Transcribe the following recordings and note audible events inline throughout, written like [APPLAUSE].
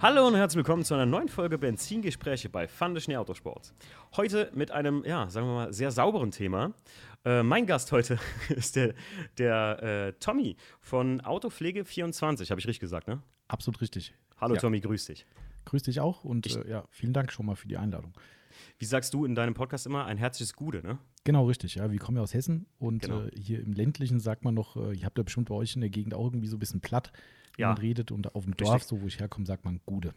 Hallo und herzlich willkommen zu einer neuen Folge Benzingespräche bei Fande Schnee Autosport. Heute mit einem, ja, sagen wir mal, sehr sauberen Thema. Äh, mein Gast heute [LAUGHS] ist der, der äh, Tommy von Autopflege24, habe ich richtig gesagt, ne? Absolut richtig. Hallo Ja. Tommy, grüß dich. Grüß dich auch und Ich- äh, ja, vielen Dank schon mal für die Einladung. Wie sagst du in deinem Podcast immer, ein herzliches Gute, ne? Genau, richtig. Ja, wir kommen ja aus Hessen und Genau. äh, hier im ländlichen sagt man noch, äh, ihr habt ja bestimmt bei euch in der Gegend auch irgendwie so ein bisschen platt, Ja. man redet und auf dem Richtig. Dorf, so wo ich herkomme, sagt man Gude.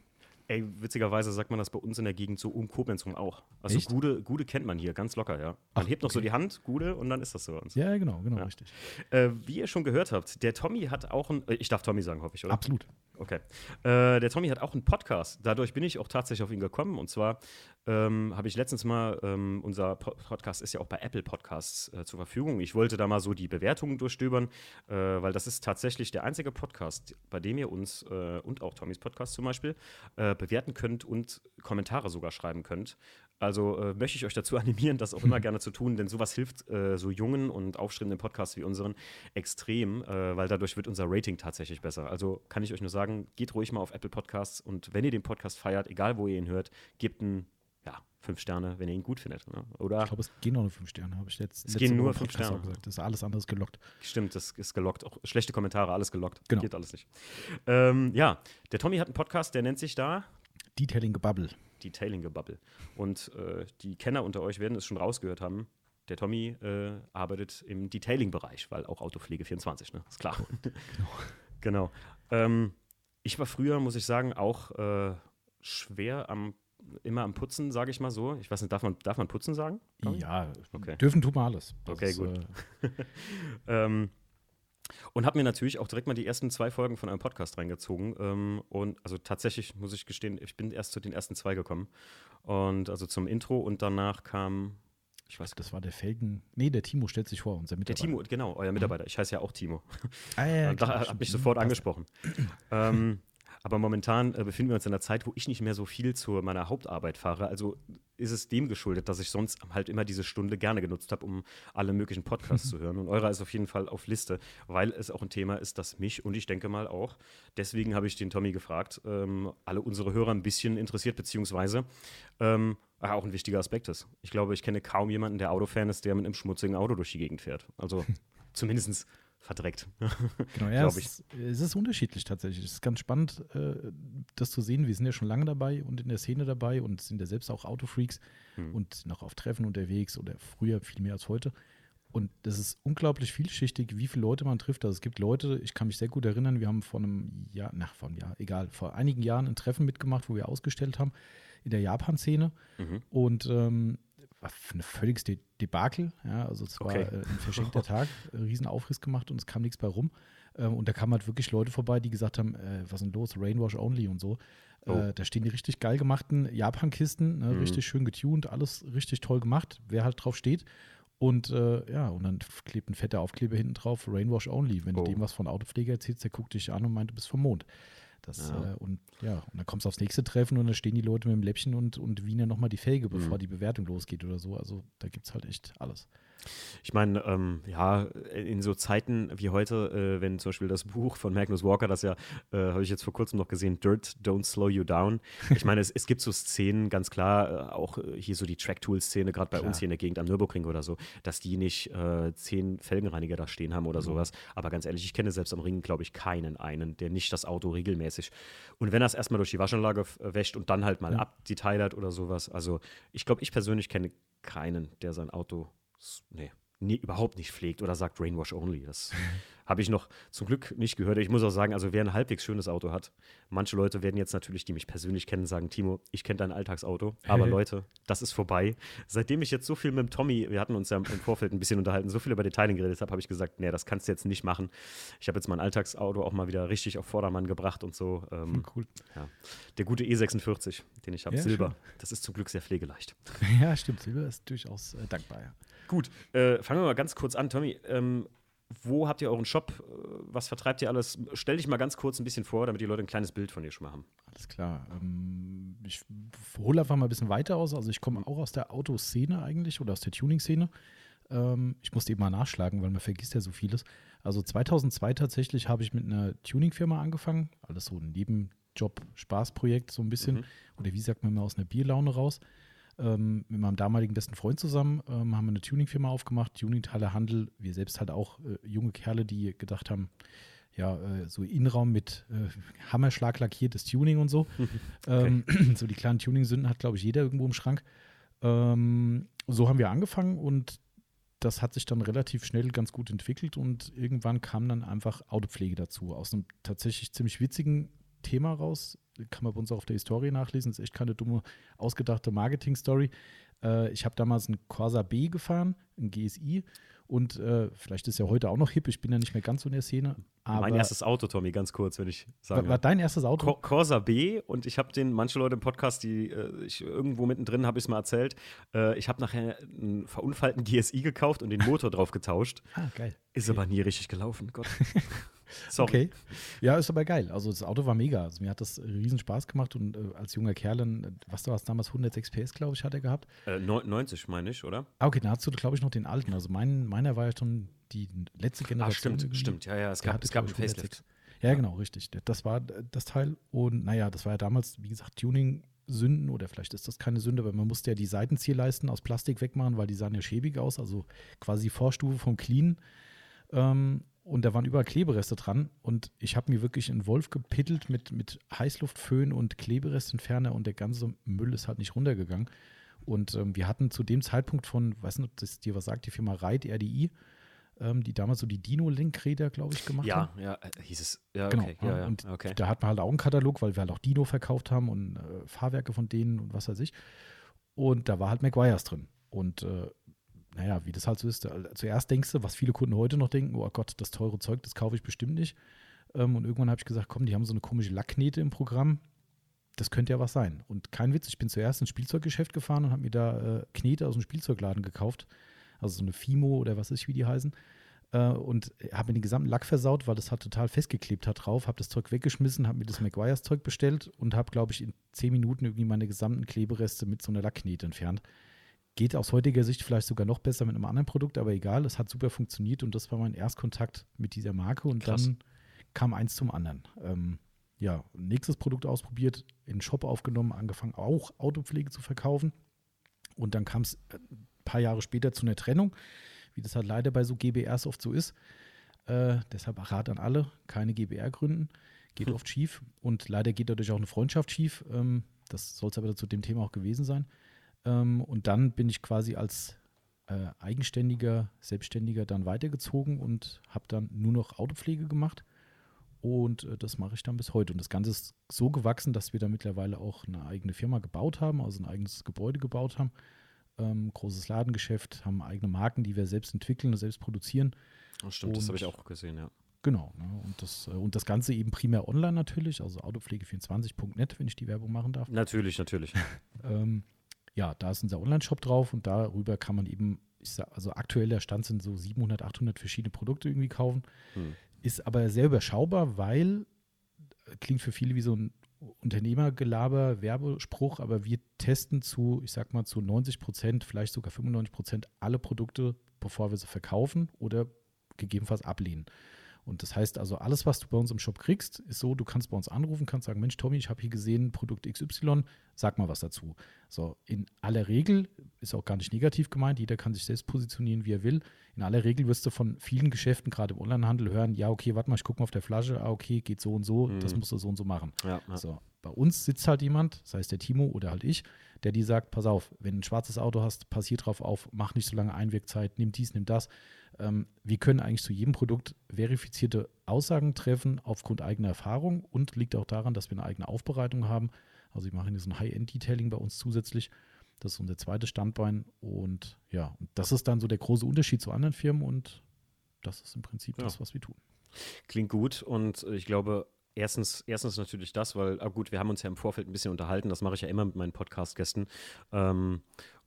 Ey, witzigerweise sagt man das bei uns in der Gegend so um Koblenz rum auch. Also Echt? Gude, Gude kennt man hier, ganz locker, ja. Man Ach, hebt noch so okay. die Hand, Gude, und dann ist das so bei uns. Ja, genau, genau, Ja. richtig. Äh, wie ihr schon gehört habt, der Tommy hat auch ein, äh, ich darf Tommy sagen, hoffe ich, oder? Absolut. Okay. Äh, der Tommy hat auch einen Podcast. Dadurch bin ich auch tatsächlich auf ihn gekommen. Und zwar ähm, habe ich letztens mal, ähm, unser Po- Podcast ist ja auch bei Apple Podcasts äh, zur Verfügung. Ich wollte da mal so die Bewertungen durchstöbern, äh, weil das ist tatsächlich der einzige Podcast, bei dem ihr uns äh, und auch Tommys Podcast zum Beispiel äh, bewerten könnt und Kommentare sogar schreiben könnt. Also äh, möchte ich euch dazu [LAUGHS] animieren, das auch immer gerne zu tun, denn sowas hilft äh, so jungen und aufstrebenden Podcasts wie unseren extrem, äh, weil dadurch wird unser Rating tatsächlich besser. Also kann ich euch nur sagen, geht ruhig mal auf Apple Podcasts und wenn ihr den Podcast feiert, egal wo ihr ihn hört, gebt einen, ja, fünf Sterne, wenn ihr ihn gut findet. Ne? Oder Ich glaube, es gehen auch nur fünf Sterne, habe ich jetzt Es gehen nur fünf Sterne. gesagt. Das ist alles anderes gelockt. Stimmt, das ist gelockt. Auch schlechte Kommentare, alles gelockt. Genau. Geht alles nicht. Ähm, ja, der Tommy hat einen Podcast, der nennt sich da Detailing Gebubble. Detailing Gebubble. Und äh, die Kenner unter euch werden es schon rausgehört haben. Der Tommy äh, arbeitet im Detailing-Bereich, weil auch Autopflege 24, ne? Ist klar. genau. Ähm, ich war früher, muss ich sagen, auch äh, schwer am, immer am Putzen, sage ich mal so. Ich weiß nicht, darf man, darf man putzen sagen? Ja, Okay. dürfen tut man alles. Das Okay, ist, gut. Äh, [LAUGHS] Ähm, und habe mir natürlich auch direkt mal die ersten zwei Folgen von einem Podcast reingezogen. Ähm, und also tatsächlich muss ich gestehen, ich bin erst zu den ersten zwei gekommen. Und also zum Intro und danach kam, ich weiß das war der Felgen. Nee, der Timo stellt sich vor, unser der Mitarbeiter. Timo, genau, euer Mitarbeiter. Ich heiße ja auch Timo. Ah, ja, ja, Und [LAUGHS] da klar, hat mich Mhm, sofort passt. angesprochen. ähm, aber momentan äh, befinden wir uns in einer Zeit, wo ich nicht mehr so viel zu meiner Hauptarbeit fahre. Also ist es dem geschuldet, dass ich sonst halt immer diese Stunde gerne genutzt habe, um alle möglichen Podcasts [LAUGHS] zu hören. Und eurer ist auf jeden Fall auf Liste, weil es auch ein Thema ist, das mich und ich denke mal auch, deswegen habe ich den Tommy gefragt, ähm, alle unsere Hörer ein bisschen interessiert, beziehungsweise ähm, ja, auch ein wichtiger Aspekt ist. Ich glaube, ich kenne kaum jemanden, der Autofan ist, der mit einem schmutzigen Auto durch die Gegend fährt. Also [LAUGHS] zumindest verdreckt. [LAUGHS] Genau, ja, es, ich. ist- es ist unterschiedlich tatsächlich. Es ist ganz spannend, äh, das zu sehen. Wir sind ja schon lange dabei und in der Szene dabei und sind ja selbst auch Autofreaks Hm. und noch auf Treffen unterwegs oder früher viel mehr als heute. Und das ist unglaublich vielschichtig, wie viele Leute man trifft. Also es gibt Leute, ich kann mich sehr gut erinnern, wir haben vor einem Jahr, nach vor einem Jahr, egal, vor einigen Jahren ein Treffen mitgemacht, wo wir ausgestellt haben in der Japan-Szene. Mhm. Und ähm, war ein völliges De Debakel. Ja, also es war Okay. äh, ein verschenkter [LAUGHS] Tag, einen riesen Aufriss gemacht und es kam nichts bei rum. Ähm, und da kamen halt wirklich Leute vorbei, die gesagt haben, äh, was ist denn los, Rainwash only und so. Oh. Äh, da stehen die richtig geil gemachten Japan-Kisten, ne, Mhm. richtig schön getuned, alles richtig toll gemacht, wer halt drauf steht. Und äh, ja, und dann klebt ein fetter Aufkleber hinten drauf, Rainwash only. Wenn Oh. du dem was von Autopfleger erzählst, der guckt dich an und meint, du bist vom Mond. Das, Ja. Äh, und ja, und dann kommst du aufs nächste Treffen und dann stehen die Leute mit dem Läppchen und, und wienen nochmal die Felge, Mhm. bevor die Bewertung losgeht oder so. Also da gibt es halt echt alles. Ich meine, ähm, ja, in so Zeiten wie heute, äh, wenn zum Beispiel das Buch von Magnus Walker, das ja, äh, habe ich jetzt vor kurzem noch gesehen, Dirt, Don't Slow You Down. Ich meine, es, es gibt so Szenen, ganz klar, äh, auch hier so die Track-Tool-Szene, gerade bei Klar. uns hier in der Gegend am Nürburgring oder so, dass die nicht äh, zehn Felgenreiniger da stehen haben oder sowas. Aber ganz ehrlich, ich kenne selbst am Ring, glaube ich, keinen einen, der nicht das Auto regelmäßig. Und wenn er es erstmal durch die Waschanlage äh, wäscht und dann halt mal Ja. abdetailert oder sowas. Also ich glaube, ich persönlich kenne keinen, der sein Auto nee, nie, überhaupt nicht pflegt oder sagt Rainwash only. Das [LAUGHS] habe ich noch zum Glück nicht gehört. Ich muss auch sagen, also wer ein halbwegs schönes Auto hat, manche Leute werden jetzt natürlich, die mich persönlich kennen, sagen, Timo, ich kenne dein Alltagsauto. Aber [LAUGHS] Leute, das ist vorbei. Seitdem ich jetzt so viel mit dem Tommy, wir hatten uns ja im Vorfeld ein bisschen unterhalten, so viel über Detailing geredet habe, habe ich gesagt, nee, das kannst du jetzt nicht machen. Ich habe jetzt mein Alltagsauto auch mal wieder richtig auf Vordermann gebracht und so. Ähm, Cool. ja. Der gute E46, den ich habe, Ja, Silber. schön. Das ist zum Glück sehr pflegeleicht. [LAUGHS] Ja, stimmt. Silber ist durchaus äh, dankbar. Ja. Gut, äh, fangen wir mal ganz kurz an. Tommy, ähm, wo habt ihr euren Shop? Äh, Was vertreibt ihr alles? Stell dich mal ganz kurz ein bisschen vor, damit die Leute ein kleines Bild von dir schon mal haben. Alles klar. Ähm, ich hole einfach mal ein bisschen weiter aus. Also ich komme auch aus der Autoszene eigentlich oder aus der Tuning-Szene. Ähm, ich musste eben mal nachschlagen, weil man vergisst ja so vieles. Also 2002 tatsächlich habe ich mit einer Tuning-Firma angefangen. Alles so Nebenjob Nebenjob-Spaßprojekt so ein bisschen. Mhm. Oder wie sagt man mal aus einer Bierlaune raus. Ähm, mit meinem damaligen besten Freund zusammen ähm, haben wir eine Tuningfirma aufgemacht, Tuningteile-Handel. Wir selbst halt auch äh, junge Kerle, die gedacht haben, ja, äh, so Innenraum mit äh, Hammerschlag lackiertes Tuning und so. [LAUGHS] ähm, [CLEARS THROAT] so die kleinen Tuning-Sünden hat, glaube ich, jeder irgendwo im Schrank. Ähm, so haben wir angefangen und das hat sich dann relativ schnell ganz gut entwickelt und irgendwann kam dann einfach Autopflege dazu. Aus einem tatsächlich ziemlich witzigen Thema raus. Kann man bei uns auch auf der Historie nachlesen. Das ist echt keine dumme, ausgedachte Marketing-Story. Äh, ich habe damals einen Corsa B gefahren, ein GSI. Und äh, vielleicht ist ja heute auch noch hip, ich bin ja nicht mehr ganz so in der Szene. mein erstes Auto, Tommy, ganz kurz, wenn ich sagen War, war dein erstes Auto? Cor Corsa B und ich habe den, manche Leute im Podcast, die äh, ich irgendwo mittendrin habe ich es mal erzählt, äh, ich habe nachher einen verunfallten GSI gekauft und den Motor drauf getauscht. Ah, geil. Ist okay. aber nie richtig gelaufen, Gott. [LAUGHS] [LAUGHS] Sorry. Okay. Ja, ist aber geil. Also das Auto war mega. Also mir hat das riesen Spaß gemacht und äh, als junger Kerl dann, was war es damals, 106 PS, glaube ich, hat er gehabt. Äh, 90 meine ich, oder? Ah, okay, dann hast du, glaube ich, noch den alten. Also mein, meiner war ja schon die letzte Generation. Ah, stimmt, stimmt. Ja, ja, es gab, hatte, es gab einen Facelift. Ja, genau, richtig. Das war das Teil. Und naja, das war ja damals, wie gesagt, Tuning Sünden oder vielleicht ist das keine Sünde, weil man musste ja die Seitenzierleisten aus Plastik wegmachen, weil die sahen ja schäbig aus, also quasi Vorstufe vom Clean. Ähm, und da waren überall Klebereste dran. Und ich habe mir wirklich einen Wolf gepittelt mit, mit Heißluftföhn und Kleberestentferner und der ganze Müll ist halt nicht runtergegangen. Und ähm, wir hatten zu dem Zeitpunkt von, weiß nicht, ob das dir was sagt, die Firma Reit RDI, ähm, die damals so die Dino-Link-Räder, glaube ich, gemacht ja, haben. Ja, ja, hieß es. Ja, genau. okay. Ja, ja, und okay. da hatten wir halt auch einen Katalog, weil wir halt auch Dino verkauft haben und äh, Fahrwerke von denen und was weiß ich. Und da war halt McGuire's drin. Und äh, naja, wie das halt so ist. Zuerst denkst du, was viele Kunden heute noch denken, oh Gott, das teure Zeug, das kaufe ich bestimmt nicht. Ähm, und irgendwann habe ich gesagt, komm, die haben so eine komische Lackknete im Programm. Das könnte ja was sein. Und kein Witz, ich bin zuerst ins Spielzeuggeschäft gefahren und habe mir da äh, Knete aus dem Spielzeugladen gekauft. Also so eine Fimo oder was ist, wie die heißen. Äh, und habe mir den gesamten Lack versaut, weil das halt total festgeklebt hat drauf. Habe das Zeug weggeschmissen, habe mir das McGuire's Zeug bestellt und habe, glaube ich, in zehn Minuten irgendwie meine gesamten Klebereste mit so einer Lackknete entfernt. Geht aus heutiger Sicht vielleicht sogar noch besser mit einem anderen Produkt, aber egal, es hat super funktioniert und das war mein Erstkontakt mit dieser Marke und Krass. dann kam eins zum anderen. Ähm, ja, nächstes Produkt ausprobiert, in den Shop aufgenommen, angefangen auch Autopflege zu verkaufen und dann kam es ein paar Jahre später zu einer Trennung, wie das halt leider bei so GBRs oft so ist. Äh, deshalb Rat an alle, keine GBR gründen, geht hm. oft schief und leider geht dadurch auch eine Freundschaft schief. Ähm, das soll es aber zu dem Thema auch gewesen sein. Ähm, und dann bin ich quasi als äh, eigenständiger, selbstständiger dann weitergezogen und habe dann nur noch Autopflege gemacht. Und äh, das mache ich dann bis heute. Und das Ganze ist so gewachsen, dass wir da mittlerweile auch eine eigene Firma gebaut haben, also ein eigenes Gebäude gebaut haben. Ähm, großes Ladengeschäft, haben eigene Marken, die wir selbst entwickeln und selbst produzieren. Oh, stimmt, und, das habe ich auch gesehen, ja. Genau. Ne, und, das, äh, und das Ganze eben primär online natürlich, also autopflege24.net, wenn ich die Werbung machen darf. Natürlich, natürlich. [LAUGHS] ähm, ja, da ist unser Online-Shop drauf und darüber kann man eben, sag, also aktuell der Stand sind so 700, 800 verschiedene Produkte irgendwie kaufen. Hm. Ist aber sehr überschaubar, weil, klingt für viele wie so ein Unternehmergelaber, Werbespruch, aber wir testen zu, ich sag mal, zu 90 Prozent, vielleicht sogar 95 Prozent alle Produkte, bevor wir sie verkaufen oder gegebenenfalls ablehnen. Und das heißt also, alles, was du bei uns im Shop kriegst, ist so, du kannst bei uns anrufen, kannst sagen, Mensch, Tommy, ich habe hier gesehen, Produkt XY, sag mal was dazu. So, in aller Regel, ist auch gar nicht negativ gemeint, jeder kann sich selbst positionieren, wie er will. In aller Regel wirst du von vielen Geschäften, gerade im Onlinehandel, hören, ja, okay, warte mal, ich gucke mal auf der Flasche, ah, okay, geht so und so, mhm. das musst du so und so machen. Ja, ja. So, bei uns sitzt halt jemand, sei es der Timo oder halt ich, der die sagt, pass auf, wenn du ein schwarzes Auto hast, pass hier drauf auf, mach nicht so lange Einwirkzeit, nimm dies, nimm das ähm, wir können eigentlich zu jedem Produkt verifizierte Aussagen treffen aufgrund eigener Erfahrung und liegt auch daran, dass wir eine eigene Aufbereitung haben. Also wir machen hier so ein High-End-Detailing bei uns zusätzlich. Das ist unser zweites Standbein und ja, das ist dann so der große Unterschied zu anderen Firmen und das ist im Prinzip ja. das, was wir tun. Klingt gut und ich glaube, Erstens, erstens natürlich das, weil, ah gut, wir haben uns ja im Vorfeld ein bisschen unterhalten, das mache ich ja immer mit meinen Podcast-Gästen. Ähm,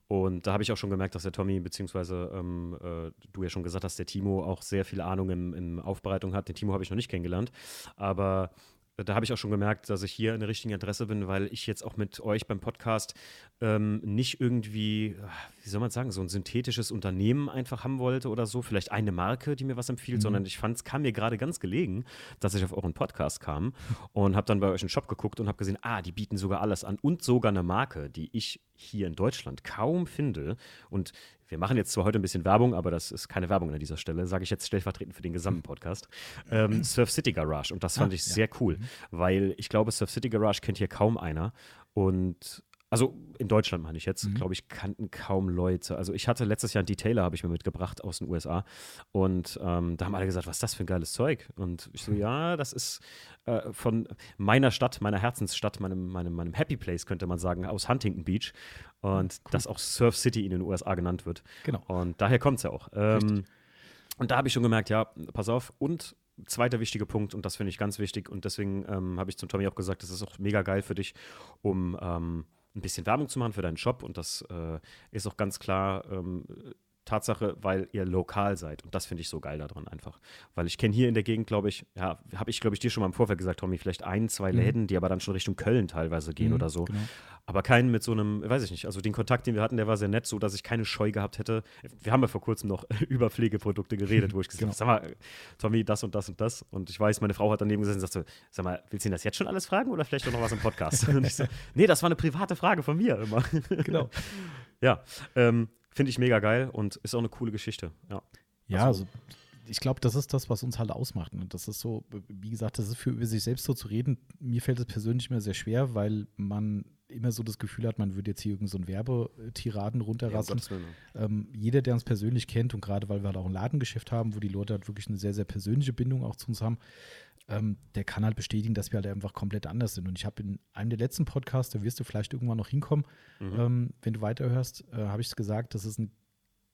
und da habe ich auch schon gemerkt, dass der Tommy, beziehungsweise ähm, äh, du ja schon gesagt hast, der Timo auch sehr viel Ahnung in, in Aufbereitung hat. Den Timo habe ich noch nicht kennengelernt. Aber da habe ich auch schon gemerkt, dass ich hier in der richtigen Adresse bin, weil ich jetzt auch mit euch beim Podcast ähm, nicht irgendwie, wie soll man sagen, so ein synthetisches Unternehmen einfach haben wollte oder so. Vielleicht eine Marke, die mir was empfiehlt, mhm. sondern ich fand, es kam mir gerade ganz gelegen, dass ich auf euren Podcast kam und habe dann bei euch einen Shop geguckt und habe gesehen, ah, die bieten sogar alles an und sogar eine Marke, die ich hier in Deutschland kaum finde. Und wir machen jetzt zwar heute ein bisschen Werbung, aber das ist keine Werbung an dieser Stelle, sage ich jetzt stellvertretend für den gesamten Podcast. Ähm, Surf City Garage. Und das fand ah, ich ja. sehr cool, mhm. weil ich glaube, Surf City Garage kennt hier kaum einer. Und also in Deutschland meine ich jetzt, mhm. glaube ich, kannten kaum Leute. Also ich hatte letztes Jahr einen Detailer, habe ich mir mitgebracht aus den USA. Und ähm, da haben alle gesagt, was ist das für ein geiles Zeug? Und ich so, ja, das ist äh, von meiner Stadt, meiner Herzensstadt, meinem, meinem, meinem Happy Place, könnte man sagen, aus Huntington Beach. Und cool. das auch Surf City in den USA genannt wird. Genau. Und daher kommt es ja auch. Ähm, und da habe ich schon gemerkt, ja, pass auf. Und zweiter wichtiger Punkt, und das finde ich ganz wichtig, und deswegen ähm, habe ich zum Tommy auch gesagt, das ist auch mega geil für dich, um ähm, ein bisschen Werbung zu machen für deinen Shop und das äh, ist auch ganz klar ähm, Tatsache, weil ihr lokal seid. Und das finde ich so geil daran einfach. Weil ich kenne hier in der Gegend, glaube ich, ja, habe ich, glaube ich, dir schon mal im Vorfeld gesagt, Tommy, vielleicht ein, zwei mhm. Läden, die aber dann schon Richtung Köln teilweise gehen mhm, oder so. Genau. Aber keinen mit so einem, weiß ich nicht, also den Kontakt, den wir hatten, der war sehr nett, so dass ich keine Scheu gehabt hätte. Wir haben ja vor kurzem noch [LAUGHS] über Pflegeprodukte geredet, wo ich gesagt habe, [LAUGHS] genau. sag mal, Tommy, das und das und das. Und ich weiß, meine Frau hat daneben gesessen und sagte, sag mal, willst du ihn das jetzt schon alles fragen oder vielleicht auch noch was im Podcast? [LAUGHS] und ich so, nee, das war eine private Frage von mir immer. Genau. ja, ähm, Finde ich mega geil und ist auch eine coole Geschichte. Ja, ja also, also ich glaube, das ist das, was uns halt ausmacht. Und ne? das ist so, wie gesagt, das ist für über sich selbst so zu reden. Mir fällt es persönlich immer sehr schwer, weil man immer so das Gefühl hat, man würde jetzt hier irgend so Werbetiraden runterrassen. Ja, ähm, jeder, der uns persönlich kennt und gerade weil wir halt auch ein Ladengeschäft haben, wo die Leute halt wirklich eine sehr, sehr persönliche Bindung auch zu uns haben, ähm, der kann halt bestätigen, dass wir halt einfach komplett anders sind. Und ich habe in einem der letzten Podcasts, da wirst du vielleicht irgendwann noch hinkommen, mhm. ähm, wenn du weiterhörst, äh, habe ich es gesagt, das ist ein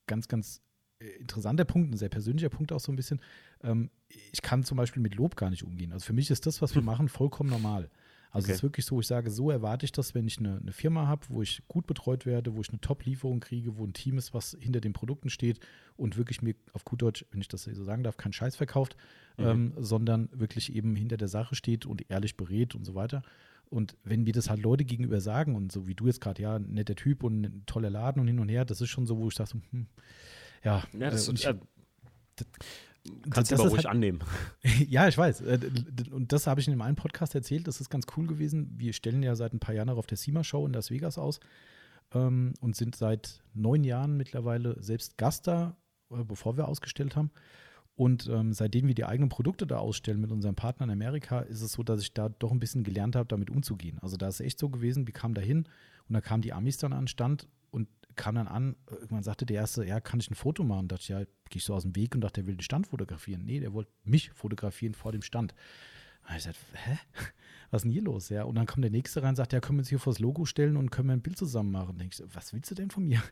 ganz, ganz äh, interessanter Punkt, ein sehr persönlicher Punkt auch so ein bisschen. Ähm, ich kann zum Beispiel mit Lob gar nicht umgehen. Also für mich ist das, was wir [LAUGHS] machen, vollkommen normal. Also okay. es ist wirklich so, ich sage, so erwarte ich das, wenn ich eine, eine Firma habe, wo ich gut betreut werde, wo ich eine Top-Lieferung kriege, wo ein Team ist, was hinter den Produkten steht und wirklich mir auf gut Deutsch, wenn ich das so sagen darf, keinen Scheiß verkauft, mhm. ähm, sondern wirklich eben hinter der Sache steht und ehrlich berät und so weiter. Und wenn mir das halt Leute gegenüber sagen und so wie du jetzt gerade, ja, netter Typ und ein toller Laden und hin und her, das ist schon so, wo ich sage, hm, ja. ja das, äh, ich, äh, Kannst du aber ruhig halt, annehmen. [LAUGHS] ja, ich weiß. Äh, und das habe ich in einem Podcast erzählt. Das ist ganz cool gewesen. Wir stellen ja seit ein paar Jahren auf der SEMA-Show in Las Vegas aus ähm, und sind seit neun Jahren mittlerweile selbst Gast da, äh, bevor wir ausgestellt haben. Und ähm, seitdem wir die eigenen Produkte da ausstellen mit unserem Partner in Amerika, ist es so, dass ich da doch ein bisschen gelernt habe, damit umzugehen. Also da ist echt so gewesen, wir kamen da hin und da kamen die Amis dann an den Stand und kam dann an, irgendwann sagte der Erste, ja, kann ich ein Foto machen? Und dachte ich, ja, gehe ich so aus dem Weg und dachte, der will den Stand fotografieren. Nee, der wollte mich fotografieren vor dem Stand. Und ich sagte, hä? Was ist denn hier los? Ja, und dann kommt der Nächste rein und sagt, ja, können wir uns hier vor das Logo stellen und können wir ein Bild zusammen machen. Und ich so, was willst du denn von mir?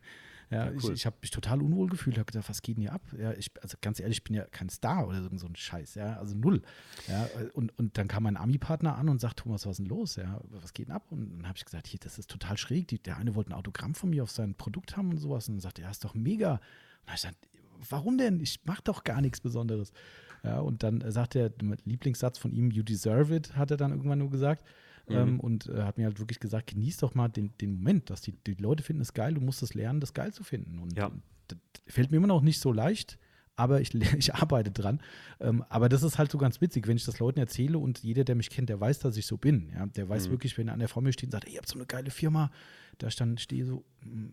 Ja, ja cool. ich, ich habe mich total unwohl gefühlt, habe gedacht, was geht denn hier ab? Ja, ich, also ganz ehrlich, ich bin ja kein Star oder so, ein Scheiß, ja, also null. Ja, und, und dann kam mein Ami-Partner an und sagt, Thomas, was ist denn los? Ja, was geht denn ab? Und dann habe ich gesagt, hier, das ist total schräg. Die, der eine wollte ein Autogramm von mir auf sein Produkt haben und sowas. Und dann sagte er, ja, ist doch mega. Und dann habe ich gesagt, warum denn? Ich mache doch gar nichts Besonderes. Ja, und dann sagt er, Lieblingssatz von ihm, you deserve it, hat er dann irgendwann nur gesagt. Mhm. Ähm, und äh, hat mir halt wirklich gesagt, genieß doch mal den, den Moment, dass die, die Leute finden es geil, du musst es lernen, das geil zu finden. Und ja. das fällt mir immer noch nicht so leicht, aber ich, [LAUGHS] ich arbeite dran. Ähm, aber das ist halt so ganz witzig, wenn ich das Leuten erzähle und jeder, der mich kennt, der weiß, dass ich so bin. Ja? Der weiß mhm. wirklich, wenn er an der Formel steht und sagt, ey, ihr habt so eine geile Firma, da ich dann stehe so, mm,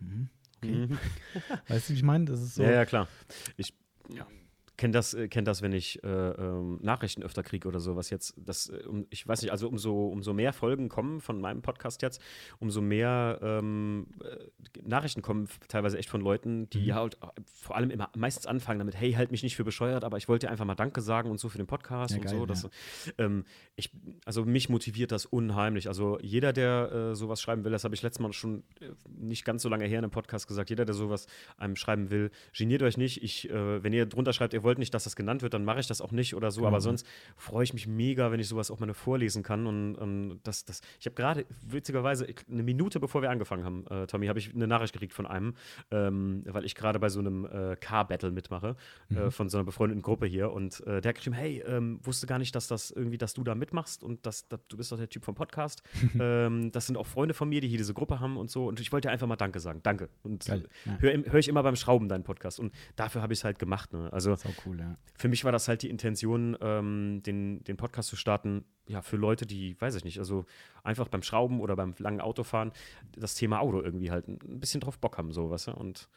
mm, okay. Mhm. [LAUGHS] weißt du, wie ich meine? Das ist so. Ja, ja, klar. Ich, ja kenne das, äh, kenn das, wenn ich äh, ähm, Nachrichten öfter kriege oder sowas jetzt. Das, äh, um, ich weiß nicht, also umso, umso mehr Folgen kommen von meinem Podcast jetzt, umso mehr ähm, äh, Nachrichten kommen teilweise echt von Leuten, die mhm. halt vor allem immer meistens anfangen damit, hey, halt mich nicht für bescheuert, aber ich wollte einfach mal Danke sagen und so für den Podcast ja, und geil, so. Dass, ja. ähm, ich, also mich motiviert das unheimlich. Also jeder, der äh, sowas schreiben will, das habe ich letztes Mal schon nicht ganz so lange her in einem Podcast gesagt, jeder, der sowas einem schreiben will, geniert euch nicht. Ich, wenn ihr drunter schreibt, ihr wollt nicht, dass das genannt wird, dann mache ich das auch nicht oder so. Genau. Aber sonst freue ich mich mega, wenn ich sowas auch mal vorlesen kann. Und, und das, das, ich habe gerade, witzigerweise, eine Minute bevor wir angefangen haben, äh, Tommy, habe ich eine Nachricht gekriegt von einem, ähm, weil ich gerade bei so einem äh, Car-Battle mitmache, äh, mhm. äh, von so einer befreundeten Gruppe hier. Und äh, der hat geschrieben, hey, ähm, wusste gar nicht, dass das irgendwie, dass du da mitmachst und dass, dass du bist doch der Typ vom Podcast. [LAUGHS] ähm, das sind auch Freunde von mir, die hier diese Gruppe haben und so. Und ich wollte einfach mal Danke sagen. Danke. Und ja. höre hör ich immer beim Schrauben deinen Podcast. Und dafür habe ich es halt gemacht. Ne? Also cool, ja. für mich war das halt die Intention, ähm, den, den Podcast zu starten, ja, für Leute, die, weiß ich nicht, also einfach beim Schrauben oder beim langen Autofahren das Thema Auto irgendwie halt ein bisschen drauf Bock haben, so, weißt du? Und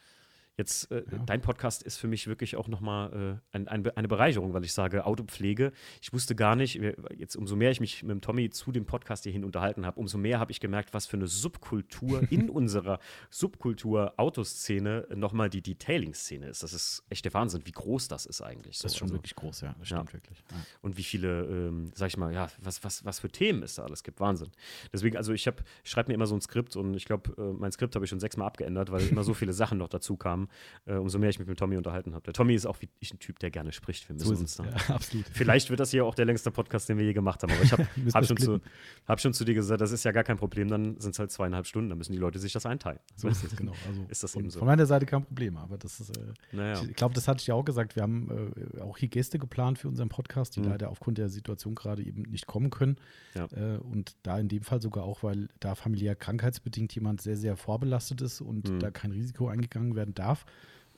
Jetzt, äh, ja. dein Podcast ist für mich wirklich auch nochmal äh, ein, ein, eine Bereicherung, weil ich sage Autopflege. Ich wusste gar nicht, jetzt umso mehr ich mich mit dem Tommy zu dem Podcast hierhin unterhalten habe, umso mehr habe ich gemerkt, was für eine Subkultur [LAUGHS] in unserer Subkultur Autoszene nochmal die Detailing-Szene ist. Das ist echt der Wahnsinn, wie groß das ist eigentlich. So. Das ist schon also, wirklich groß, ja. Das stimmt ja. wirklich. Ja. Und wie viele, ähm, sag ich mal, ja, was, was, was für Themen es da alles gibt. Wahnsinn. Deswegen, also ich, ich schreibe mir immer so ein Skript und ich glaube, äh, mein Skript habe ich schon sechsmal abgeändert, weil immer so [LAUGHS] viele Sachen noch dazu kamen äh, umso mehr ich mich mit Tommy unterhalten habe. Der Tommy ist auch wie ich ein Typ, der gerne spricht. Wir müssen so uns da. Ja, absolut. Vielleicht wird das hier auch der längste Podcast, den wir je gemacht haben. Aber ich habe [LAUGHS] hab schon, zu, hab schon zu dir gesagt, das ist ja gar kein Problem. Dann sind es halt zweieinhalb Stunden. Dann müssen die Leute sich das einteilen. So ist es, genau. Also ist das eben so. Von meiner Seite kein Problem. Aber das ist, äh, naja. ich glaube, das hatte ich ja auch gesagt. Wir haben äh, auch hier Gäste geplant für unseren Podcast, die mhm. leider aufgrund der Situation gerade eben nicht kommen können. Ja. Äh, und da in dem Fall sogar auch, weil da familiär krankheitsbedingt jemand sehr, sehr vorbelastet ist und mhm. da kein Risiko eingegangen werden darf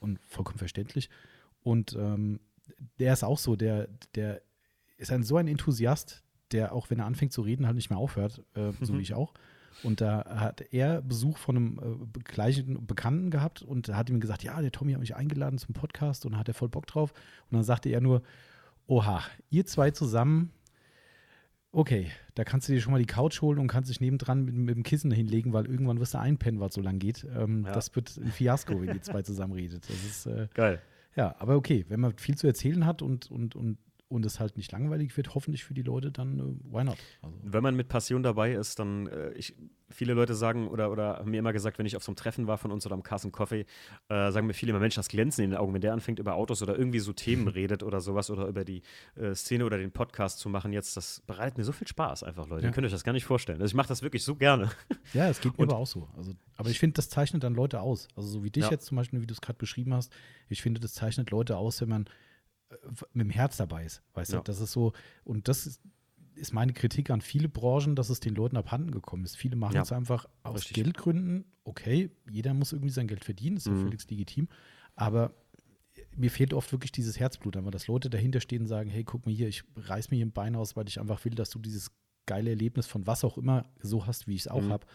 und vollkommen verständlich. Und ähm, der ist auch so, der, der ist ein, so ein Enthusiast, der auch wenn er anfängt zu reden, halt nicht mehr aufhört, äh, mhm. so wie ich auch. Und da hat er Besuch von einem äh, gleichen Bekannten gehabt und hat ihm gesagt, ja, der Tommy hat mich eingeladen zum Podcast und hat er voll Bock drauf. Und dann sagte er nur, oha, ihr zwei zusammen, okay, da kannst du dir schon mal die Couch holen und kannst dich nebendran mit, mit dem Kissen hinlegen, weil irgendwann wirst du einpennen, es so lang geht. Ähm, ja. Das wird ein Fiasko, wenn die zwei zusammen redet. Das ist, äh, Geil. Ja, aber okay, wenn man viel zu erzählen hat und, und, und und es halt nicht langweilig wird, hoffentlich für die Leute, dann äh, why not? Also. Wenn man mit Passion dabei ist, dann, äh, ich, viele Leute sagen oder, oder haben mir immer gesagt, wenn ich auf so einem Treffen war von uns oder am Carson Coffee, äh, sagen mir viele immer, Mensch, das Glänzen in den Augen, wenn der anfängt über Autos oder irgendwie so Themen [LAUGHS] redet oder sowas oder über die äh, Szene oder den Podcast zu machen jetzt, das bereitet mir so viel Spaß einfach, Leute. Ja. Ihr könnt euch das gar nicht vorstellen. Also ich mache das wirklich so gerne. [LAUGHS] Ja, es geht mir aber auch so. Also, aber ich finde, das zeichnet dann Leute aus. Also so wie dich ja. jetzt zum Beispiel, wie du es gerade beschrieben hast, ich finde, das zeichnet Leute aus, wenn man mit dem Herz dabei ist. Weißt ja. du, das ist so, und das ist, ist, meine Kritik an viele Branchen, dass es den Leuten abhanden gekommen ist. Viele machen ja. es einfach aus Richtig. Geldgründen. Okay, jeder muss irgendwie sein Geld verdienen, ist ja mhm. völlig legitim. Aber mir fehlt oft wirklich dieses Herzblut, einfach, dass Leute dahinter stehen und sagen: Hey, guck mal hier, ich reiß mir hier ein Bein aus, weil ich einfach will, dass du dieses geile Erlebnis von was auch immer so hast, wie ich es auch mhm. habe.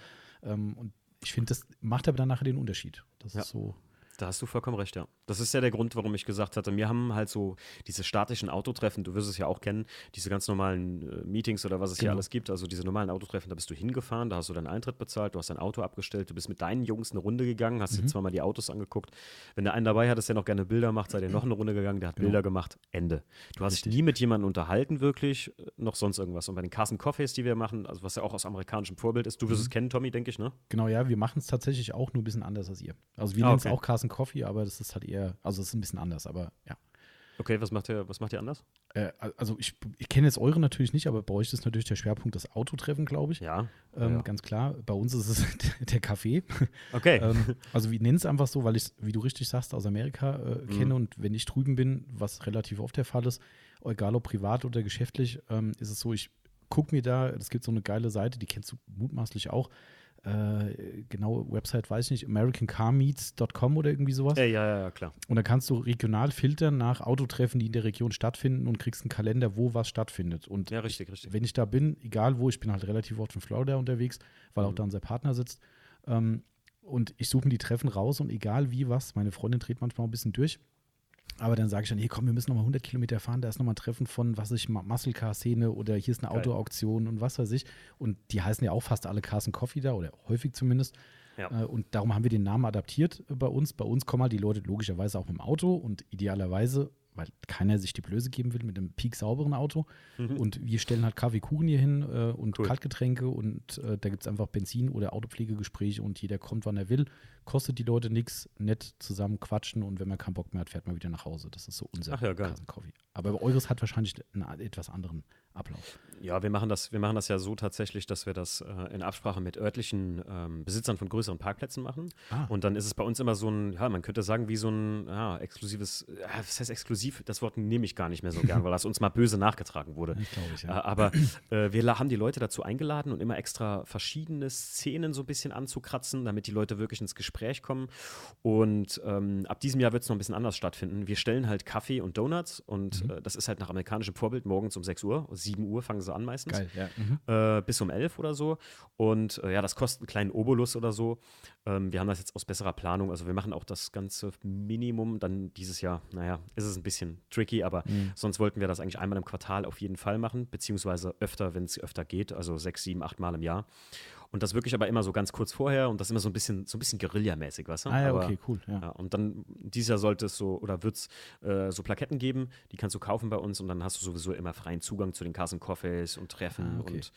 Ähm, und ich finde, das macht aber dann nachher den Unterschied. Das ja. ist so. Da hast du vollkommen recht, ja. Das ist ja der Grund, warum ich gesagt hatte, wir haben halt so diese statischen Autotreffen, du wirst es ja auch kennen, diese ganz normalen äh, Meetings oder was es genau. hier alles gibt, also diese normalen Autotreffen, da bist du hingefahren, da hast du deinen Eintritt bezahlt, du hast dein Auto abgestellt, du bist mit deinen Jungs eine Runde gegangen, hast mhm. dir zweimal die Autos angeguckt. Wenn der einen dabei hat, der noch gerne Bilder macht, seid ihr noch eine Runde gegangen, der hat genau. Bilder gemacht, Ende. Du hast Richtig. dich nie mit jemandem unterhalten, wirklich, äh, noch sonst irgendwas. Und bei den Carson Coffees, die wir machen, also was ja auch aus amerikanischem Vorbild ist, du wirst mhm. es kennen, Tommy, denke ich, ne? Genau, ja, wir machen es tatsächlich auch nur ein bisschen anders als ihr. Also wir ah, nennen es auch Carson Coffee, aber das ist halt eher, also es ist ein bisschen anders, aber ja. Okay, was macht ihr, was macht ihr anders? Äh, also ich, ich kenne jetzt eure natürlich nicht, aber bei euch ist natürlich der Schwerpunkt das Autotreffen, glaube ich. Ja, ähm, ja, Ganz klar. Bei uns ist es [LAUGHS] der Kaffee. Okay. [LAUGHS] ähm, also wir nennen es einfach so, weil ich es, wie du richtig sagst, aus Amerika äh, mhm. kenne und wenn ich drüben bin, was relativ oft der Fall ist, egal ob privat oder geschäftlich, ähm, ist es so, ich gucke mir da, es gibt so eine geile Seite, die kennst du mutmaßlich auch, äh, genaue Website weiß ich nicht, americancarmeets.com oder irgendwie sowas. Ja, ja, ja, klar. Und da kannst du regional filtern nach Autotreffen, die in der Region stattfinden und kriegst einen Kalender, wo was stattfindet. Und ja, richtig, richtig. wenn ich da bin, egal wo, ich bin halt relativ oft in Florida unterwegs, weil mhm. auch da unser Partner sitzt. Ähm, und ich suche mir die Treffen raus und egal wie was, meine Freundin dreht manchmal ein bisschen durch. Aber dann sage ich dann, hier komm, wir müssen nochmal 100 Kilometer fahren, da ist nochmal ein Treffen von, was weiß ich, Muscle Car Szene oder hier ist eine Autoauktion und was weiß ich. Und die heißen ja auch fast alle Cars Coffee da oder häufig zumindest. Ja. Äh, und darum haben wir den Namen adaptiert bei uns. Bei uns kommen halt die Leute logischerweise auch mit dem Auto und idealerweise, weil keiner sich die Blöße geben will, mit einem peak sauberen Auto. Mhm. Und wir stellen halt Kaffee, Kuchen hier hin äh, und cool. Kaltgetränke und äh, da gibt es einfach Benzin- oder Autopflegegespräche und jeder kommt, wann er will kostet die Leute nichts, nett zusammen quatschen und wenn man keinen Bock mehr hat, fährt man wieder nach Hause. Das ist so unser Ach ja, geil. Aber eures hat wahrscheinlich einen etwas anderen Ablauf. Ja, wir machen das, wir machen das ja so tatsächlich, dass wir das äh, in Absprache mit örtlichen ähm, Besitzern von größeren Parkplätzen machen. Ah. Und dann ist es bei uns immer so ein, ja, man könnte sagen, wie so ein ja, exklusives, ja, was heißt exklusiv? Das Wort nehme ich gar nicht mehr so gern, [LAUGHS] weil das uns mal böse nachgetragen wurde. Glaube ich, Äh, ja. aber äh, wir haben die Leute dazu eingeladen und immer extra verschiedene Szenen so ein bisschen anzukratzen, damit die Leute wirklich ins Gespräch kommen. Und ähm, ab diesem Jahr wird es noch ein bisschen anders stattfinden. Wir stellen halt Kaffee und Donuts und Mhm. äh, das ist halt nach amerikanischem Vorbild morgens um 6 Uhr, 7 Uhr fangen sie an meistens Geil, ja. Mhm. äh, bis um 11 oder so. Und äh, ja, das kostet einen kleinen Obolus oder so. Ähm, wir haben das jetzt aus besserer Planung. Also wir machen auch das ganze Minimum. Dann dieses Jahr, naja, ist es ein bisschen tricky, aber Mhm. sonst wollten wir das eigentlich einmal im Quartal auf jeden Fall machen, beziehungsweise öfter, wenn es öfter geht, also sechs, sieben, acht Mal im Jahr. Und das wirklich aber immer so ganz kurz vorher und das immer so ein bisschen, so ein bisschen Guerilla-mäßig, weißt du? Ah ja, aber, okay, cool. Ja. ja, und dann dieses Jahr sollte es so oder wird es äh, so Plaketten geben, die kannst du kaufen bei uns und dann hast du sowieso immer freien Zugang zu den Carson Coffees und Treffen Ah, okay. und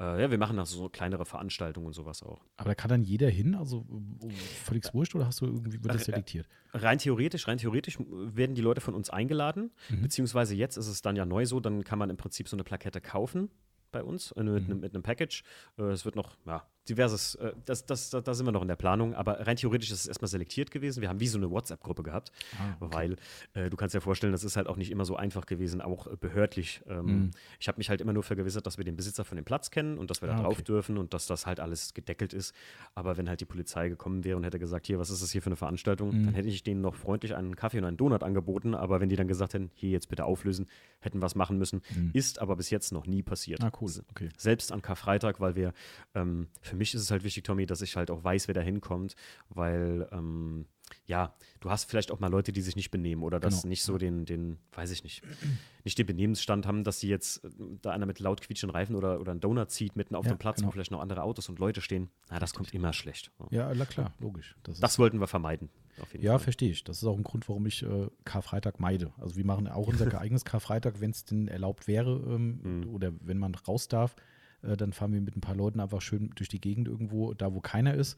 äh, ja, wir machen auch so kleinere Veranstaltungen und sowas auch. Aber da kann dann jeder hin, also völlig wurscht oder hast du irgendwie, wird das äh, selektiert? Rein theoretisch, rein theoretisch werden die Leute von uns eingeladen, Mhm. beziehungsweise jetzt ist es dann ja neu so, dann kann man im Prinzip so eine Plakette kaufen bei uns äh, mit, Mhm. einem- mit einem Package. Äh, es wird noch, ja, diverses, äh, das, das, da, da sind wir noch in der Planung, aber rein theoretisch ist es erstmal selektiert gewesen. Wir haben wie so eine WhatsApp-Gruppe gehabt, Ah, okay. weil äh, du kannst dir vorstellen, das ist halt auch nicht immer so einfach gewesen, auch äh, behördlich. Ähm, Mhm. Ich habe mich halt immer nur vergewissert, dass wir den Besitzer von dem Platz kennen und dass wir da Ah, drauf okay. dürfen und dass das halt alles gedeckelt ist. Aber wenn halt die Polizei gekommen wäre und hätte gesagt, hier, was ist das hier für eine Veranstaltung, Mhm. dann hätte ich denen noch freundlich einen Kaffee und einen Donut angeboten. Aber wenn die dann gesagt hätten, hier jetzt bitte auflösen, hätten was machen müssen, Mhm. ist aber bis jetzt noch nie passiert. Ah, cool. Okay. Selbst an Karfreitag, weil wir, ähm, für mich ist es halt wichtig, Tommy, dass ich halt auch weiß, wer da hinkommt, weil, ähm, ja, du hast vielleicht auch mal Leute, die sich nicht benehmen oder das Genau. nicht so den, den, weiß ich nicht, nicht den Benehmensstand haben, dass sie jetzt äh, da einer mit laut quietschenden Reifen oder, oder einen Donut zieht mitten auf Ja, dem Platz, genau. wo vielleicht noch andere Autos und Leute stehen. Na, das kommt immer schlecht. Ja, na klar, logisch. Das Das wollten wir vermeiden. Ja, Fall. verstehe ich. Das ist auch ein Grund, warum ich äh, Karfreitag meide. Also wir machen auch [LAUGHS] unser geeignetes Karfreitag, wenn es denn erlaubt wäre ähm, Mhm. oder wenn man raus darf, äh, dann fahren wir mit ein paar Leuten einfach schön durch die Gegend irgendwo, da wo keiner ist.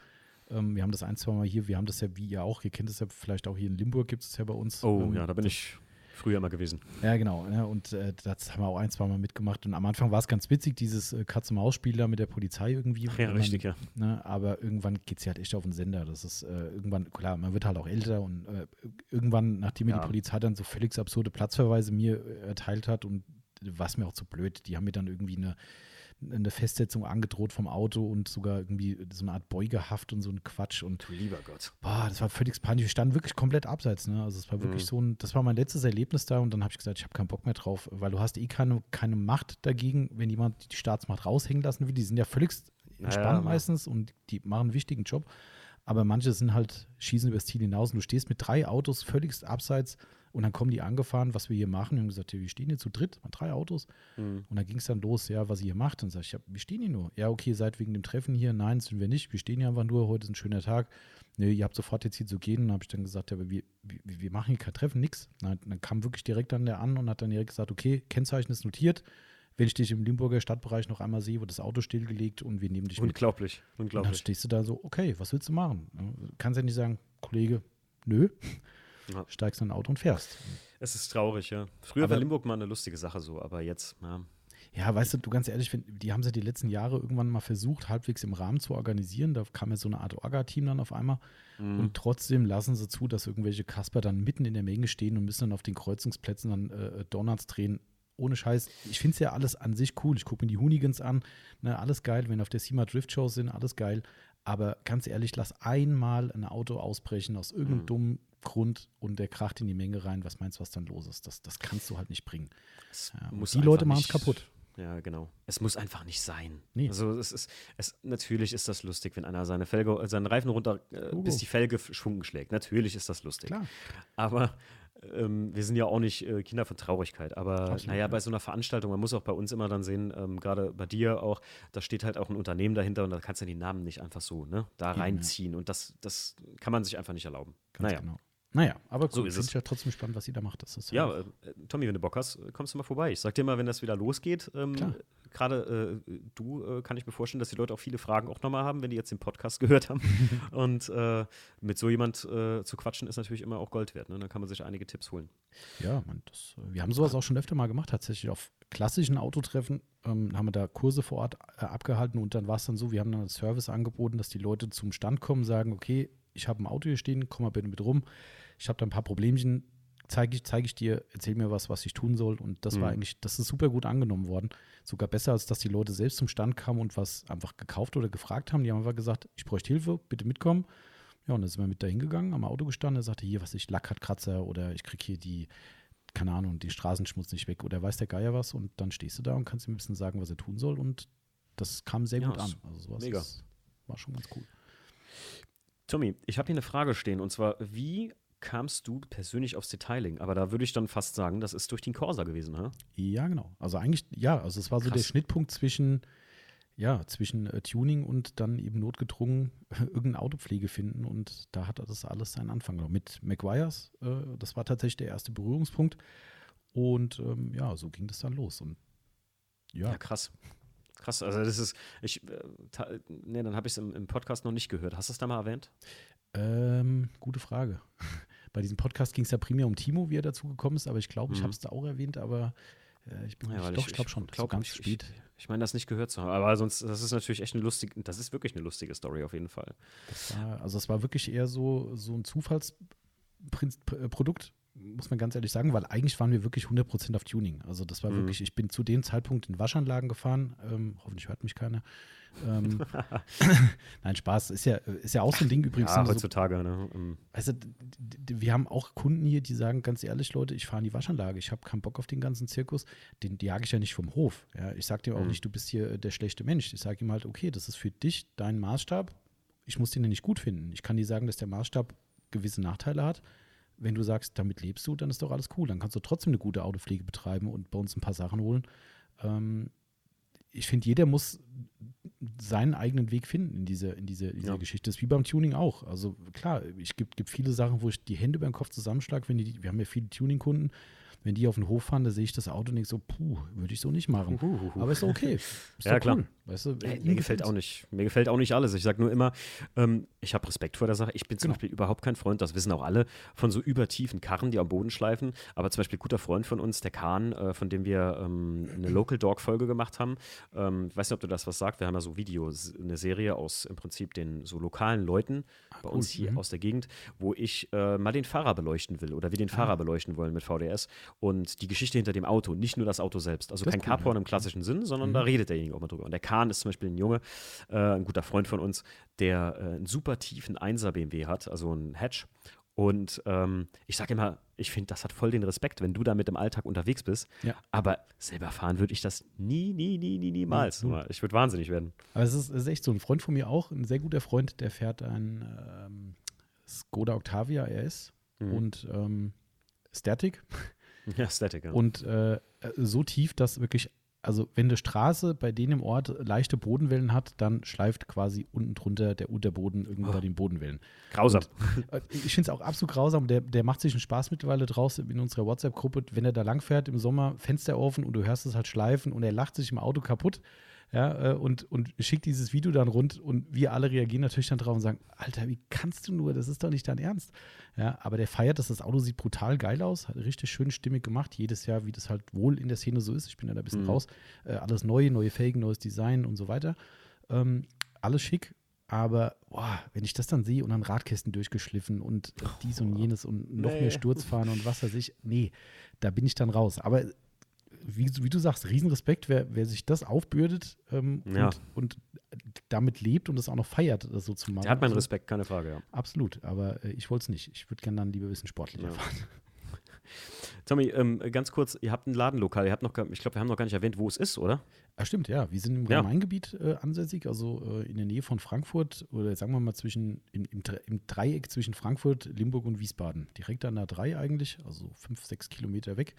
Ähm, wir haben das ein, zwei Mal hier, wir haben das ja wie ihr auch, ihr kennt es ja vielleicht auch hier in Limburg, gibt es ja bei uns. Oh, ähm, ja, da bin ich früher immer gewesen. Ja, genau. Ja, und äh, das haben wir auch ein, zwei Mal mitgemacht. Und am Anfang war es ganz witzig, dieses äh, Katz-Maus-Spiel da mit der Polizei irgendwie. Ja, Wenn man- richtig, ja. Ne, aber irgendwann geht es ja halt echt auf den Sender. Das ist äh, irgendwann, klar, man wird halt auch älter und äh, irgendwann, nachdem mir Ja. die Polizei dann so völlig absurde Platzverweise mir äh, erteilt hat und war es mir auch zu blöd. Die haben mir dann irgendwie eine, eine Festsetzung angedroht vom Auto und sogar irgendwie so eine Art Beugehaft und so ein Quatsch. Und Du lieber Gott. boah, das war völlig panisch. Wir standen wirklich komplett abseits. Ne? Also es war wirklich Mhm. so ein, das war mein letztes Erlebnis da und dann habe ich gesagt, ich habe keinen Bock mehr drauf, weil du hast eh keine, keine Macht dagegen, wenn jemand die Staatsmacht raushängen lassen will. Die sind ja völlig entspannt Ja, ja. meistens und die machen einen wichtigen Job. Aber manche sind halt, schießen übers Ziel hinaus und du stehst mit drei Autos völlig abseits und dann kommen die angefahren, was wir hier machen. Wir haben gesagt, ja, wir stehen hier zu dritt, mal drei Autos. Mhm. Und dann ging es dann los, ja, was ihr hier macht. Und sag ich, ja, wir stehen hier nur. Ja, okay, seid wegen dem Treffen hier. Nein, sind wir nicht. Wir stehen hier einfach nur. Heute ist ein schöner Tag. Nee, ihr habt sofort jetzt hier zu gehen. Und dann habe ich dann gesagt, ja, aber wir, wir, wir machen hier kein Treffen, nix. Nein, dann kam wirklich direkt dann der an und hat dann direkt gesagt, okay, Kennzeichen ist notiert. Wenn ich dich im Limburger Stadtbereich noch einmal sehe, wird das Auto stillgelegt und wir nehmen dich mit. Unglaublich, Und dann unglaublich. stehst du da so, okay, was willst du machen? Du kannst ja nicht sagen, Kollege, nö. Ja. Steigst in ein Auto und fährst. Es ist traurig, ja. Früher Aber- war Limburg mal eine lustige Sache so, aber jetzt, ja. Ja, weißt du, du ganz ehrlich, die haben ja die letzten Jahre irgendwann mal versucht, halbwegs im Rahmen zu organisieren. Da kam ja so eine Art Orga-Team dann auf einmal. Mhm. Und trotzdem lassen sie zu, dass irgendwelche Kasper dann mitten in der Menge stehen und müssen dann auf den Kreuzungsplätzen dann äh, Donuts drehen. Ohne Scheiß. Ich finde es ja alles an sich cool. Ich gucke mir die Hoonigans an. Ne, alles geil. Wenn auf der SEMA Drift Show sind, alles geil. Aber ganz ehrlich, lass einmal ein Auto ausbrechen aus irgendeinem Mhm. dummen Grund und der kracht in die Menge rein. Was meinst du, was dann los ist? Das, das kannst du halt nicht bringen. Es Ja, die Leute machen's nicht- kaputt. Ja, genau. Es muss einfach nicht sein. Nee. Also es ist, es, natürlich ist das lustig, wenn einer seine Felge, seinen Reifen runter, äh, bis die Felge f- Schwung schlägt. Natürlich ist das lustig. Klar. Aber ähm, wir sind ja auch nicht äh, Kinder von Traurigkeit. Aber Absolut, naja, ja. bei so einer Veranstaltung, man muss auch bei uns immer dann sehen, ähm, gerade bei dir auch, da steht halt auch ein Unternehmen dahinter und da kannst du die Namen nicht einfach so ne, da Eben, ja. reinziehen. Und das, das kann man sich einfach nicht erlauben. Ganz naja. genau. Naja, aber So cool, ist finde es. ich ja trotzdem spannend, was ihr da macht. Das ist Ja, äh, Tommy, wenn du Bock hast, kommst du mal vorbei. Ich sag dir mal, wenn das wieder losgeht. Ähm. Gerade äh, du äh, kann ich mir vorstellen, dass die Leute auch viele Fragen auch nochmal haben, wenn die jetzt den Podcast [LAUGHS] gehört haben. [LAUGHS] Und äh, mit so jemand äh, zu quatschen ist natürlich immer auch Gold wert. Ne? Dann kann man sich einige Tipps holen. Ja, man, das, äh, wir haben sowas auch schon öfter mal gemacht, tatsächlich auf klassischen Autotreffen ähm, haben wir da Kurse vor Ort abgehalten und dann war es dann so, wir haben dann einen Service angeboten, dass die Leute zum Stand kommen, sagen, okay, ich habe ein Auto hier stehen, komm mal bitte mit rum, ich habe da ein paar Problemchen, zeige ich, zeig ich dir, erzähl mir was, was ich tun soll und das war Mhm. eigentlich, das ist super gut angenommen worden, sogar besser, als dass die Leute selbst zum Stand kamen und was einfach gekauft oder gefragt haben, die haben einfach gesagt, ich bräuchte Hilfe, bitte mitkommen. Ja, und dann sind wir mit dahin gegangen, am Auto gestanden, er sagte, hier, was ich, Lack hat Kratzer oder ich kriege hier die, keine Ahnung, den Straßenschmutz nicht weg oder weiß der Geier was und dann stehst du da und kannst ihm ein bisschen sagen, was er tun soll und das kam sehr Ja, gut an. Also sowas mega. Ist, war schon ganz cool. Tommy, ich habe hier eine Frage stehen und zwar, wie kamst du persönlich aufs Detailing? Aber da würde ich dann fast sagen, das ist durch den Corsa gewesen, ha? Ja, genau. Also eigentlich, ja, also es war so der Krass. Schnittpunkt zwischen, ja, zwischen äh, Tuning und dann eben notgedrungen [LAUGHS] irgendeine Autopflege finden und da hat das alles seinen Anfang genommen. Mit McGuire's, äh, das war tatsächlich der erste Berührungspunkt und ähm, ja, so ging das dann los und ja, Ja, krass. Krass, also das ist, ich, äh, nee, dann habe ich es im, im Podcast noch nicht gehört. Hast du es da mal erwähnt? Ähm, gute Frage. [LAUGHS] Bei diesem Podcast ging es ja primär um Timo, wie er dazu gekommen ist, aber ich glaube, ich Mhm. habe es da auch erwähnt, aber äh, ich bin Ja, nicht, doch, ich glaube schon, glaub, so ganz ich, spät. Ich, ich meine, das nicht gehört zu haben. Aber sonst, das ist natürlich echt eine lustige, das ist wirklich eine lustige Story auf jeden Fall. Das war, also es war wirklich eher so, so ein Zufallsprodukt, muss man ganz ehrlich sagen, weil eigentlich waren wir wirklich 100% auf Tuning. Also das war Mhm. wirklich, ich bin zu dem Zeitpunkt in Waschanlagen gefahren, ähm, hoffentlich hört mich keiner. Ähm, [LAUGHS] [LAUGHS] Nein, Spaß, ist ja, ist ja auch so ein Ding übrigens. ja, so, heutzutage, ne? ähm, Weißt du, d- d- wir haben auch Kunden hier, die sagen ganz ehrlich, Leute, ich fahre in die Waschanlage, ich habe keinen Bock auf den ganzen Zirkus, den die jage ich ja nicht vom Hof. Ja, ich sage dem auch Mhm. nicht, du bist hier äh, der schlechte Mensch. Ich sage ihm halt, okay, das ist für dich dein Maßstab. Ich muss den ja nicht gut finden. Ich kann dir sagen, dass der Maßstab gewisse Nachteile hat. Wenn du sagst, damit lebst du, dann ist doch alles cool. Dann kannst du trotzdem eine gute Autopflege betreiben und bei uns ein paar Sachen holen. Ähm, ich finde, jeder muss seinen eigenen Weg finden in dieser, in dieser, dieser Ja. Geschichte. Das ist wie beim Tuning auch. Also klar, ich gibt, gibt viele Sachen, wo ich die Hände beim Kopf zusammenschlage, wenn die, wir haben ja viele Tuning-Kunden, wenn die auf den Hof fahren, da sehe ich das Auto und denke so, puh, würde ich so nicht machen. Huhuhu. Aber ist okay. [LAUGHS] Ist Ja, klar. Cool. Weißt du, Ey, ihm mir gefällt auch nicht. Mir gefällt auch nicht alles. Ich sage nur immer, ähm, ich habe Respekt vor der Sache. Ich bin zum Genau. Beispiel überhaupt kein Freund, das wissen auch alle, von so übertiefen Karren, die am Boden schleifen. Aber zum Beispiel ein guter Freund von uns, der Kahn, äh, von dem wir ähm, eine Local Dog Folge gemacht haben. Ähm, ich weiß nicht, ob du das was sagt. Wir haben ja so Videos, eine Serie aus im Prinzip den so lokalen Leuten bei uns hier Mhm. aus der Gegend, wo ich äh, mal den Fahrer beleuchten will oder wir den Fahrer beleuchten wollen mit VDS und die Geschichte hinter dem Auto, nicht nur das Auto selbst. Also Das kein ist cool, Carporn im klassischen Sinn, sondern da redet derjenige auch mal drüber. Und der Kahn ist zum Beispiel ein Junge, äh, ein guter Freund von uns, der äh, einen super tiefen 1er BMW hat, also einen Hatch. Und ähm, ich sage immer, ich finde, das hat voll den Respekt, wenn du da mit im Alltag unterwegs bist. Ja. Aber selber fahren würde ich das nie, nie, nie, nie, niemals. Mhm. Ich würde wahnsinnig werden. Aber es ist, es ist echt so. Ein Freund von mir auch, ein sehr guter Freund, der fährt ein ähm, Skoda Octavia RS Mhm. und ähm, Static. Ja, Static, ja. Und äh, so tief, dass wirklich, also wenn eine Straße bei denen im Ort leichte Bodenwellen hat, dann schleift quasi unten drunter der Unterboden irgendwie Oh. bei den Bodenwellen. Grausam. Äh, Ich finde es auch absolut grausam. Der, der macht sich einen Spaß mittlerweile draus in unserer WhatsApp-Gruppe, wenn er da langfährt im Sommer, Fenster offen und du hörst es halt schleifen und er lacht sich im Auto kaputt. Ja, äh, und, und schickt dieses Video dann rund und wir alle reagieren natürlich dann drauf und sagen, Alter, wie kannst du nur, das ist doch nicht dein Ernst. Ja, aber der feiert, dass das Auto sieht brutal geil aus, hat richtig schön stimmig gemacht, jedes Jahr, wie das halt wohl in der Szene so ist. Ich bin ja da ein bisschen Mhm. raus. Äh, alles neu, neue Felgen, neues Design und so weiter. Ähm, alles schick, aber boah, wenn ich das dann sehe und dann Radkästen durchgeschliffen und äh, dies und jenes und noch Nee. mehr Sturzfahren und was weiß ich, nee, da bin ich dann raus. Aber wie, wie du sagst, Riesenrespekt, wer, wer sich das aufbürdet ähm, Ja. und, und damit lebt und es auch noch feiert, das so zu machen. Der hat meinen Also, Respekt, keine Frage, ja. Absolut, aber äh, ich wollte es nicht. Ich würde gerne dann lieber ein bisschen sportlicher Ja. fahren. [LAUGHS] Tommy, ähm, ganz kurz, ihr habt ein Ladenlokal, ihr habt noch, ich glaube, wir haben noch gar nicht erwähnt, wo es ist, oder? Ah, stimmt, ja. Wir sind im Ja. Rhein-Main-Gebiet äh, ansässig, also äh, in der Nähe von Frankfurt oder sagen wir mal zwischen im, im, im Dreieck zwischen Frankfurt, Limburg und Wiesbaden. Direkt an der 3 eigentlich, also fünf, sechs Kilometer weg.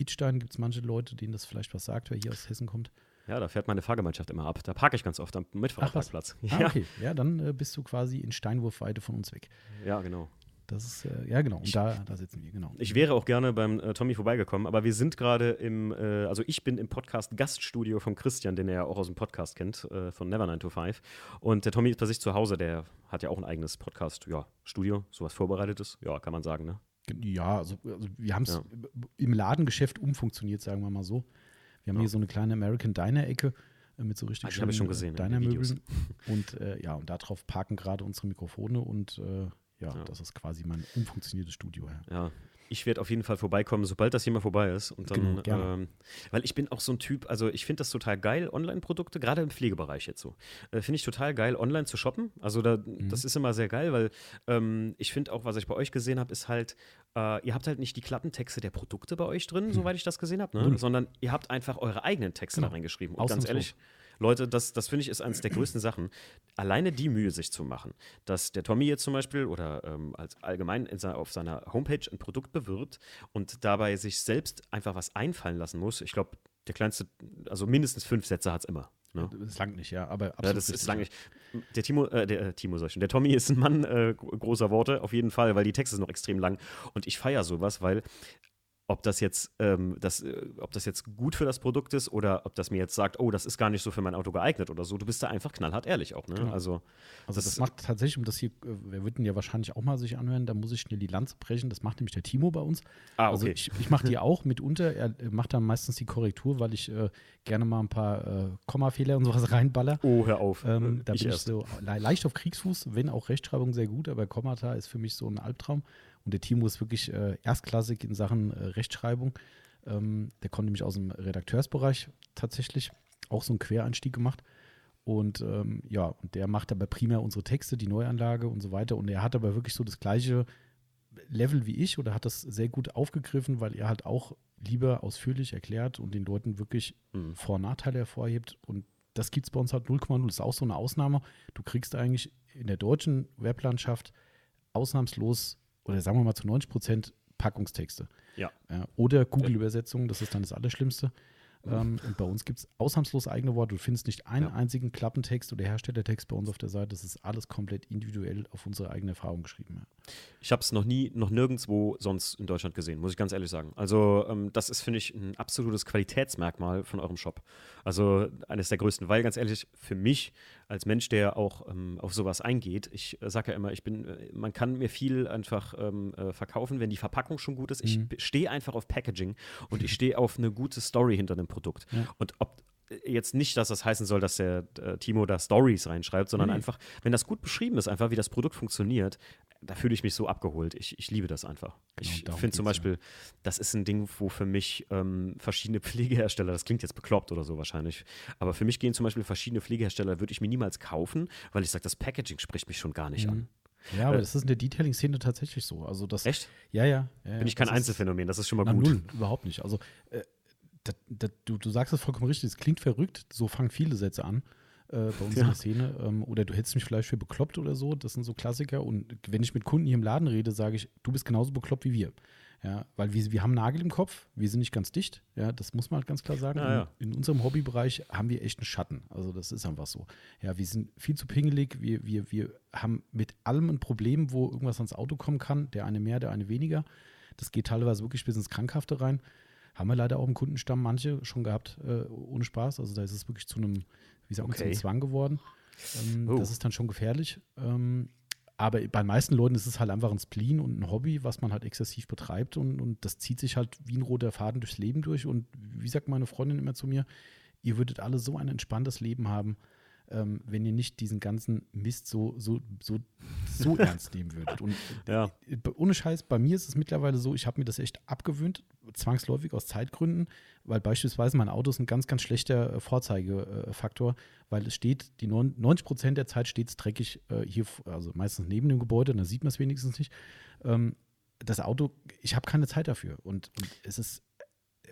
Idstein gibt es manche Leute, denen das vielleicht was sagt, wer hier aus Hessen kommt. Ja, da fährt meine Fahrgemeinschaft immer ab. Da parke ich ganz oft am? Mitfahrparkplatz. Ah, [LAUGHS] Ja, okay. Ja, dann äh, bist du quasi in Steinwurfweite von uns weg. ja, genau. Das ist, äh, ja genau, und ich, da, da sitzen wir, genau. Ich wäre auch gerne beim äh, Tommy vorbeigekommen, aber wir sind gerade im, äh, also ich bin im Podcast Gaststudio von Christian, den er ja auch aus dem Podcast kennt, äh, von Never 9 to 5. Und der Tommy ist bei sich zu Hause, der hat ja auch ein eigenes Podcast-Studio, ja, sowas Vorbereitetes, ja, kann man sagen, ne? Ja, also, also wir haben es ja. im Ladengeschäft umfunktioniert, sagen wir mal so. Wir haben ja. hier so eine kleine American Diner-Ecke äh, mit so richtig ah, schönen äh, Diner-Möbeln. [LAUGHS] Und äh, ja, und darauf parken gerade unsere Mikrofone und äh, ja, ja, das ist quasi mein umfunktioniertes Studio. Ja ich werde auf jeden Fall vorbeikommen, sobald das hier mal vorbei ist. Und dann, genau, ähm, weil ich bin auch so ein Typ, also ich finde das total geil, Online-Produkte, gerade im Pflegebereich jetzt so. Äh, finde ich total geil, online zu shoppen. Also da, mhm. das ist immer sehr geil, weil ähm, ich finde auch, was ich bei euch gesehen habe, ist halt, äh, ihr habt halt nicht die Klappentexte der Produkte bei euch drin, mhm. soweit ich das gesehen habe, ne? mhm. sondern ihr habt einfach eure eigenen Texte genau. da reingeschrieben. Und ganz ehrlich, Leute, das, das finde ich ist eines der größten Sachen. Alleine die Mühe sich zu machen, dass der Tommy jetzt zum Beispiel oder ähm, als allgemein seiner, auf seiner Homepage ein Produkt bewirbt und dabei sich selbst einfach was einfallen lassen muss. Ich glaube, der kleinste, also mindestens fünf Sätze hat es immer. Ne? Das langt nicht, ja, aber ja, das ist lang nicht. Der Timo, äh, der äh, Timo, der Tommy ist ein Mann äh, großer Worte, auf jeden Fall, weil die Texte sind noch extrem lang. Und ich feiere sowas, weil ob das jetzt, ähm, das, äh, ob das jetzt gut für das Produkt ist oder ob das mir jetzt sagt, oh, das ist gar nicht so für mein Auto geeignet oder so. Du bist da einfach knallhart ehrlich auch, ne? Genau. Also, also das, das, macht tatsächlich, um das hier, äh, wir würden ja wahrscheinlich auch mal sich anhören, da muss ich schnell die Lanze brechen. Das macht nämlich der Timo bei uns. Ah, also okay. Also ich, ich mache die auch mitunter. Er macht dann meistens die Korrektur, weil ich äh, gerne mal ein paar äh, Kommafehler und sowas [LAUGHS] reinballer. Oh, hör auf. Ähm, da ich bin ich so leicht auf Kriegsfuß, wenn auch Rechtschreibung sehr gut, aber Kommata ist für mich so ein Albtraum. Und der Timo ist wirklich äh, erstklassig in Sachen äh, Rechtschreibung. Ähm, der kommt nämlich aus dem Redakteursbereich tatsächlich, auch so einen Quereinstieg gemacht. Und ähm, ja, und der macht aber primär unsere Texte, die Neuanlage und so weiter. Und er hat aber wirklich so das gleiche Level wie ich oder hat das sehr gut aufgegriffen, weil er halt auch lieber ausführlich erklärt und den Leuten wirklich mhm. Vor- und Nachteile hervorhebt. Und das gibt es bei uns halt 0,0. Das ist auch so eine Ausnahme. Du kriegst eigentlich in der deutschen Weblandschaft ausnahmslos oder sagen wir mal zu 90 Prozent Packungstexte. Ja. ja oder Google-Übersetzung, das ist dann das Allerschlimmste. Ähm, und bei uns gibt es ausnahmslos eigene Worte. Du findest nicht einen ja. einzigen Klappentext oder Herstellertext bei uns auf der Seite. Das ist alles komplett individuell auf unsere eigene Erfahrung geschrieben. Ja. Ich habe es noch nie, noch nirgendwo sonst in Deutschland gesehen, muss ich ganz ehrlich sagen. Also, ähm, das ist, finde ich, ein absolutes Qualitätsmerkmal von eurem Shop. Also, eines der größten, weil ganz ehrlich, für mich als Mensch, der auch ähm, auf sowas eingeht, ich äh, sage ja immer, ich bin, äh, man kann mir viel einfach ähm, äh, verkaufen, wenn die Verpackung schon gut ist. Ich mhm. stehe einfach auf Packaging und ich stehe auf eine gute Story hinter einem Produkt. Ja. Und ob, jetzt nicht, dass das heißen soll, dass der äh, Timo da Stories reinschreibt, sondern nee. einfach, wenn das gut beschrieben ist, einfach wie das Produkt funktioniert, da fühle ich mich so abgeholt. Ich, ich liebe das einfach. Genau, ich finde zum Beispiel, ja. das ist ein Ding, wo für mich ähm, verschiedene [LAUGHS] Pflegehersteller, das klingt jetzt bekloppt oder so wahrscheinlich, aber für mich gehen zum Beispiel verschiedene Pflegehersteller, würde ich mir niemals kaufen, weil ich sage, das Packaging spricht mich schon gar nicht mhm. an. Ja, aber äh, das ist in der Detailing-Szene tatsächlich so. Also das, Echt? Ja, ja. ja Bin ich kein Einzelfänomen, das ist schon mal na, gut. Null, überhaupt nicht. Also äh, das, das, du, du sagst es vollkommen richtig, es klingt verrückt, so fangen viele Sätze an äh, bei uns ja. in der Szene. Ähm, oder du hättest mich vielleicht für bekloppt oder so, das sind so Klassiker. Und wenn ich mit Kunden hier im Laden rede, sage ich, du bist genauso bekloppt wie wir. Ja, weil wir, wir haben Nagel im Kopf, wir sind nicht ganz dicht, ja, das muss man halt ganz klar sagen. Ja, ja. In, in, unserem Hobbybereich haben wir echt einen Schatten. Also das ist einfach so. Ja, wir sind viel zu pingelig, wir, wir, wir haben mit allem ein Problem, wo irgendwas ans Auto kommen kann, der eine mehr, der eine weniger. Das geht teilweise wirklich bis ins Krankhafte rein. Haben wir leider auch im Kundenstamm manche schon gehabt, äh, ohne Spaß. Also da ist es wirklich zu einem, wie sagt man, okay. zum Zwang geworden. Ähm, oh. Das ist dann schon gefährlich. Ähm, aber bei den meisten Leuten ist es halt einfach ein Spleen und ein Hobby, was man halt exzessiv betreibt und, und das zieht sich halt wie ein roter Faden durchs Leben durch. Und wie sagt meine Freundin immer zu mir, ihr würdet alle so ein entspanntes Leben haben, ähm, wenn ihr nicht diesen ganzen Mist so, so, so, so [LAUGHS] ernst nehmen würdet. Und ja. Äh, ohne Scheiß, bei mir ist es mittlerweile so, ich habe mir das echt abgewöhnt, zwangsläufig aus Zeitgründen, weil beispielsweise mein Auto ist ein ganz, ganz schlechter äh, Vorzeigefaktor, weil es steht, die 90 Prozent der Zeit steht es dreckig äh, hier, also meistens neben dem Gebäude, da sieht man es wenigstens nicht. Ähm, das Auto, ich habe keine Zeit dafür. Und, und es ist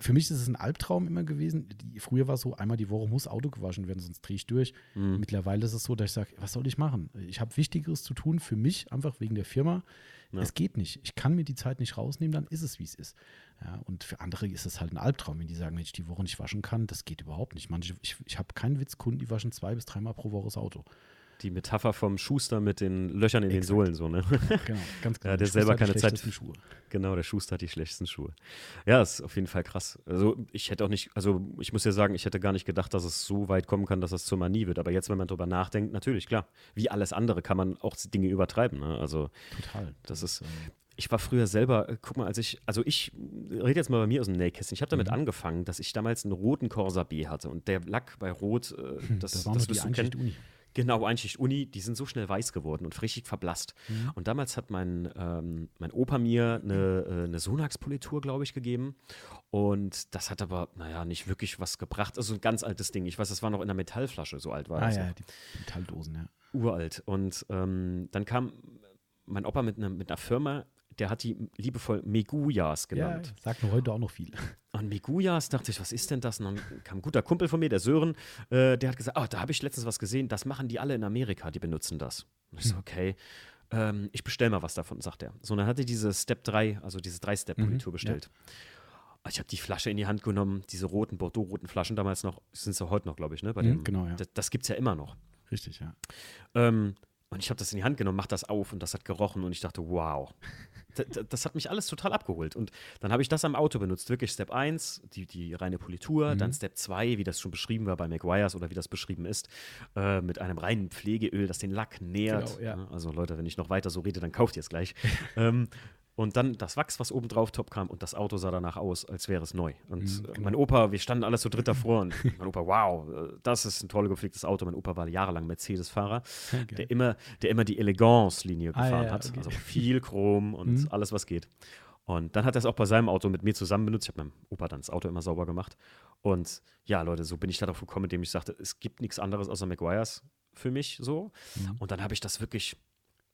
für mich ist es ein Albtraum immer gewesen. Die, früher war es so, einmal die Woche muss Auto gewaschen werden, sonst drehe ich durch. Mhm. Mittlerweile ist es so, dass ich sage, was soll ich machen? Ich habe Wichtigeres zu tun für mich, einfach wegen der Firma. Ja. Es geht nicht. Ich kann mir die Zeit nicht rausnehmen, dann ist es, wie es ist. Ja, und für andere ist es halt ein Albtraum, wenn die sagen, wenn ich die Woche nicht waschen kann, das geht überhaupt nicht. Manche, ich, ich habe keinen Witz, Kunden, die waschen zwei bis dreimal pro Woche das Auto. Die Metapher vom Schuster mit den Löchern in Exakt. den Sohlen, so, ne? Genau, ganz genau. [LAUGHS] Ja, der Der selber Schuster hat die keine Zeit- schlechtesten Schuhe. Genau, der Schuster hat die schlechtesten Schuhe. Ja, ist auf jeden Fall krass. Also ich hätte auch nicht, also ich muss ja sagen, ich hätte gar nicht gedacht, dass es so weit kommen kann, dass es zur Manie wird. Aber jetzt, wenn man drüber nachdenkt, natürlich, klar. Wie alles andere kann man auch Dinge übertreiben. Ne? Also Total. Das ist- ähm, ich war früher selber, äh, guck mal, als ich, also ich rede jetzt mal bei mir aus dem Nähkästchen. Ich habe damit Mhm. angefangen, dass ich damals einen roten Corsa B hatte. Und der Lack bei Rot, äh, das, das das, war nur die wirst du kennen. Einschicht-Uni. Genau, Einschicht Uni, die sind so schnell weiß geworden und richtig verblasst. Mhm. Und damals hat mein, ähm, mein Opa mir eine, äh, eine Sonax-Politur, glaube ich, gegeben. Und das hat aber, naja, nicht wirklich was gebracht. Also ein ganz altes Ding. Ich weiß, das war noch in einer Metallflasche, so alt war Ah das. ja, noch. die Metalldosen, ja. Uralt. Und ähm, dann kam mein Opa mit, einer- mit einer Firma, der hat die liebevoll Meguyas Ja, genannt. sagt mir heute auch noch viel. Und Meguyas dachte ich, was ist denn das? Und dann kam ein guter Kumpel von mir, der Sören, äh, der hat gesagt, ah, da habe ich letztens was gesehen, das machen die alle in Amerika, die benutzen das. Und ich so, okay, ähm, ich bestelle mal was davon, sagt er. So, und dann hatte diese Step 3, also diese 3-Step-Politur Mhm, bestellt. Und Ich habe die Flasche in die Hand genommen, diese roten, Bordeaux-roten Flaschen damals noch, sind sie heute noch, glaube ich, ne? Bei Mhm, dem, genau, ja. Das, das gibt es ja immer noch. Richtig, ja. Ähm, und ich habe das in die Hand genommen, mach das auf und das hat gerochen und ich dachte, wow. Das hat mich alles total abgeholt. Und dann habe ich das am Auto benutzt. Wirklich Step 1, die, die reine Politur, Mhm. dann Step 2, wie das schon beschrieben war bei McGuire's oder wie das beschrieben ist, äh, mit einem reinen Pflegeöl, das den Lack nährt. Genau, ja. Also Leute, wenn ich noch weiter so rede, dann kauft ihr es gleich. [LAUGHS] ähm, und dann das Wachs, was oben drauf top kam und das Auto sah danach aus, als wäre es neu. Und Mhm, äh, genau. mein Opa, wir standen alles so dritt davor und [LAUGHS] mein Opa, wow, äh, das ist ein toll gepflegtes Auto. Mein Opa war jahrelang Mercedes-Fahrer der immer, der immer die Elegance-Linie Ah, gefahren ja, hat. okay. Also viel Chrom und Mhm. alles, was geht. Und dann hat er es auch bei seinem Auto mit mir zusammen benutzt. Ich habe meinem Opa dann das Auto immer sauber gemacht. Und ja, Leute, so bin ich darauf gekommen, indem ich sagte, es gibt nichts anderes außer McGuire's für mich so. Mhm. Und dann habe ich das wirklich.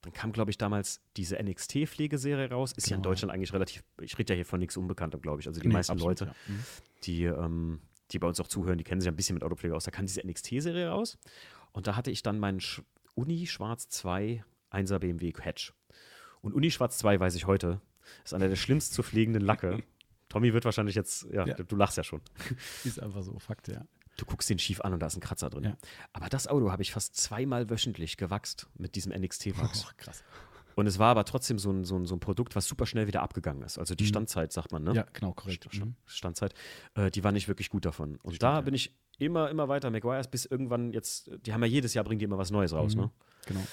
Dann kam, glaube ich, damals diese NXT-Pflegeserie raus. Ist ja in Genau, Deutschland eigentlich relativ, ich rede ja hier von nichts Unbekanntem, glaube ich. Also die Nee, meisten absolut, Leute, ja. Mhm. die, ähm, die bei uns auch zuhören, die kennen sich ein bisschen mit Autopflege aus. Da kam diese NXT-Serie raus. Und da hatte ich dann meinen Sch Uni Schwarz 2 1er BMW Hatch. Und Uni Schwarz 2 weiß ich heute, ist einer der schlimmst zu pflegenden Lacke. [LAUGHS] Tommy wird wahrscheinlich jetzt, ja, Ja. du lachst ja schon. Ist einfach so, Fakt, ja. Du guckst den schief an und da ist ein Kratzer drin. Ja. Aber das Auto habe ich fast zweimal wöchentlich gewachst mit diesem NXT-Wachs. Oh, krass. Und es war aber trotzdem so ein, so, ein, so ein Produkt, was super schnell wieder abgegangen ist. Also die Mhm. Standzeit, sagt man, ne? Ja, genau, korrekt. Mhm. Standzeit, äh, die war nicht wirklich gut davon. Und Stimmt, da ja. bin ich immer, immer weiter McGuire's, bis irgendwann jetzt, die haben ja jedes Jahr, bringen die immer was Neues raus, Mhm. ne? Genau.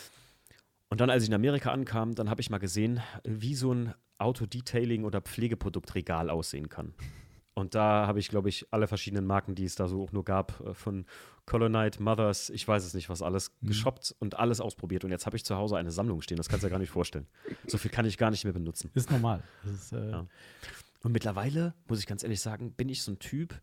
Und dann, als ich in Amerika ankam, dann habe ich mal gesehen, wie so ein Autodetailing- oder Pflegeproduktregal aussehen kann. Und da habe ich, glaube ich, alle verschiedenen Marken, die es da so auch nur gab, äh, von Colonite, Mothers, ich weiß es nicht, was alles, Mhm. geshoppt und alles ausprobiert. Und jetzt habe ich zu Hause eine Sammlung stehen, das kannst du dir gar nicht vorstellen. So viel kann ich gar nicht mehr benutzen. Ist normal. Ist, äh, Ja. Und mittlerweile, muss ich ganz ehrlich sagen, bin ich so ein Typ.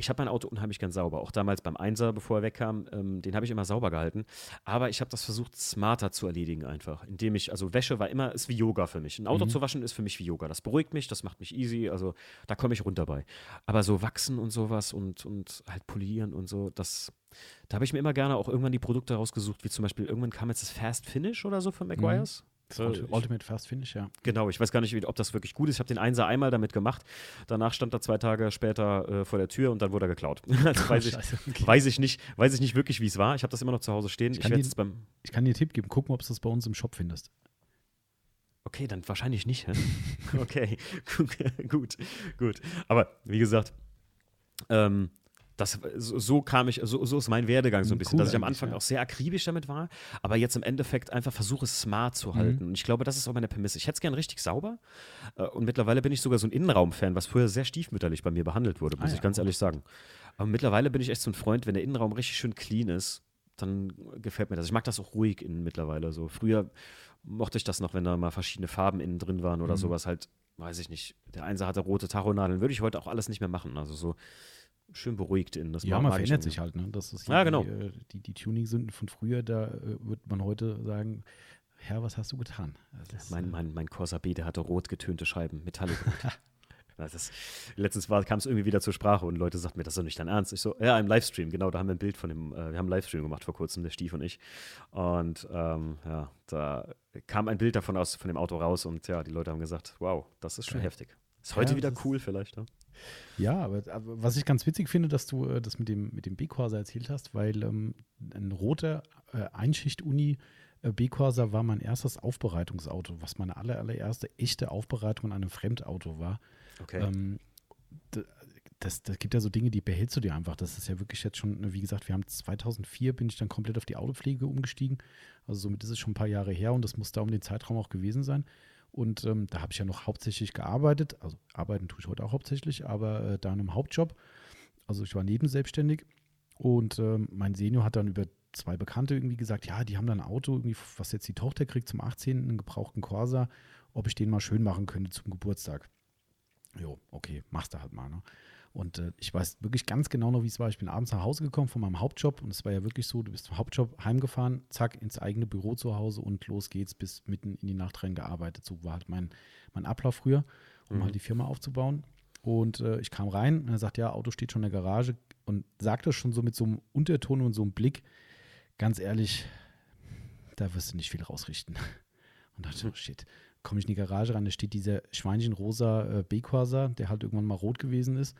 Ich habe mein Auto unheimlich gern sauber. Auch damals beim Einser, bevor er wegkam, ähm, den habe ich immer sauber gehalten. Aber ich habe das versucht, smarter zu erledigen einfach. Indem ich, also Wäsche war immer, ist wie Yoga für mich. Ein Auto Mhm. zu waschen ist für mich wie Yoga. Das beruhigt mich, das macht mich easy. Also da komme ich runter bei. Aber so wachsen und sowas und, und halt polieren und so, das, da habe ich mir immer gerne auch irgendwann die Produkte rausgesucht, wie zum Beispiel, irgendwann kam jetzt das Fast Finish oder so von McGuire's. Das Äh, Ulti- ich- Ultimate Fast Finish, ja. Genau, ich weiß gar nicht, ob das wirklich gut ist. Ich habe den Einser einmal damit gemacht. Danach stand er zwei Tage später äh, vor der Tür und dann wurde er geklaut. [LAUGHS] also weiß, ich, okay. weiß, ich nicht, weiß ich nicht wirklich, wie es war. Ich habe das immer noch zu Hause stehen. Ich Ich, kann die- es beim. Ich kann dir einen Tipp geben. Gucken, ob du das bei uns im Shop findest. Okay, dann wahrscheinlich nicht. [LAUGHS] okay, [LAUGHS] gut, gut. Aber wie gesagt, ähm, das, so, kam ich, so, so ist mein Werdegang so ein Mhm, bisschen, cool dass ich am Anfang ja. auch sehr akribisch damit war, aber jetzt im Endeffekt einfach versuche, es smart zu halten. Und ich glaube, das ist auch meine Prämisse. Ich hätte es gern richtig sauber äh, und mittlerweile bin ich sogar so ein Innenraum-Fan, was früher sehr stiefmütterlich bei mir behandelt wurde, muss Ah ja, ich ganz gut. ehrlich sagen. Aber mittlerweile bin ich echt so ein Freund, wenn der Innenraum richtig schön clean ist, dann gefällt mir das. Ich mag das auch ruhig innen mittlerweile. So früher mochte ich das noch, wenn da mal verschiedene Farben innen drin waren oder Mhm. sowas halt, weiß ich nicht. Der Einser hatte rote Tachonadeln, würde ich heute auch alles nicht mehr machen. Also so schön beruhigt innen. Das ja, man verändert sich halt. Ne? Das ist Ja, die, genau. äh, die, die Tuning-Sünden von früher, da äh, wird man heute sagen, Herr, was hast du getan? Das Mein, äh, mein, mein Corsa B, der hatte rot getönte Scheiben, Metallic. [LAUGHS] ist, letztens kam es irgendwie wieder zur Sprache und Leute sagten mir, das ist doch nicht dein Ernst. Ich so, ja, im Livestream, genau, da haben wir ein Bild von dem, äh, wir haben einen Livestream gemacht vor kurzem, der Stief und ich. Und ähm, ja, da kam ein Bild davon aus, von dem Auto raus und ja, die Leute haben gesagt, wow, das ist schon Geil. heftig. Ist heute Ja, wieder cool vielleicht, ja? Ja, aber, aber was ich ganz witzig finde, dass du äh, das mit dem, mit dem B-Corsa erzählt hast, weil ähm, ein roter äh, Einschicht-Uni äh, B-Corsa war mein erstes Aufbereitungsauto, was meine aller, allererste echte Aufbereitung an einem Fremdauto war. Okay. Ähm, das, das gibt ja so Dinge, die behältst du dir einfach. Das ist ja wirklich jetzt schon, wie gesagt, wir haben 2004 bin ich dann komplett auf die Autopflege umgestiegen. Also somit ist es schon ein paar Jahre her und das muss da um den Zeitraum auch gewesen sein. Und ähm, da habe ich ja noch hauptsächlich gearbeitet. Also arbeiten tue ich heute auch hauptsächlich, aber äh, da in einem Hauptjob. Also ich war nebenselbstständig und ähm, mein Senior hat dann über zwei Bekannte irgendwie gesagt, ja, die haben da ein Auto, irgendwie, was jetzt die Tochter kriegt zum 18. einen gebrauchten Corsa, ob ich den mal schön machen könnte zum Geburtstag. Jo, okay, machst du halt mal. Ne? Und äh, ich weiß wirklich ganz genau noch, wie es war. Ich bin abends nach Hause gekommen von meinem Hauptjob und es war ja wirklich so, du bist vom Hauptjob heimgefahren, zack, ins eigene Büro zu Hause und los geht's, bis mitten in die Nacht rein gearbeitet. So war halt mein, mein Ablauf früher, um Mhm. halt die Firma aufzubauen. Und äh, ich kam rein und er sagt, ja, Auto steht schon in der Garage und sagte schon so mit so einem Unterton und so einem Blick, ganz ehrlich, da wirst du nicht viel rausrichten. [LAUGHS] Und dachte, oh shit, komme ich in die Garage rein, da steht dieser Schweinchenrosa äh, B-Corsa, der halt irgendwann mal rot gewesen ist.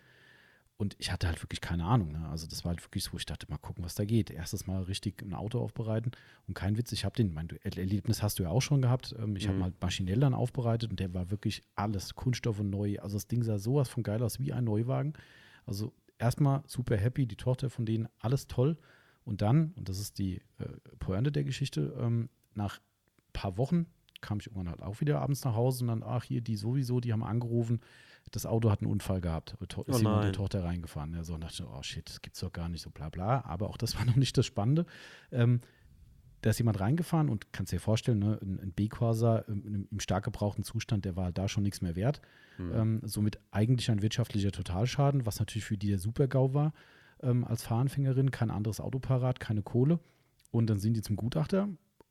Und ich hatte halt wirklich keine Ahnung. Ne? Also das war halt wirklich so, ich dachte, mal gucken, was da geht. Erstes Mal richtig ein Auto aufbereiten. Und kein Witz, ich habe den, mein Er- Erlebnis hast du ja auch schon gehabt. Ähm, ich habe Mhm. mal maschinell dann aufbereitet und der war wirklich alles, Kunststoffe neu. Also das Ding sah sowas von geil aus wie ein Neuwagen. Also erstmal super happy, die Tochter von denen, alles toll. Und dann, und das ist die äh, Pointe der Geschichte, ähm, nach ein paar Wochen kam ich irgendwann halt auch wieder abends nach Hause und dann, ach hier, die sowieso, die haben angerufen, das Auto hat einen Unfall gehabt, to- ist Oh jemand der. Tochter reingefahren. Ja, so und dachte, ich, oh shit, das gibt's doch gar nicht, so bla bla. Aber auch das [LAUGHS] war noch nicht das Spannende. Ähm, da ist jemand reingefahren und kannst dir vorstellen, ne, ein, ein B-Corsa im, im stark gebrauchten Zustand, der war halt da schon nichts mehr wert. Mhm. Ähm, somit eigentlich ein wirtschaftlicher Totalschaden, was natürlich für die der Super-GAU war ähm, als Fahranfängerin, kein anderes Auto parat, keine Kohle. Und dann sind die zum Gutachter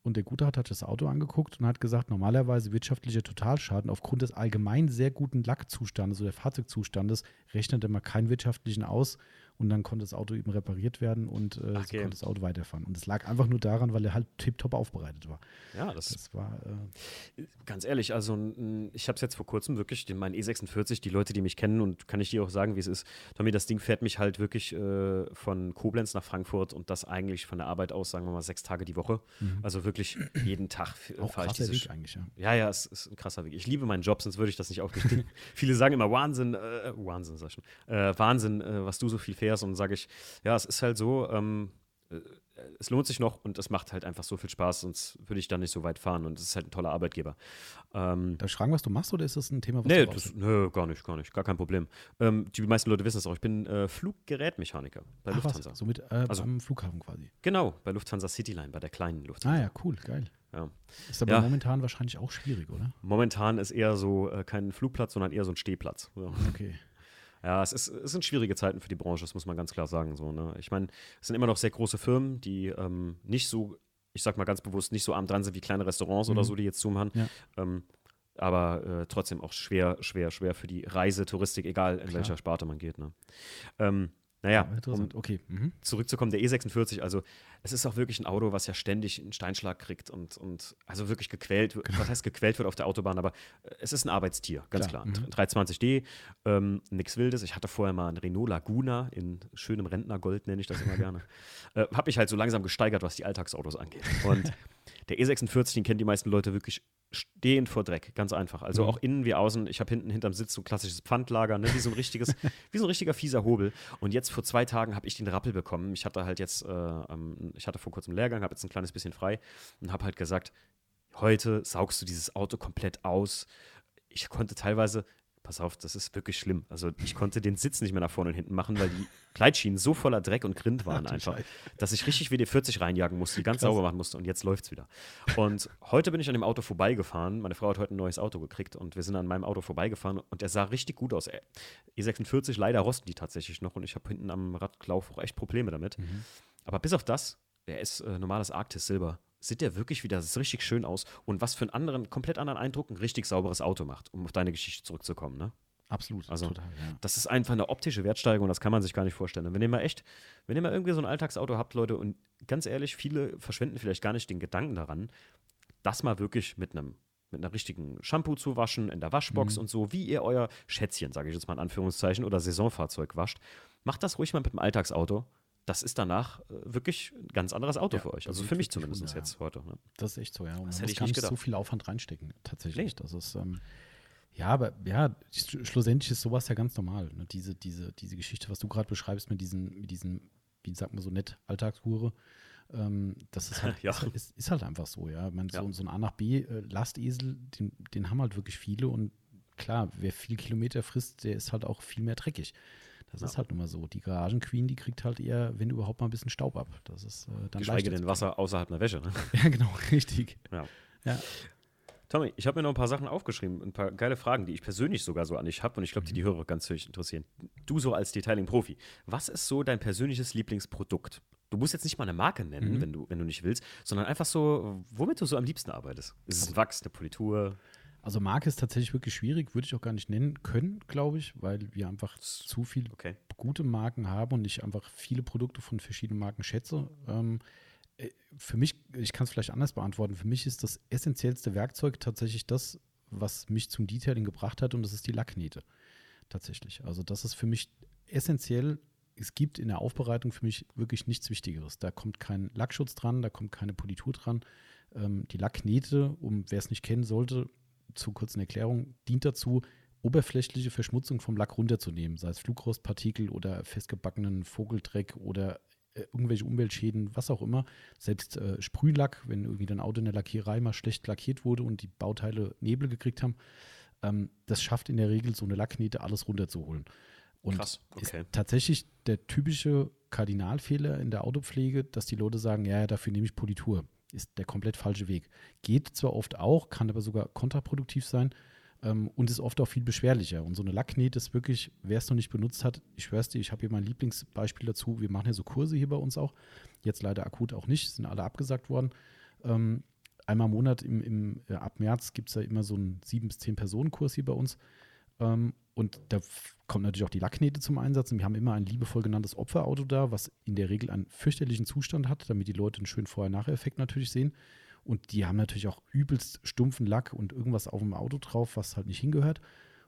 und der Gutachter hat das Auto angeguckt und hat gesagt, normalerweise wirtschaftlicher Totalschaden aufgrund des allgemein sehr guten Lackzustandes oder Fahrzeugzustandes rechnet er mal keinen wirtschaftlichen aus und dann konnte das Auto eben repariert werden und äh, so Okay. konnte das Auto weiterfahren. Und es lag einfach nur daran, weil er halt tiptop aufbereitet war. ja, das Das war äh, Ganz ehrlich, also ich habe es jetzt vor kurzem wirklich, den, mein E46, die Leute, die mich kennen und kann ich dir auch sagen, wie es ist, Tommy, das Ding fährt mich halt wirklich äh, von Koblenz nach Frankfurt und das eigentlich von der Arbeit aus, sagen wir mal, sechs Tage die Woche. Also wirklich jeden Tag auch fahre ich diese Weg eigentlich, ja. Ja, ja, es ist ein krasser Weg. Ich liebe meinen Job, sonst würde ich das nicht aufrichten. [LAUGHS] Viele sagen immer Wahnsinn, äh, Wahnsinn, sag ich schon. Äh, Wahnsinn, äh, was du so viel fährst. Und sage ich, ja, es ist halt so, ähm, äh, es lohnt sich noch und es macht halt einfach so viel Spaß, sonst würde ich da nicht so weit fahren. Und es ist halt ein toller Arbeitgeber. Ähm, Darf ich fragen, was du machst oder ist das ein Thema, was nee, du das, nö, gar nicht, gar nicht, gar kein Problem. Ähm, die meisten Leute wissen es auch. Ich bin äh, Fluggerätmechaniker bei Ach, Lufthansa. was? Somit äh, Also- am Flughafen quasi. Genau, bei Lufthansa Cityline, bei der kleinen Ah Lufthansa. ja, cool, geil. Ja. Ist aber Ja. momentan wahrscheinlich auch schwierig, oder? Momentan ist eher so äh, kein Flugplatz, sondern eher so ein Stehplatz. Ja. Okay. Ja, es, ist, es sind schwierige Zeiten für die Branche, das muss man ganz klar sagen. So, ne? Ich meine, es sind immer noch sehr große Firmen, die ähm, nicht so, ich sag mal ganz bewusst, nicht so arm dran sind wie kleine Restaurants oder Mhm. so, die jetzt zumachen. Ja. Ähm, aber äh, trotzdem auch schwer, schwer, schwer für die Reise, Touristik, egal in Klar. welcher Sparte man geht. Ne? Ähm, naja, um Interessant. okay. Mhm. zurückzukommen, der E46, also es ist auch wirklich ein Auto, was ja ständig einen Steinschlag kriegt und, und also wirklich gequält wird. Was heißt gequält wird auf der Autobahn, aber äh, es ist ein Arbeitstier, ganz Klar, klar. mhm. 320D, ähm, nichts Wildes. Ich hatte vorher mal einen Renault Laguna in schönem Rentnergold, nenne ich das immer gerne. [LAUGHS] äh, Habe mich halt so langsam gesteigert, was die Alltagsautos angeht. Und [LAUGHS] der E46, den kennen die meisten Leute wirklich stehend vor Dreck, ganz einfach. Also Mhm. auch innen wie außen. Ich habe hinten hinterm Sitz so ein klassisches Pfandlager, ne? wie so ein richtiges, [LAUGHS] wie so ein richtiger fieser Hobel. Und jetzt vor zwei Tagen habe ich den Rappel bekommen. Ich hatte halt jetzt, äh, ähm, ich hatte vor kurzem Lehrgang, habe jetzt ein kleines bisschen frei und habe halt gesagt, heute saugst du dieses Auto komplett aus. Ich konnte teilweise, pass auf, das ist wirklich schlimm. Also ich konnte den Sitz nicht mehr nach vorne und hinten machen, weil die Gleitschienen so voller Dreck und Grind waren Ach einfach, Scheiße. dass ich richtig WD-40 reinjagen musste, die ganz Krass. sauber machen musste und jetzt läuft's wieder. Und heute bin ich an dem Auto vorbeigefahren. Meine Frau hat heute ein neues Auto gekriegt und wir sind an meinem Auto vorbeigefahren und der sah richtig gut aus. Äh, E46, leider rosten die tatsächlich noch und ich habe hinten am Radlauf auch echt Probleme damit. Mhm. Aber bis auf das, der ist äh, normales Arktis Silber. Sieht der wirklich wieder, richtig schön aus und was für einen anderen, komplett anderen Eindruck ein richtig sauberes Auto macht, um auf deine Geschichte zurückzukommen, ne? Absolut. Also, total, ja. Das ist einfach eine optische Wertsteigerung, das kann man sich gar nicht vorstellen. Und wenn ihr mal echt, wenn ihr mal irgendwie so ein Alltagsauto habt, Leute, und ganz ehrlich, viele verschwenden vielleicht gar nicht den Gedanken daran, das mal wirklich mit einem mit einer richtigen Shampoo zu waschen, in der Waschbox Mhm. und so, wie ihr euer Schätzchen, sage ich jetzt mal in Anführungszeichen, oder Saisonfahrzeug wascht. Macht das ruhig mal mit dem Alltagsauto. Das ist danach äh, wirklich ein ganz anderes Auto Ja, für euch. das Also für mich zumindest wunderbar. jetzt heute. Ne? Das ist echt so, ja. Und man hätte muss ich gar nicht nicht so gedacht. viel Aufwand reinstecken, tatsächlich. Nee. Das ist, ähm, ja, aber ja, sch- schlussendlich ist sowas ja ganz normal. Ne? Diese, diese, diese Geschichte, was du gerade beschreibst mit diesen, mit diesen, wie sagt man so nett, Alltagshure, ähm, das ist halt, [LAUGHS] Ja. ist, ist, ist halt einfach so, ja. Man, Ja. so, so ein A nach B äh, Lastesel, den, den haben halt wirklich viele und klar, wer viel Kilometer frisst, der ist halt auch viel mehr dreckig. Das Ja. ist halt nun mal so. Die Garagenqueen, die kriegt halt eher, wenn überhaupt mal ein bisschen Staub ab. Das ist äh, dann Geschweige denn Wasser außerhalb einer Wäsche. Ne? [LAUGHS] Ja, genau, richtig. Ja. Ja. Tommy, ich habe mir noch ein paar Sachen aufgeschrieben, ein paar geile Fragen, die ich persönlich sogar so an dich habe und ich glaube, die die Hörer ganz höchst interessieren. Du so als Detailing-Profi, was ist so dein persönliches Lieblingsprodukt? Du musst jetzt nicht mal eine Marke nennen, Mhm. wenn, du, wenn du nicht willst, sondern einfach so, womit du so am liebsten arbeitest. Ist es ein Wachs, eine Politur? Also Marke ist tatsächlich wirklich schwierig, würde ich auch gar nicht nennen können, glaube ich, weil wir einfach zu viele Okay. gute Marken haben und ich einfach viele Produkte von verschiedenen Marken schätze. Ähm, äh, für mich, ich kann es vielleicht anders beantworten, für mich ist das essentiellste Werkzeug tatsächlich das, was mich zum Detailing gebracht hat und das ist die Lacknähte. Tatsächlich. Also das ist für mich essentiell. Es gibt in der Aufbereitung für mich wirklich nichts Wichtigeres. Da kommt kein Lackschutz dran, da kommt keine Politur dran. Ähm, die Lacknähte, um wer es nicht kennen sollte, zur kurzen Erklärung, dient dazu, oberflächliche Verschmutzung vom Lack runterzunehmen, sei es Flugrostpartikel oder festgebackenen Vogeldreck oder äh, irgendwelche Umweltschäden, was auch immer. Selbst äh, Sprühlack, wenn irgendwie dein Auto in der Lackierei mal schlecht lackiert wurde und die Bauteile Nebel gekriegt haben, ähm, das schafft in der Regel so eine Lacknähte alles runterzuholen. Und Krass, okay. ist tatsächlich der typische Kardinalfehler in der Autopflege, dass die Leute sagen, ja, dafür nehme ich Politur. Ist der komplett falsche Weg. Geht zwar oft auch, kann aber sogar kontraproduktiv sein ähm, und ist oft auch viel beschwerlicher. Und so eine Lacknähte ist wirklich, wer es noch nicht benutzt hat, ich schwör's dir, ich habe hier mein Lieblingsbeispiel dazu. Wir machen ja so Kurse hier bei uns auch. Jetzt leider akut auch nicht, sind alle abgesagt worden. Ähm, einmal im Monat im, im, äh, ab März gibt es ja immer so einen sieben bis zehn Personen Kurs hier bei uns. Ähm, und da kommt natürlich auch die Lacknähte zum Einsatz. Und wir haben immer ein liebevoll genanntes Opferauto da, was in der Regel einen fürchterlichen Zustand hat, damit die Leute einen schönen Vorher-Nachher-Effekt natürlich sehen. Und die haben natürlich auch übelst stumpfen Lack und irgendwas auf dem Auto drauf, was halt nicht hingehört.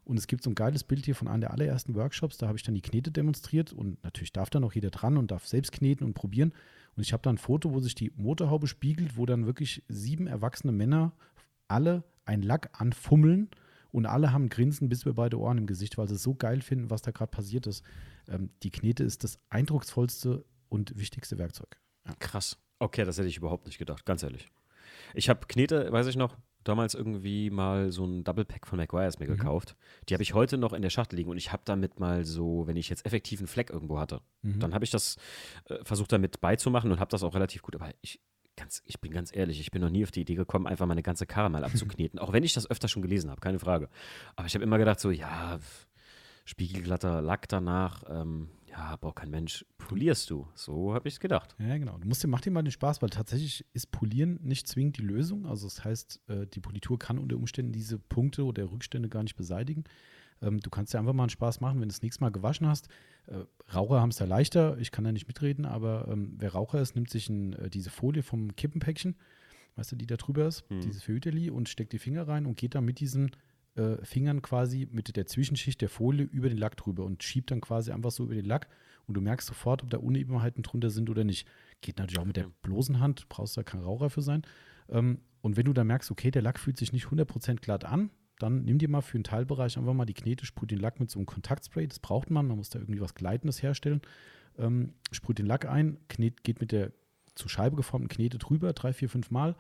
Und es gibt so ein geiles Bild hier von einem der allerersten Workshops, da habe ich dann die Knete demonstriert und natürlich darf dann auch jeder dran und darf selbst kneten und probieren. Und ich habe da ein Foto, wo sich die Motorhaube spiegelt, wo dann wirklich sieben erwachsene Männer alle ein Lack anfummeln und alle haben Grinsen bis wir beide Ohren im Gesicht, weil sie es so geil finden, was da gerade passiert ist. Ähm, die Knete ist das eindrucksvollste und wichtigste Werkzeug. Krass. Okay, das hätte ich überhaupt nicht gedacht, ganz ehrlich. Ich habe Knete, weiß ich noch, damals irgendwie mal so ein Double Pack von McGuire's mir Mhm. gekauft. Die habe ich heute noch in der Schachtel liegen und ich habe damit mal so, wenn ich jetzt effektiv einen Fleck irgendwo hatte, Mhm. dann habe ich das äh, versucht damit beizumachen und habe das auch relativ gut, aber ich ganz, ich bin ganz ehrlich, ich bin noch nie auf die Idee gekommen, einfach meine ganze Karre mal [LAUGHS] abzukneten, auch wenn ich das öfter schon gelesen habe, keine Frage. Aber ich habe immer gedacht so, ja, spiegelglatter Lack danach, ähm, ja, braucht kein Mensch, polierst du. So habe ich es gedacht. Ja, genau. Du musst dir, mach dir mal den Spaß, weil tatsächlich ist Polieren nicht zwingend die Lösung. Also das heißt, äh, die Politur kann unter Umständen diese Punkte oder Rückstände gar nicht beseitigen. Ähm, du kannst dir einfach mal einen Spaß machen, wenn du das nächste Mal gewaschen hast. Äh, Raucher haben es ja leichter, ich kann da nicht mitreden, aber ähm, wer Raucher ist, nimmt sich ein, äh, diese Folie vom Kippenpäckchen, weißt du, die da drüber ist, Hm. dieses Verhüterli und steckt die Finger rein und geht dann mit diesen äh, Fingern quasi mit der Zwischenschicht der Folie über den Lack drüber und schiebt dann quasi einfach so über den Lack und du merkst sofort, ob da Unebenheiten drunter sind oder nicht. Geht natürlich auch mit der bloßen Hand, brauchst da kein Raucher für sein. Ähm, und wenn du dann merkst, okay, der Lack fühlt sich nicht 100% glatt an, dann nimm dir mal für einen Teilbereich einfach mal die Knete, sprüht den Lack mit so einem Kontaktspray, das braucht man, man muss da irgendwie was Gleitendes herstellen. Ähm, sprüht den Lack ein, knet, geht mit der zur Scheibe geformten Knete drüber, drei, vier, fünf Mal,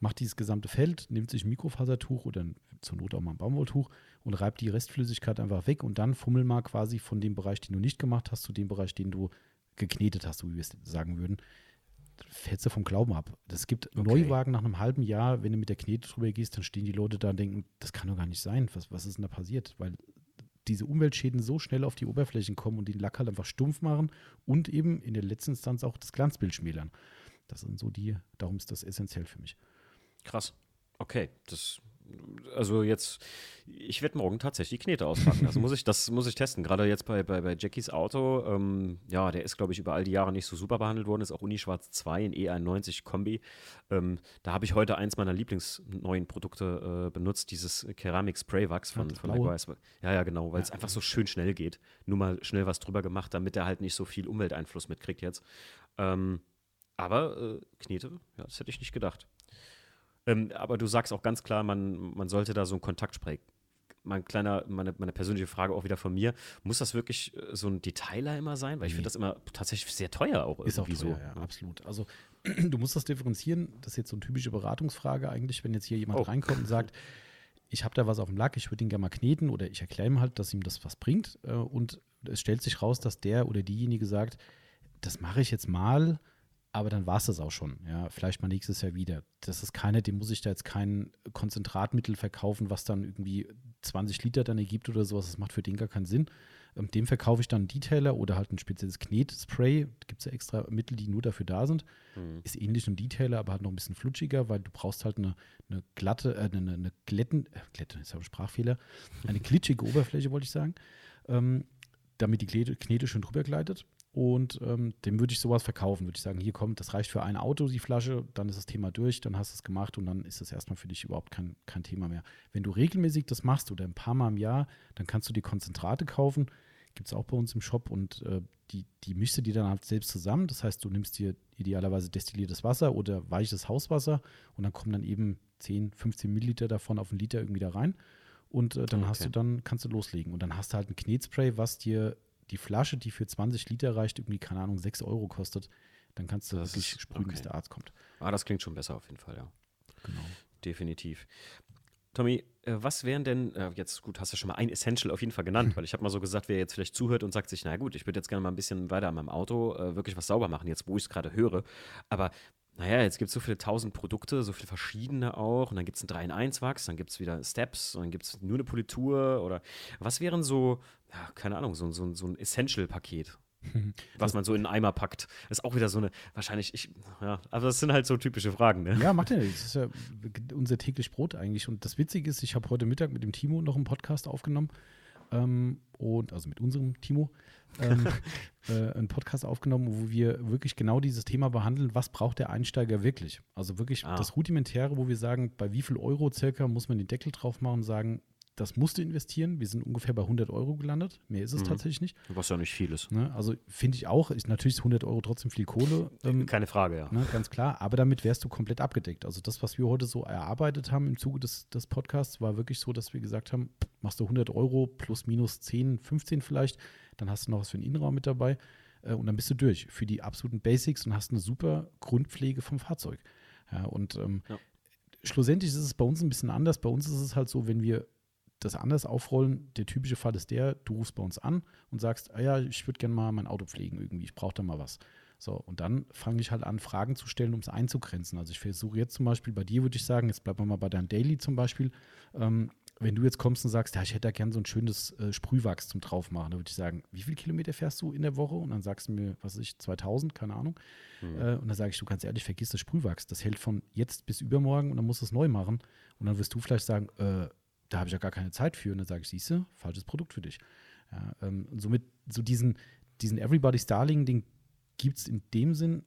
macht dieses gesamte Feld, nimmt sich ein Mikrofasertuch oder zur Not auch mal ein Baumwolltuch und reibt die Restflüssigkeit einfach weg und dann fummel mal quasi von dem Bereich, den du nicht gemacht hast, zu dem Bereich, den du geknetet hast, so wie wir es sagen würden. Fällst du vom Glauben ab. Es gibt Okay. Neuwagen nach einem halben Jahr, wenn du mit der Knete drüber gehst, dann stehen die Leute da und denken, das kann doch gar nicht sein. Was, was ist denn da passiert? Weil diese Umweltschäden so schnell auf die Oberflächen kommen und den Lack halt einfach stumpf machen und eben in der letzten Instanz auch das Glanzbild schmälern. Das sind so die, darum ist das essentiell für mich. Krass. Okay, das also jetzt, ich werde morgen tatsächlich die Knete auspacken. Also muss ich, das muss ich testen. Gerade jetzt bei, bei, bei Jackies Auto, ähm, ja, der ist, glaube ich, über all die Jahre nicht so super behandelt worden, ist auch Unischwarz 2 in E91 Kombi. Ähm, da habe ich heute eins meiner Lieblingsneuen Produkte äh, benutzt, dieses Keramik Spray Wachs von, Ja, von. Likewise. Ja, ja, genau, weil es einfach so schön schnell geht. Nur mal schnell was drüber gemacht, damit er halt nicht so viel Umwelteinfluss mitkriegt jetzt. Ähm, aber äh, Knete, ja, das hätte ich nicht gedacht. Ähm, aber du sagst auch ganz klar, man, man sollte da so ein Kontaktspray. Mein kleiner, meine, meine persönliche Frage auch wieder von mir. Muss das wirklich äh, so ein Detailer immer sein? Weil ich Nee. finde das immer tatsächlich sehr teuer auch Ist auch teuer, so. ja, absolut. Also [CLEARS THROAT] du musst das differenzieren. Das ist jetzt so eine typische Beratungsfrage eigentlich, wenn jetzt hier jemand Oh. reinkommt und sagt, [LAUGHS] ich habe da was auf dem Lack, ich würde ihn gerne mal kneten oder ich erkläre ihm halt, dass ihm das was bringt. äh, Und es stellt sich raus, dass der oder diejenige sagt, das mache ich jetzt mal, aber dann war es das auch schon. Ja, vielleicht mal nächstes Jahr wieder. Das ist keiner, dem muss ich da jetzt kein Konzentratmittel verkaufen, was dann irgendwie 20 Liter dann ergibt oder sowas. Das macht für den gar keinen Sinn. Ähm, dem verkaufe ich dann einen Detailer oder halt ein spezielles Knetspray. Gibt es ja extra Mittel, die nur dafür da sind. Hm. Ist ähnlich einem Detailer, aber halt noch ein bisschen flutschiger, weil du brauchst halt eine, eine glatte, äh, eine, eine glätten, äh, glätte, ist ja ein Sprachfehler, eine glitschige Oberfläche, wollte ich sagen, ähm, damit die Knete schön drüber gleitet. Und ähm, dem würde ich sowas verkaufen, würde ich sagen, hier kommt, das reicht für ein Auto, die Flasche, dann ist das Thema durch, dann hast du es gemacht und dann ist das erstmal für dich überhaupt kein, kein Thema mehr. Wenn du regelmäßig das machst oder ein paar Mal im Jahr, dann kannst du die Konzentrate kaufen, gibt es auch bei uns im Shop und äh, die, die mischst du dir dann halt selbst zusammen. Das heißt, du nimmst dir idealerweise destilliertes Wasser oder weiches Hauswasser und dann kommen dann eben 10, 15 Milliliter davon auf einen Liter irgendwie da rein. Und äh, dann hast Okay. du dann, kannst du loslegen. Und dann hast du halt ein Knetspray, was dir die Flasche, die für 20 Liter reicht, irgendwie, keine Ahnung, 6 Euro kostet. Dann kannst du Das wirklich sprühen, bis okay. der Arzt kommt. Ah, das klingt schon besser auf jeden Fall, ja. Genau. Definitiv. Tommy, äh, was wären denn, äh, jetzt gut, hast du schon mal ein Essential auf jeden Fall genannt, [LAUGHS] weil ich habe mal so gesagt, wer jetzt vielleicht zuhört und sagt sich, na gut, ich würde jetzt gerne mal ein bisschen weiter an meinem Auto äh, wirklich was sauber machen, jetzt wo ich es gerade höre. Aber naja, jetzt gibt es so viele tausend Produkte, so viele verschiedene auch. Und dann gibt es ein 3-in-1-Wachs, dann gibt es wieder Steps und dann gibt es nur eine Politur oder was wären so, ja, keine Ahnung, so, so, so ein Essential-Paket? [LAUGHS] Was man so in einen Eimer packt. ist auch wieder so eine, wahrscheinlich, ich, ja, aber das sind halt so typische Fragen, ne? Ja, macht ja nichts. Das ist ja unser täglich Brot eigentlich. Und das Witzige ist, ich habe heute Mittag mit dem Timo noch einen Podcast aufgenommen. Ähm, und also mit unserem Timo ähm, [LAUGHS] äh, einen Podcast aufgenommen, wo wir wirklich genau dieses Thema behandeln, was braucht der Einsteiger wirklich? Also wirklich Ah. das Rudimentäre, wo wir sagen, bei wie viel Euro circa muss man den Deckel drauf machen und sagen, das musst du investieren. Wir sind ungefähr bei 100 Euro gelandet. Mehr ist es Mhm. tatsächlich nicht. Was ja nicht viel ist. Ne? Also finde ich auch, ist natürlich ist 100 Euro trotzdem viel Kohle. Ähm, Keine Frage, ja. Ne, ganz klar, aber damit wärst du komplett abgedeckt. Also das, was wir heute so erarbeitet haben im Zuge des, des Podcasts, war wirklich so, dass wir gesagt haben, machst du 100 Euro plus minus 10, 15 vielleicht, dann hast du noch was für den Innenraum mit dabei äh, und dann bist du durch für die absoluten Basics und hast eine super Grundpflege vom Fahrzeug. Ja, und ähm, Ja. schlussendlich ist es bei uns ein bisschen anders. Bei uns ist es halt so, wenn wir das anders aufrollen, der typische Fall ist der, du rufst bei uns an und sagst, ah ja, ich würde gerne mal mein Auto pflegen irgendwie, ich brauche da mal was. So, und dann fange ich halt an, Fragen zu stellen, um es einzugrenzen. Also ich versuche jetzt zum Beispiel bei dir, würde ich sagen, jetzt bleiben wir mal bei deinem Daily zum Beispiel, ähm, wenn du jetzt kommst und sagst, ja, ich hätte da gern so ein schönes äh, Sprühwachs zum draufmachen, dann würde ich sagen, wie viele Kilometer fährst du in der Woche? Und dann sagst du mir, was weiß ich, 2000, keine Ahnung. Mhm. Äh, und dann sage ich, du ganz ehrlich, vergiss das Sprühwachs. Das hält von jetzt bis übermorgen und dann musst du es neu machen. Und dann wirst du vielleicht sagen, äh, da habe ich ja gar keine Zeit für. Und dann sage ich, siehst du, falsches Produkt für dich. Ja, ähm, und somit, so diesen, diesen Everybody's Darling, den gibt es in dem Sinn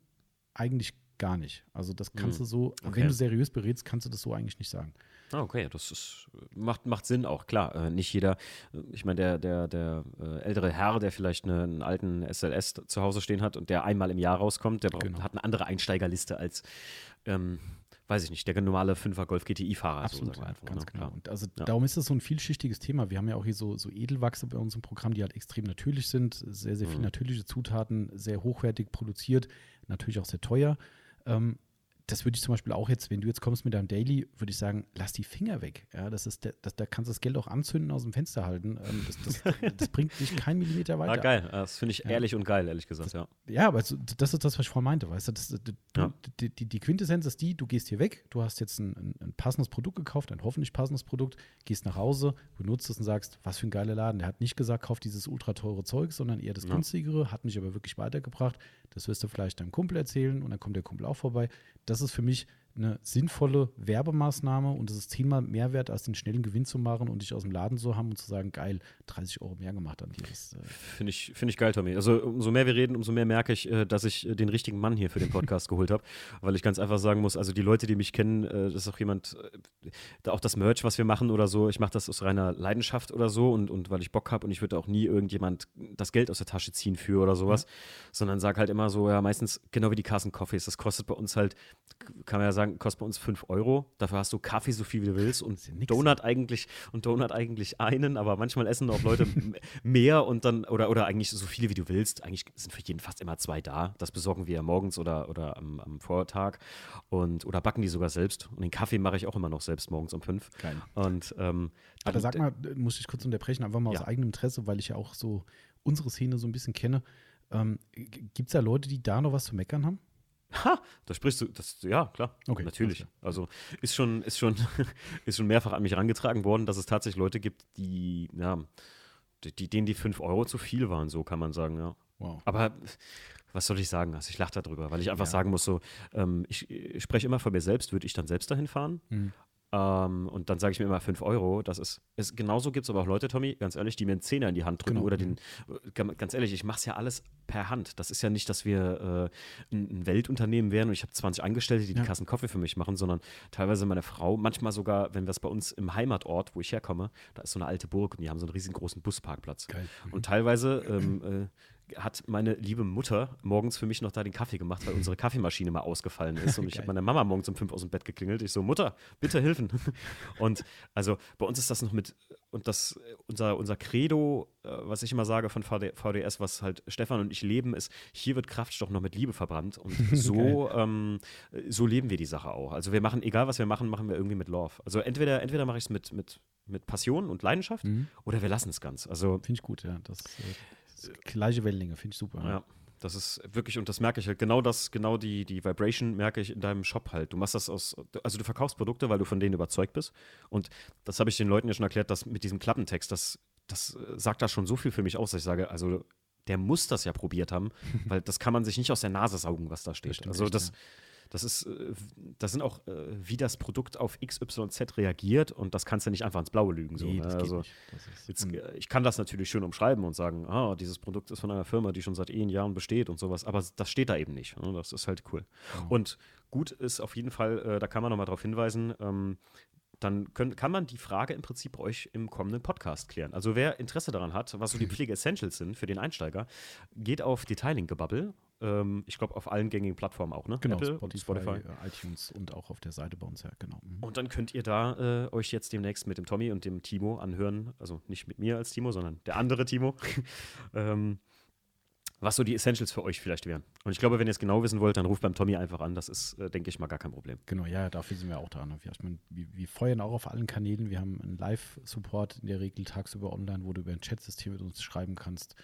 eigentlich gar nicht. Also das kannst Mhm. du so, Okay. wenn du seriös berätst, kannst du das so eigentlich nicht sagen. Ah, okay, das ist, macht, macht Sinn auch, klar. Äh, nicht jeder, äh, ich meine, der, der, der äh, ältere Herr, der vielleicht eine, einen alten SLS zu Hause stehen hat und der einmal im Jahr rauskommt, der braucht- Genau. hat eine andere Einsteigerliste als, ähm, weiß ich nicht, der normale 5er Golf GTI-Fahrer. Absolut, so einfach, ganz ne? genau. Ja. Und also Ja. darum ist das so ein vielschichtiges Thema. Wir haben ja auch hier so, so Edelwachse bei uns im Programm, die halt extrem natürlich sind, sehr, sehr Mhm. natürliche Zutaten, sehr hochwertig produziert, natürlich auch sehr teuer. Ähm, das würde ich zum Beispiel auch jetzt, wenn du jetzt kommst mit deinem Daily, würde ich sagen, lass die Finger weg. Ja, das ist das, da kannst du das Geld auch anzünden, aus dem Fenster halten. Ähm, das, das, [LAUGHS] das bringt dich keinen Millimeter weiter. Ah, geil. Das finde ich Ja. ehrlich und geil, ehrlich gesagt, ja. Ja, aber das ist das, was ich vorhin meinte, weißt du? Das, du, Ja. die, die, die Quintessenz ist die, du gehst hier weg, du hast jetzt ein, ein, ein passendes Produkt gekauft, ein hoffentlich passendes Produkt, gehst nach Hause, benutzt es und sagst, was für ein geiler Laden. Der hat nicht gesagt, kauf dieses ultra teure Zeug, sondern eher das Ja. günstigere, hat mich aber wirklich weitergebracht. Das wirst du vielleicht deinem Kumpel erzählen und dann kommt der Kumpel auch vorbei. Das ist für mich eine sinnvolle Werbemaßnahme und es ist zehnmal mehr wert, als den schnellen Gewinn zu machen und dich aus dem Laden zu haben und zu sagen, geil, 30 Euro mehr gemacht an dir. Äh Finde ich, find ich geil, Tommy. Also umso mehr wir reden, umso mehr merke ich, äh, dass ich äh, den richtigen Mann hier für den Podcast [LAUGHS] geholt habe, weil ich ganz einfach sagen muss, also die Leute, die mich kennen, das ist auch jemand, auch das Merch, was wir machen oder so, ich mache das aus reiner Leidenschaft oder so und, und weil ich Bock habe und ich würde auch nie irgendjemand das Geld aus der Tasche ziehen für oder sowas, mhm. sondern sage halt immer so, ja, meistens genau wie die Carson Coffees, das kostet bei uns halt, kann man ja sagen, kostet bei uns 5 Euro. Dafür hast du Kaffee so viel wie du willst und Donut eigentlich und Donut eigentlich einen, aber manchmal essen auch Leute mehr und dann oder oder eigentlich so viele wie du willst. Eigentlich sind für jeden fast immer zwei da. Das besorgen wir morgens oder oder am, am Vortag und oder backen die sogar selbst. Und den Kaffee mache ich auch immer noch selbst morgens um fünf. Geil. Und ähm, aber sag mal, muss ich kurz unterbrechen, einfach mal ja. aus eigenem Interesse, weil ich ja auch so unsere Szene so ein bisschen kenne. Ähm, Gibt es da Leute, die da noch was zu meckern haben? Ha, da sprichst du, das, ja, klar, okay, natürlich. Also ist schon, ist schon, [LAUGHS] ist schon mehrfach an mich herangetragen worden, dass es tatsächlich Leute gibt, die, ja, die, denen die 5 Euro zu viel waren, so kann man sagen, ja. Wow. Aber was soll ich sagen? Also ich lache darüber, weil ich einfach ja. sagen muss, so, ähm, ich, ich, spreche immer von mir selbst, würde ich dann selbst dahin fahren? Mhm. Ähm, und dann sage ich mir immer 5 Euro. Das ist, ist genauso gibt es aber auch Leute, Tommy, ganz ehrlich, die mir einen Zehner in die Hand drücken genau. oder den, mhm. ganz ehrlich, ich mache es ja alles per Hand. Das ist ja nicht, dass wir äh, ein, Weltunternehmen wären und ich habe 20 Angestellte, die ja. die Kassen Kaffee für mich machen, sondern teilweise meine Frau, manchmal sogar, wenn wir es bei uns im Heimatort, wo ich herkomme, da ist so eine alte Burg und die haben so einen riesengroßen Busparkplatz. Geil. Und teilweise ähm, äh, hat meine liebe Mutter morgens für mich noch da den Kaffee gemacht, weil unsere Kaffeemaschine mal ausgefallen ist. Und ich [LAUGHS] habe meine Mama morgens um fünf aus dem Bett geklingelt. Ich so, Mutter, bitte helfen. [LAUGHS] Und also bei uns ist das noch mit, und das, unser, unser Credo, äh, was ich immer sage von VD, VDS, was halt Stefan und ich leben, ist, hier wird Kraftstoff noch mit Liebe verbrannt. Und [LAUGHS] so, ähm, so leben wir die Sache auch. Also wir machen, egal was wir machen, machen wir irgendwie mit Love. Also entweder, entweder mache ich es mit, mit, mit Passion und Leidenschaft mhm. oder wir lassen es ganz. Also, Finde ich gut, ja. Das, äh Gleiche Wellenlänge, finde ich super. Ja. Das ist wirklich, und das merke ich halt, genau das, genau die, die Vibration merke ich in deinem Shop halt. Du machst das aus, also du verkaufst Produkte, weil du von denen überzeugt bist. Und das habe ich den Leuten ja schon erklärt, dass mit diesem Klappentext, das, das sagt da schon so viel für mich aus, dass ich sage, also der muss das ja probiert haben, [LAUGHS] weil das kann man sich nicht aus der Nase saugen, was da steht. Das also das, ja. Das ist, äh, das sind auch, äh, wie das Produkt auf XYZ reagiert und das kannst du nicht einfach ins Blaue lügen. So, nee, ne? also, jetzt, äh, ich kann das natürlich schön umschreiben und sagen, ah, dieses Produkt ist von einer Firma, die schon seit eh Jahren besteht und sowas, aber das steht da eben nicht. Ne? Das ist halt cool. Oh. Und gut ist auf jeden Fall, da kann man nochmal darauf hinweisen, ähm, dann können, kann man die Frage im Prinzip bei euch im kommenden Podcast klären. Also wer Interesse daran hat, was so die [LAUGHS] Pflege Essentials sind für den Einsteiger, geht auf Detailing-Gebubble ähm, ich glaube, auf allen gängigen Plattformen auch, ne? Genau, Apple, Spotify, Spotify, äh, iTunes und auch auf der Seite bei uns, ja, genau. Mhm. Und dann könnt ihr da äh, euch jetzt demnächst mit dem Tommy und dem Timo anhören, also nicht mit mir als Timo, sondern der andere Timo, [LAUGHS] ähm, was so die Essentials für euch vielleicht wären. Und ich glaube, wenn ihr es genau wissen wollt, dann ruft beim Tommy einfach an. Das ist, äh, denke ich mal, gar kein Problem. Genau, ja, dafür sind wir auch da. Ne? Wir, wir, wir, feuern auch auf allen Kanälen. Wir haben einen Live-Support in der Regel tagsüber online, wo du über ein Chatsystem mit uns schreiben kannst.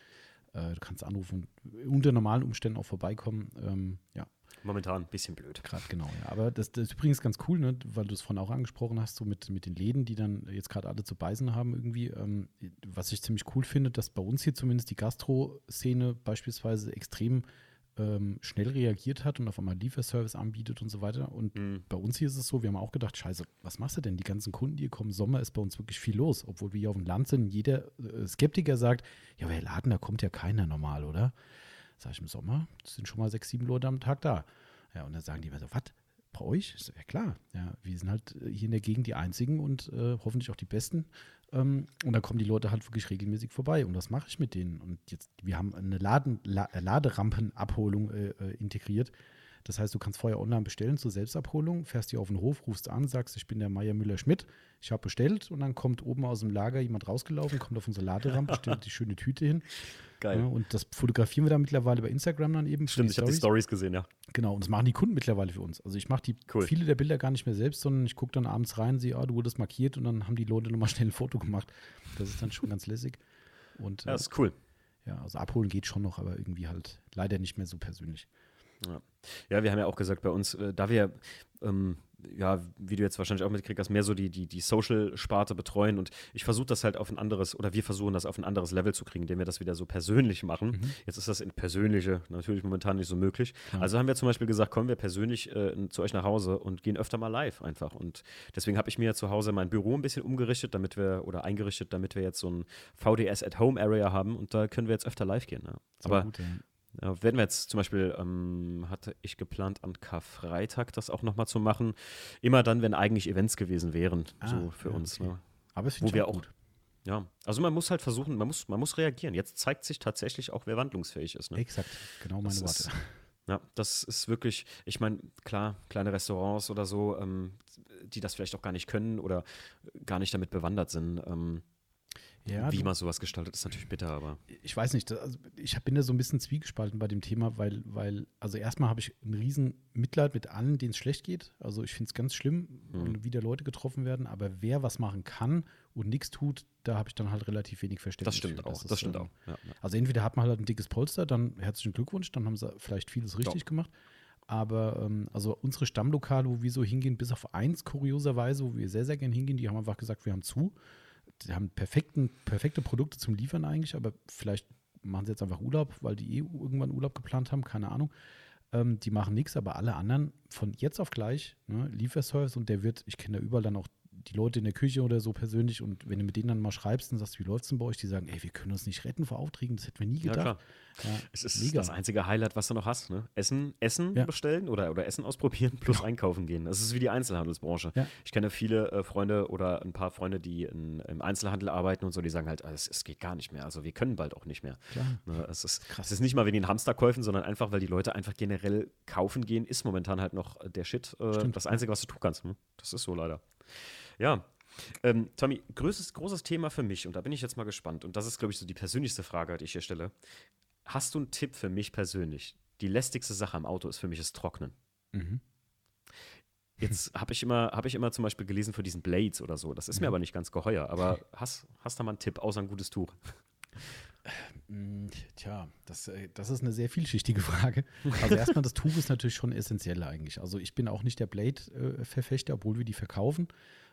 Äh, du kannst anrufen, unter normalen Umständen auch vorbeikommen. Ähm, ja. Momentan ein bisschen blöd. Gerade genau, ja. Aber das, das, ist übrigens ganz cool, ne? weil du es vorhin auch angesprochen hast, so mit, mit den Läden, die dann jetzt gerade alle zu beißen haben irgendwie. Ähm, was ich ziemlich cool finde, dass bei uns hier zumindest die Gastro-Szene beispielsweise extrem ähm, schnell reagiert hat und auf einmal Lieferservice anbietet und so weiter. Und mhm. bei uns hier ist es so, wir haben auch gedacht, scheiße, was machst du denn? Die ganzen Kunden, die hier kommen, Sommer ist bei uns wirklich viel los, obwohl wir hier auf dem Land sind. Jeder äh, Skeptiker sagt, ja, aber Laden, da kommt ja keiner normal, oder? Sag ich im Sommer, sind schon mal sechs, sieben Leute am Tag da. Ja, und dann sagen die immer so, was? Bei euch? Ja klar, ja, wir sind halt äh, hier in der Gegend die einzigen und äh, hoffentlich auch die Besten. Ähm, und dann kommen die Leute halt wirklich regelmäßig vorbei. Und was mache ich mit denen? Und jetzt, wir haben eine Laden, La Laderampenabholung äh, äh, integriert. Das heißt, du kannst vorher online bestellen zur Selbstabholung, fährst hier auf den Hof, rufst an, sagst, ich bin der Meier Müller-Schmidt, ich habe bestellt und dann kommt oben aus dem Lager jemand rausgelaufen, kommt auf unsere Laderampe, [LAUGHS] stellt die schöne Tüte hin. Geil. Ja, und das fotografieren wir dann mittlerweile bei Instagram dann eben. Stimmt, ich habe die Stories gesehen, ja. Genau, und das machen die Kunden mittlerweile für uns. Also ich mache die cool. viele der Bilder gar nicht mehr selbst, sondern ich gucke dann abends rein, sehe, ah, du wurdest markiert und dann haben die Leute nochmal [LAUGHS] schnell ein Foto gemacht. Das ist dann schon ganz lässig. Und, ja, das ist cool. Ja, also abholen geht schon noch, aber irgendwie halt leider nicht mehr so persönlich. Ja. ja, wir haben ja auch gesagt, bei uns, äh, da wir ähm, ja, wie du jetzt wahrscheinlich auch mitgekriegt hast, mehr so die, die, die Social-Sparte betreuen. Und ich versuche das halt auf ein anderes, oder wir versuchen das auf ein anderes Level zu kriegen, indem wir das wieder so persönlich machen. Mhm. Jetzt ist das in persönliche natürlich momentan nicht so möglich. Ja. Also haben wir zum Beispiel gesagt, kommen wir persönlich äh, zu euch nach Hause und gehen öfter mal live einfach. Und deswegen habe ich mir zu Hause mein Büro ein bisschen umgerichtet, damit wir, oder eingerichtet, damit wir jetzt so ein VDS at Home Area haben und da können wir jetzt öfter live gehen. Ja. Aber gut, ja. Ja, werden wir jetzt zum Beispiel, ähm, hatte ich geplant, an Karfreitag das auch nochmal zu machen. Immer dann, wenn eigentlich Events gewesen wären, ah, so für ja, uns. Okay. Ne? Aber es finde ich auch gut. Ja, also man muss halt versuchen, man muss, man muss reagieren. Jetzt zeigt sich tatsächlich auch, wer wandlungsfähig ist. Ne? Exakt, genau meine das Worte. Ist, [LAUGHS] ja, das ist wirklich, ich meine, klar, kleine Restaurants oder so, ähm, die das vielleicht auch gar nicht können oder gar nicht damit bewandert sind. Ähm, ja, Wie man sowas gestaltet, ist natürlich bitter, aber. Ich weiß nicht, also ich bin da so ein bisschen zwiegespalten bei dem Thema, weil, weil also erstmal habe ich ein riesen Mitleid mit allen, denen es schlecht geht. Also ich finde es ganz schlimm, mhm. wie da Leute getroffen werden, aber wer was machen kann und nichts tut, da habe ich dann halt relativ wenig Verständnis. Das stimmt für. auch, das, das stimmt ähm, auch. Ja, ja. Also entweder hat man halt ein dickes Polster, dann herzlichen Glückwunsch, dann haben sie vielleicht vieles richtig Doch. gemacht. Aber ähm, also unsere Stammlokale, wo wir so hingehen, bis auf eins kurioserweise, wo wir sehr, sehr gerne hingehen, die haben einfach gesagt, wir haben zu die haben perfekten, perfekte Produkte zum Liefern eigentlich, aber vielleicht machen sie jetzt einfach Urlaub, weil die eh irgendwann Urlaub geplant haben, keine Ahnung. Ähm, die machen nichts, aber alle anderen von jetzt auf gleich, ne, Lieferservice und der wird, ich kenne da überall dann auch die Leute in der Küche oder so persönlich und wenn du mit denen dann mal schreibst und sagst, wie läuft es denn bei euch, die sagen, ey, wir können uns nicht retten vor Aufträgen, das hätten wir nie gedacht. Ja, klar. Ja, es ist mega. das einzige Highlight, was du noch hast. Ne? Essen, Essen ja. bestellen oder, oder Essen ausprobieren plus genau. einkaufen gehen. Das ist wie die Einzelhandelsbranche. Ich kenne viele äh, Freunde oder ein paar Freunde, die in, im Einzelhandel arbeiten und so, die sagen halt, es, es, geht gar nicht mehr. Also wir können bald auch nicht mehr. Ne? Es, ist, Krass. es ist nicht mal wegen den Hamster kaufen, sondern einfach, weil die Leute einfach generell kaufen gehen, ist momentan halt noch der Shit. Äh, das Einzige, was du tun kannst. Hm? Das ist so leider. Ja, ähm, Tommy, größtes, großes Thema für mich, und da bin ich jetzt mal gespannt, und das ist, glaube ich, so die persönlichste Frage, die ich hier stelle. Hast du einen Tipp für mich persönlich? Die lästigste Sache am Auto ist für mich das Trocknen. Mhm. Jetzt habe ich, immer, hab ich immer zum Beispiel gelesen für diesen Blades oder so. Das ist mhm. mir aber nicht ganz geheuer. Aber [LAUGHS] hast, hast du mal einen Tipp, außer ein gutes Tuch? Mm, tja, das, äh, das ist eine sehr vielschichtige Frage. Also erstmal, das Tuch ist natürlich schon essentiell eigentlich. Also ich bin auch nicht der Blade-Verfechter, obwohl wir die verkaufen.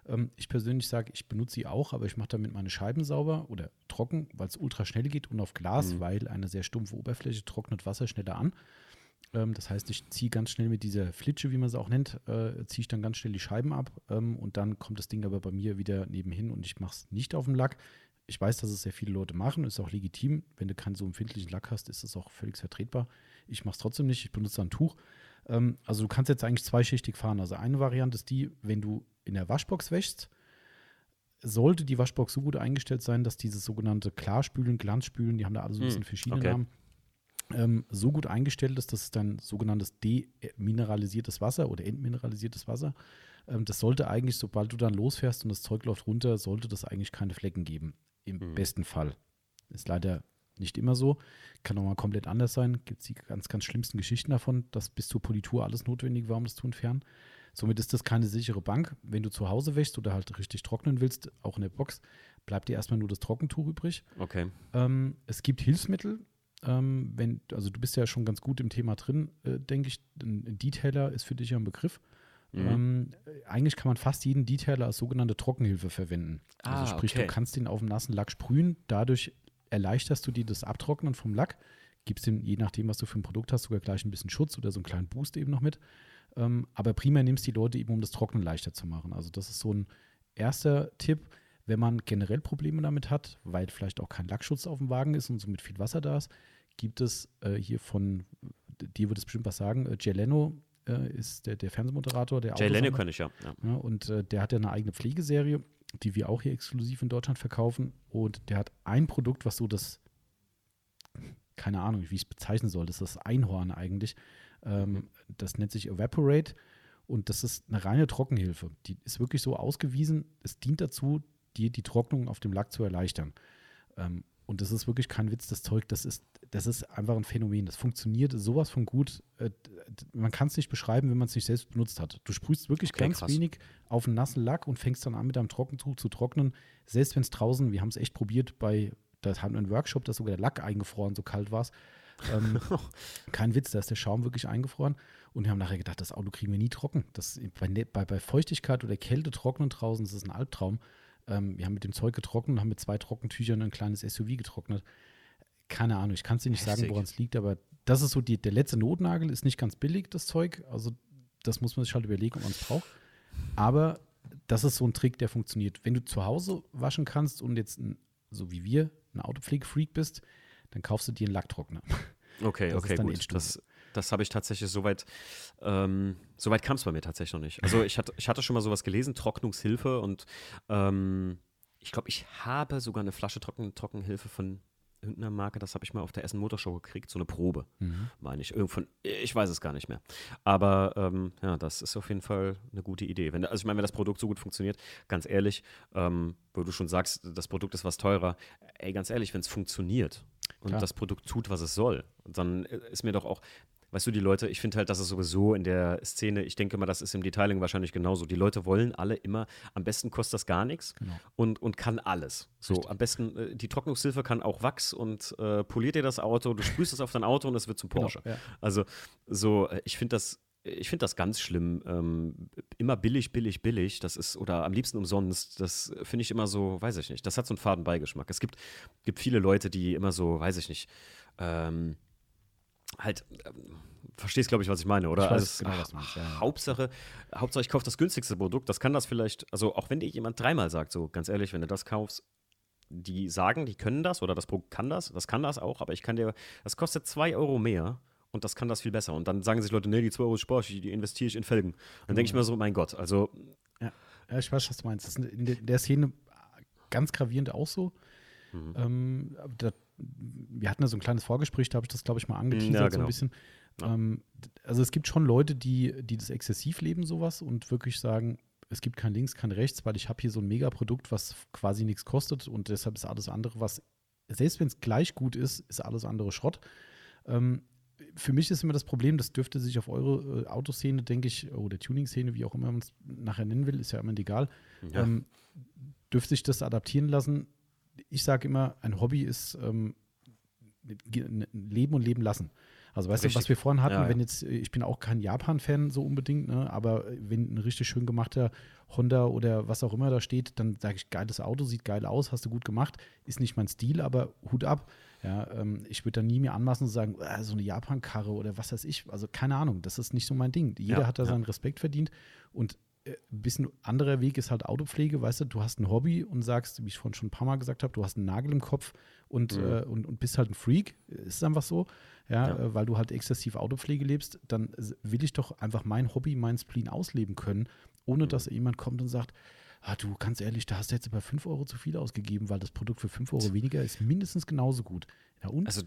Ähm, ich persönlich sage, ich benutze sie auch, aber ich mache damit meine Scheiben sauber oder trocken, weil es ultra schnell geht und auf Glas, mhm. weil eine sehr stumpfe Oberfläche trocknet Wasser schneller an. Ähm, das heißt, ich ziehe ganz schnell mit dieser Flitsche, wie man sie auch nennt, äh, ziehe ich dann ganz schnell die Scheiben ab ähm, und dann kommt das Ding aber bei mir wieder nebenhin und ich mache es nicht auf dem Lack. Ich weiß, dass es sehr viele Leute machen, ist auch legitim. Wenn du keinen so empfindlichen Lack hast, ist es auch völlig vertretbar. Ich mache es trotzdem nicht, ich benutze ein Tuch. Ähm, also du kannst jetzt eigentlich zweischichtig fahren. Also eine Variante ist die, wenn du in der Waschbox wäschst, sollte die Waschbox so gut eingestellt sein, dass dieses sogenannte Klarspülen, Glanzspülen, die haben da alle so ein bisschen hm, verschiedene okay. Namen, ähm, so gut eingestellt ist, dass es dann sogenanntes demineralisiertes Wasser oder entmineralisiertes Wasser, ähm, das sollte eigentlich, sobald du dann losfährst und das Zeug läuft runter, sollte das eigentlich keine Flecken geben. Im mhm. besten Fall. Ist leider nicht immer so. Kann auch mal komplett anders sein. Gibt es die ganz, ganz schlimmsten Geschichten davon, dass bis zur Politur alles notwendig war, um das zu entfernen. Somit ist das keine sichere Bank. Wenn du zu Hause wäschst oder halt richtig trocknen willst, auch in der Box, bleibt dir erstmal nur das Trockentuch übrig. Okay. Ähm, es gibt Hilfsmittel. Ähm, wenn, also du bist ja schon ganz gut im Thema drin, äh, denke ich. Ein Detailer ist für dich ja ein Begriff. Mhm. Ähm, eigentlich kann man fast jeden Detailer als sogenannte Trockenhilfe verwenden. Also ah, also sprich, okay. du kannst ihn auf dem nassen Lack sprühen, dadurch erleichterst du dir das Abtrocknen vom Lack, gibst ihm, je nachdem, was du für ein Produkt hast, sogar gleich ein bisschen Schutz oder so einen kleinen Boost eben noch mit. Ähm, aber primär nimmst du die Leute eben, um das Trocknen leichter zu machen. Also das ist so ein erster Tipp, wenn man generell Probleme damit hat, weil vielleicht auch kein Lackschutz auf dem Wagen ist und somit viel Wasser da ist, gibt es äh, hier von, dir würde es bestimmt was sagen, äh, Geleno äh, ist der, der Fernsehmoderator. Der Jay Leno kann ich ja. ja. ja und äh, der hat ja eine eigene Pflegeserie, die wir auch hier exklusiv in Deutschland verkaufen. Und der hat ein Produkt, was so das, keine Ahnung, wie ich es bezeichnen soll, das ist das Einhorn eigentlich. Ähm, mhm. Das nennt sich Evaporate und das ist eine reine Trockenhilfe. Die ist wirklich so ausgewiesen, es dient dazu, dir die Trocknung auf dem Lack zu erleichtern. Ähm, und das ist wirklich kein Witz, das Zeug, das ist, das ist einfach ein Phänomen. Das funktioniert sowas von gut. Äh, man kann es nicht beschreiben, wenn man es nicht selbst benutzt hat. Du sprühst wirklich okay, ganz krass. wenig auf einen nassen Lack und fängst dann an, mit einem Trockentuch zu trocknen. Selbst wenn es draußen, wir haben es echt probiert, bei, da haben wir einen Workshop, da ist sogar der Lack eingefroren, so kalt war es. Ähm, [LAUGHS] kein Witz, da ist der Schaum wirklich eingefroren. Und wir haben nachher gedacht, das Auto kriegen wir nie trocken. Das, bei, bei, bei Feuchtigkeit oder Kälte trocknen draußen, das ist ein Albtraum. Ähm, wir haben mit dem Zeug getrocknet und haben mit zwei Trockentüchern ein kleines SUV getrocknet. Keine Ahnung, ich kann es dir nicht Heftig. sagen, woran es liegt, aber das ist so die, der letzte Notnagel, ist nicht ganz billig, das Zeug. Also das muss man sich halt überlegen, ob man es braucht. Aber das ist so ein Trick, der funktioniert. Wenn du zu Hause waschen kannst und jetzt, ein, so wie wir, ein Autopflegefreak bist, dann kaufst du dir einen Lacktrockner. Okay, das okay, gut. Das, das habe ich tatsächlich soweit, ähm, soweit kam es bei mir tatsächlich noch nicht. Also ich hatte, ich hatte schon mal sowas gelesen, Trocknungshilfe und ähm, ich glaube, ich habe sogar eine Flasche Trocken Trockenhilfe von irgendeiner Marke, das habe ich mal auf der Essen Motorshow gekriegt, so eine Probe, mhm. meine ich. Irgend ich weiß es gar nicht mehr. Aber ähm, ja, das ist auf jeden Fall eine gute Idee. Wenn, also ich meine, wenn das Produkt so gut funktioniert, ganz ehrlich, ähm, wo du schon sagst, das Produkt ist was teurer, ey, ganz ehrlich, wenn es funktioniert und Klar. das Produkt tut, was es soll, dann äh, ist mir doch auch, weißt du, die Leute, ich finde halt, dass es sowieso in der Szene, ich denke mal, das ist im Detailing wahrscheinlich genauso. Die Leute wollen alle immer, am besten kostet das gar nichts genau. und, und kann alles. So, Richtig. am besten, äh, die Trocknungshilfe kann auch Wachs und äh, poliert dir das Auto, du sprühst es auf dein Auto und es wird zum genau, Porsche. Genau, ja. Also, so, äh, ich finde das ich finde das ganz schlimm. Ähm, immer billig, billig, billig. Das ist, oder am liebsten umsonst. Das finde ich immer so, weiß ich nicht. Das hat so einen faden Beigeschmack. Es gibt, gibt viele Leute, die immer so, weiß ich nicht, ähm, halt, ähm, verstehst, glaube ich, was ich meine, oder? Ich weiß also, genau, was du meinst, ja. Hauptsache, Hauptsache, ich kaufe das günstigste Produkt. Das kann das vielleicht, also auch wenn dir jemand dreimal sagt, so ganz ehrlich, wenn du das kaufst, die sagen, die können das oder das Produkt kann das, das kann das auch, aber ich kann dir, das kostet zwei Euro mehr und das kann das viel besser. Und dann sagen sich Leute, nee, die zwei Euro Sport, die investiere ich in Felgen. Dann denke ich mir so, mein Gott, also. Ja. ja, ich weiß, was du meinst. Das ist in der Szene ganz gravierend auch so. Mhm. Ähm, da, wir hatten ja so ein kleines Vorgespräch, da habe ich das, glaube ich, mal angeteasert, ja, genau. so ein genau. bisschen. Ja. Ähm, also es gibt schon Leute, die, die das exzessiv leben, sowas, und wirklich sagen, es gibt kein Links, kein Rechts, weil ich habe hier so ein Megaprodukt, was quasi nichts kostet und deshalb ist alles andere, was, selbst wenn es gleich gut ist, ist alles andere Schrott. Ähm, für mich ist immer das Problem, das dürfte sich auf eure äh, Autoszene, denke ich, oder Tuning-Szene, wie auch immer man es nachher nennen will, ist ja immer egal, ja. ähm, dürfte sich das adaptieren lassen ich sage immer, ein Hobby ist ähm, Leben und Leben lassen. Also weißt richtig. du, was wir vorhin hatten, ja, ja. wenn jetzt, ich bin auch kein Japan-Fan so unbedingt, ne, aber wenn ein richtig schön gemachter Honda oder was auch immer da steht, dann sage ich, geiles Auto, sieht geil aus, hast du gut gemacht, ist nicht mein Stil, aber Hut ab. Ja, ähm, ich würde da nie mir anmaßen zu sagen, äh, so eine Japan-Karre oder was weiß ich, also keine Ahnung, das ist nicht so mein Ding. Jeder ja, hat da seinen Respekt verdient und ein äh, bisschen anderer Weg ist halt Autopflege, weißt du, du hast ein Hobby und sagst, wie ich vorhin schon ein paar Mal gesagt habe, du hast einen Nagel im Kopf und, mhm. äh, und, und bist halt ein Freak, ist einfach so, ja, ja. Äh, weil du halt exzessiv Autopflege lebst, dann will ich doch einfach mein Hobby, mein Spleen ausleben können, ohne mhm. dass jemand kommt und sagt, ah, du, ganz ehrlich, da hast du jetzt über 5 Euro zu viel ausgegeben, weil das Produkt für 5 Euro weniger ist mindestens genauso gut. Ja, und? Also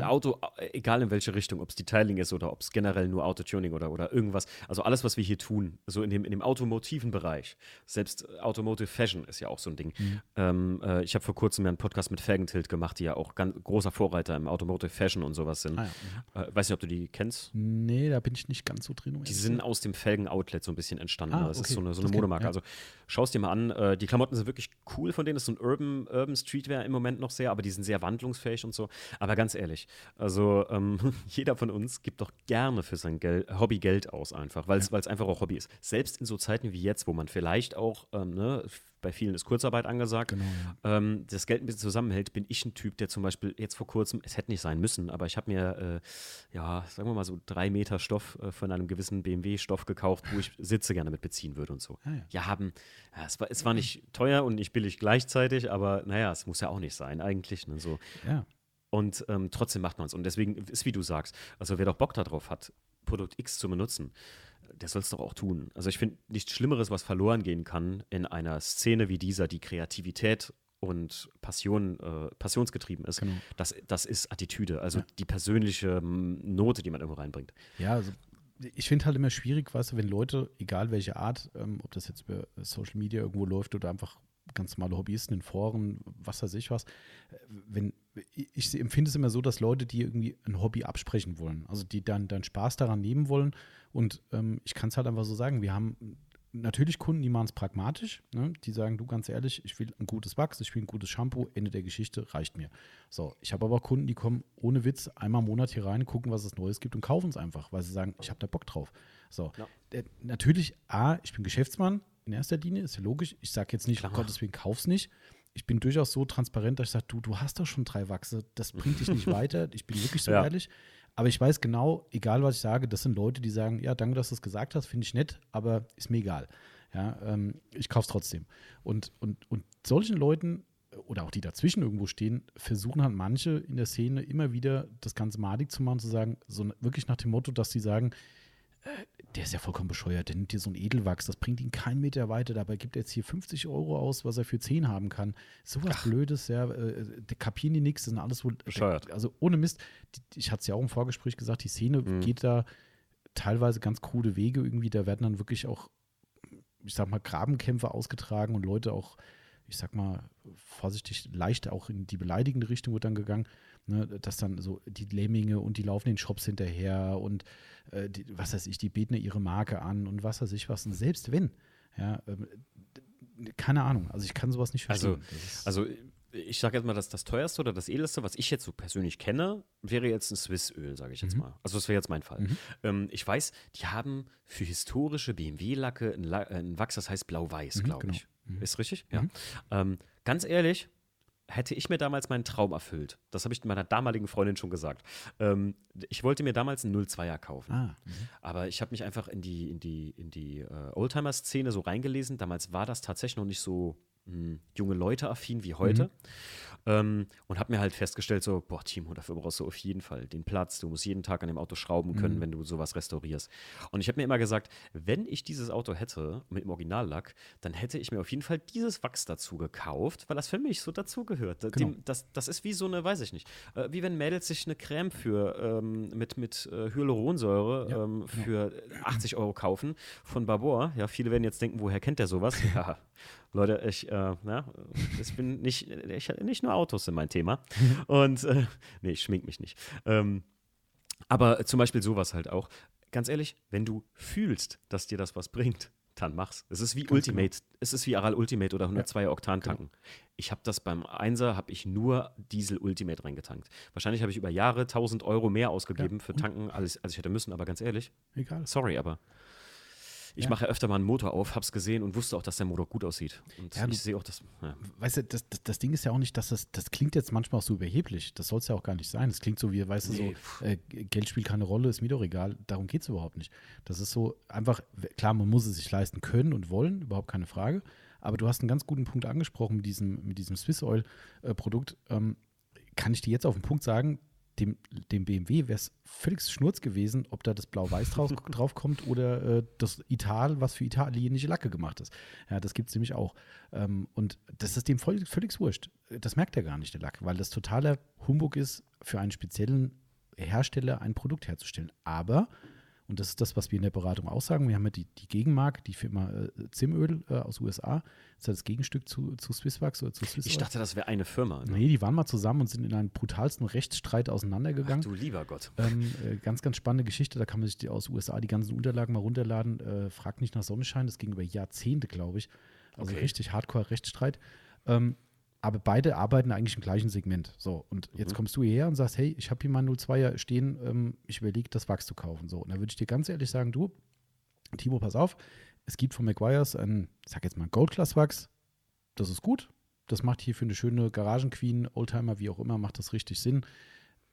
ja. Auto, egal in welche Richtung, ob es Detailing ist oder ob es generell nur Autotuning oder, oder irgendwas, also alles, was wir hier tun, so in dem, in dem automotiven Bereich, selbst Automotive Fashion ist ja auch so ein Ding. Mhm. Ähm, äh, ich habe vor kurzem ja einen Podcast mit Felgentilt gemacht, die ja auch ganz großer Vorreiter im Automotive Fashion und sowas sind. Ah, ja. mhm. äh, weiß nicht, ob du die kennst? Nee, da bin ich nicht ganz so drin. die sind aus dem Felgen-Outlet so ein bisschen entstanden. Ah, das okay. ist so eine, so eine Modemarke. Ja. Also schau es dir mal an. Äh, die Klamotten sind wirklich cool von denen. Das ist so ein Urban, Urban Streetwear im Moment noch sehr, aber die sind sehr wandlungsfähig und so. Aber ganz ehrlich, also ähm, [LAUGHS] jeder von uns gibt doch gerne für sein Gel Hobby Geld aus einfach, weil es ja. einfach auch Hobby ist. Selbst in so Zeiten wie jetzt, wo man vielleicht auch, ähm, ne, bei vielen ist Kurzarbeit angesagt, genau, ja. ähm, das Geld ein bisschen zusammenhält, bin ich ein Typ, der zum Beispiel jetzt vor kurzem, es hätte nicht sein müssen, aber ich habe mir, äh, ja, sagen wir mal so drei Meter Stoff äh, von einem gewissen BMW-Stoff gekauft, wo ich Sitze gerne mit beziehen würde und so. Ah, ja. ja. haben, ja, es, war, es war nicht teuer und nicht billig gleichzeitig, aber naja, es muss ja auch nicht sein eigentlich. Ne, so. Ja. Und ähm, trotzdem macht man es. Und deswegen ist, wie du sagst, also wer doch Bock darauf hat, Produkt X zu benutzen, der soll es doch auch tun. Also ich finde nichts Schlimmeres, was verloren gehen kann in einer Szene wie dieser, die Kreativität und Passion, äh, passionsgetrieben ist. Genau. Das, das ist Attitüde, also ja. die persönliche Note, die man irgendwo reinbringt. Ja, also ich finde halt immer schwierig, weißt du, wenn Leute, egal welche Art, ähm, ob das jetzt über Social Media irgendwo läuft oder einfach ganz normale Hobbyisten in Foren, was weiß ich was. Wenn, ich empfinde es immer so, dass Leute, die irgendwie ein Hobby absprechen wollen, also die dann, dann Spaß daran nehmen wollen. Und ähm, ich kann es halt einfach so sagen, wir haben natürlich Kunden, die machen es pragmatisch. Ne? Die sagen, du ganz ehrlich, ich will ein gutes Wachs, ich will ein gutes Shampoo, Ende der Geschichte, reicht mir. So, ich habe aber auch Kunden, die kommen ohne Witz einmal im Monat hier rein, gucken, was es Neues gibt und kaufen es einfach, weil sie sagen, ich habe da Bock drauf. So, ja. äh, natürlich, A, ich bin Geschäftsmann in erster Linie, ist ja logisch. Ich sage jetzt nicht, Klar. Gottes Willen, kauf's nicht. Ich bin durchaus so transparent, dass ich sage, du, du hast doch schon drei Wachse, das bringt dich nicht [LAUGHS] weiter. Ich bin wirklich so ja. ehrlich. Aber ich weiß genau, egal was ich sage, das sind Leute, die sagen, ja, danke, dass du es gesagt hast, finde ich nett, aber ist mir egal. Ja, ähm, ich kaufe es trotzdem. Und, und, und solchen Leuten oder auch die dazwischen irgendwo stehen, versuchen halt manche in der Szene immer wieder das Ganze madig zu machen, zu sagen, so wirklich nach dem Motto, dass sie sagen, der ist ja vollkommen bescheuert, der nimmt hier so ein Edelwachs, das bringt ihn keinen Meter weiter, dabei gibt er jetzt hier 50 Euro aus, was er für 10 haben kann. Sowas Ach. Blödes, ja, äh, kapieren die nichts, das sind alles wohl, bescheuert. also ohne Mist, die, ich hatte es ja auch im Vorgespräch gesagt, die Szene mhm. geht da teilweise ganz krude Wege irgendwie, da werden dann wirklich auch ich sag mal, Grabenkämpfe ausgetragen und Leute auch, ich sag mal, vorsichtig, leicht auch in die beleidigende Richtung wird dann gegangen. Ne, dass dann so die Lemminge und die laufen den Shops hinterher und äh, die, was weiß ich, die beten ihre Marke an und was weiß ich was. Und selbst wenn, ja, äh, keine Ahnung, also ich kann sowas nicht verstehen. Also, also ich sage jetzt mal, dass das teuerste oder das edelste, was ich jetzt so persönlich kenne, wäre jetzt ein Swiss-Öl, sage ich jetzt mhm. mal. Also das wäre jetzt mein Fall. Mhm. Ähm, ich weiß, die haben für historische BMW-Lacke ein, ein, Wachs, das heißt blau-weiß, mhm, glaube genau. ich. Mhm. Ist richtig? Ja. Mhm. Ähm, ganz ehrlich, hätte ich mir damals meinen Traum erfüllt. Das habe ich meiner damaligen Freundin schon gesagt. Ähm, ich wollte mir damals einen 02er kaufen. Ah, mhm. aber ich habe mich einfach in die, in die, in die äh, Oldtimer-Szene so reingelesen. Damals war das tatsächlich noch nicht so mh, hm, junge Leute affin wie heute. Mhm. Ähm, und habe mir halt festgestellt, so, boah, Timo, dafür brauchst du auf jeden Fall den Platz. Du musst jeden Tag an dem Auto schrauben können, mhm. wenn du sowas restaurierst. Und ich habe mir immer gesagt, wenn ich dieses Auto hätte mit dem Originallack, dann hätte ich mir auf jeden Fall dieses Wachs dazu gekauft, weil das für mich so dazugehört. Genau. Das, das ist wie so eine, weiß ich nicht, äh, wie wenn Mädels sich eine Creme für ähm, mit, mit äh, Hyaluronsäure ja. ähm, für ja. 80 Euro kaufen von Babor. Ja, viele werden jetzt denken, woher kennt der sowas? [LAUGHS] Ja, Leute, ich, äh, na, ich bin nicht, ich, nicht nur Autos sind mein Thema. [LAUGHS] Und äh, nee, ich schmink mich nicht. Ähm, aber zum Beispiel sowas halt auch. Ganz ehrlich, wenn du fühlst, dass dir das was bringt, dann mach's. Es ist wie Ganz Ultimate. Genau. Es ist wie Aral Ultimate oder 102 ja, Oktan genau. tanken. Genau. Ich habe das beim Einser, habe ich nur Diesel Ultimate reingetankt. Wahrscheinlich habe ich über Jahre 1000 Euro mehr ausgegeben ja, für Tanken, als, als ich hätte müssen, aber ganz ehrlich. Egal. Sorry, aber ich ja. mache ja öfter mal einen Motor auf, hab's gesehen und wusste auch, dass der Motor gut aussieht. Und ja, ich sehe auch das. Ja. Weißt du, das, das, Ding ist ja auch nicht, dass das, das klingt jetzt manchmal auch so überheblich. Das soll es ja auch gar nicht sein. Das klingt so wie, weißt nee. du, so, äh, Geld spielt keine Rolle, ist mir doch egal. Darum geht es überhaupt nicht. Das ist so einfach, klar, man muss es sich leisten können und wollen, überhaupt keine Frage. Aber du hast einen ganz guten Punkt angesprochen mit diesem, mit diesem Swiss Oil-Produkt. Äh, ähm, kann ich dir jetzt auf den Punkt sagen, dem, dem BMW wäre es völlig Schnurz gewesen, ob da das Blau-Weiß [LAUGHS] drauf, kommt oder äh, das Ital, was für italienische Lacke gemacht ist. Ja, das gibt es nämlich auch. Ähm, und das ist dem voll, völlig wurscht. Das merkt er gar nicht, der Lack, weil das totaler Humbug ist, für einen speziellen Hersteller ein Produkt herzustellen. Aber und das ist das, was wir in der Beratung auch sagen. Wir haben ja die, die Gegenmarke, die Firma äh, Zimöl äh, aus USA. Das ist ja das Gegenstück zu, zu Swisswax oder zu Swiss Ich dachte, das wäre eine Firma. Ne? Nee, die waren mal zusammen und sind in einen brutalsten Rechtsstreit auseinandergegangen. Ach du lieber Gott. Ähm, äh, ganz, ganz spannende Geschichte. Da kann man sich die, aus USA die ganzen Unterlagen mal runterladen. Äh, fragt nicht nach Sonnenschein. Das ging über Jahrzehnte, glaube ich. Also okay. richtig Hardcore-Rechtsstreit. Ähm, aber beide arbeiten eigentlich im gleichen Segment. So, und jetzt mhm. kommst du hierher und sagst, hey, ich habe hier mal 02er stehen, ähm, ich überlege, das Wachs zu kaufen. So, und da würde ich dir ganz ehrlich sagen, du, Timo, pass auf, es gibt von McGuire's ein, ich sag jetzt mal, Gold-Class-Wachs, das ist gut. Das macht hier für eine schöne Garagenqueen, Oldtimer, wie auch immer, macht das richtig Sinn.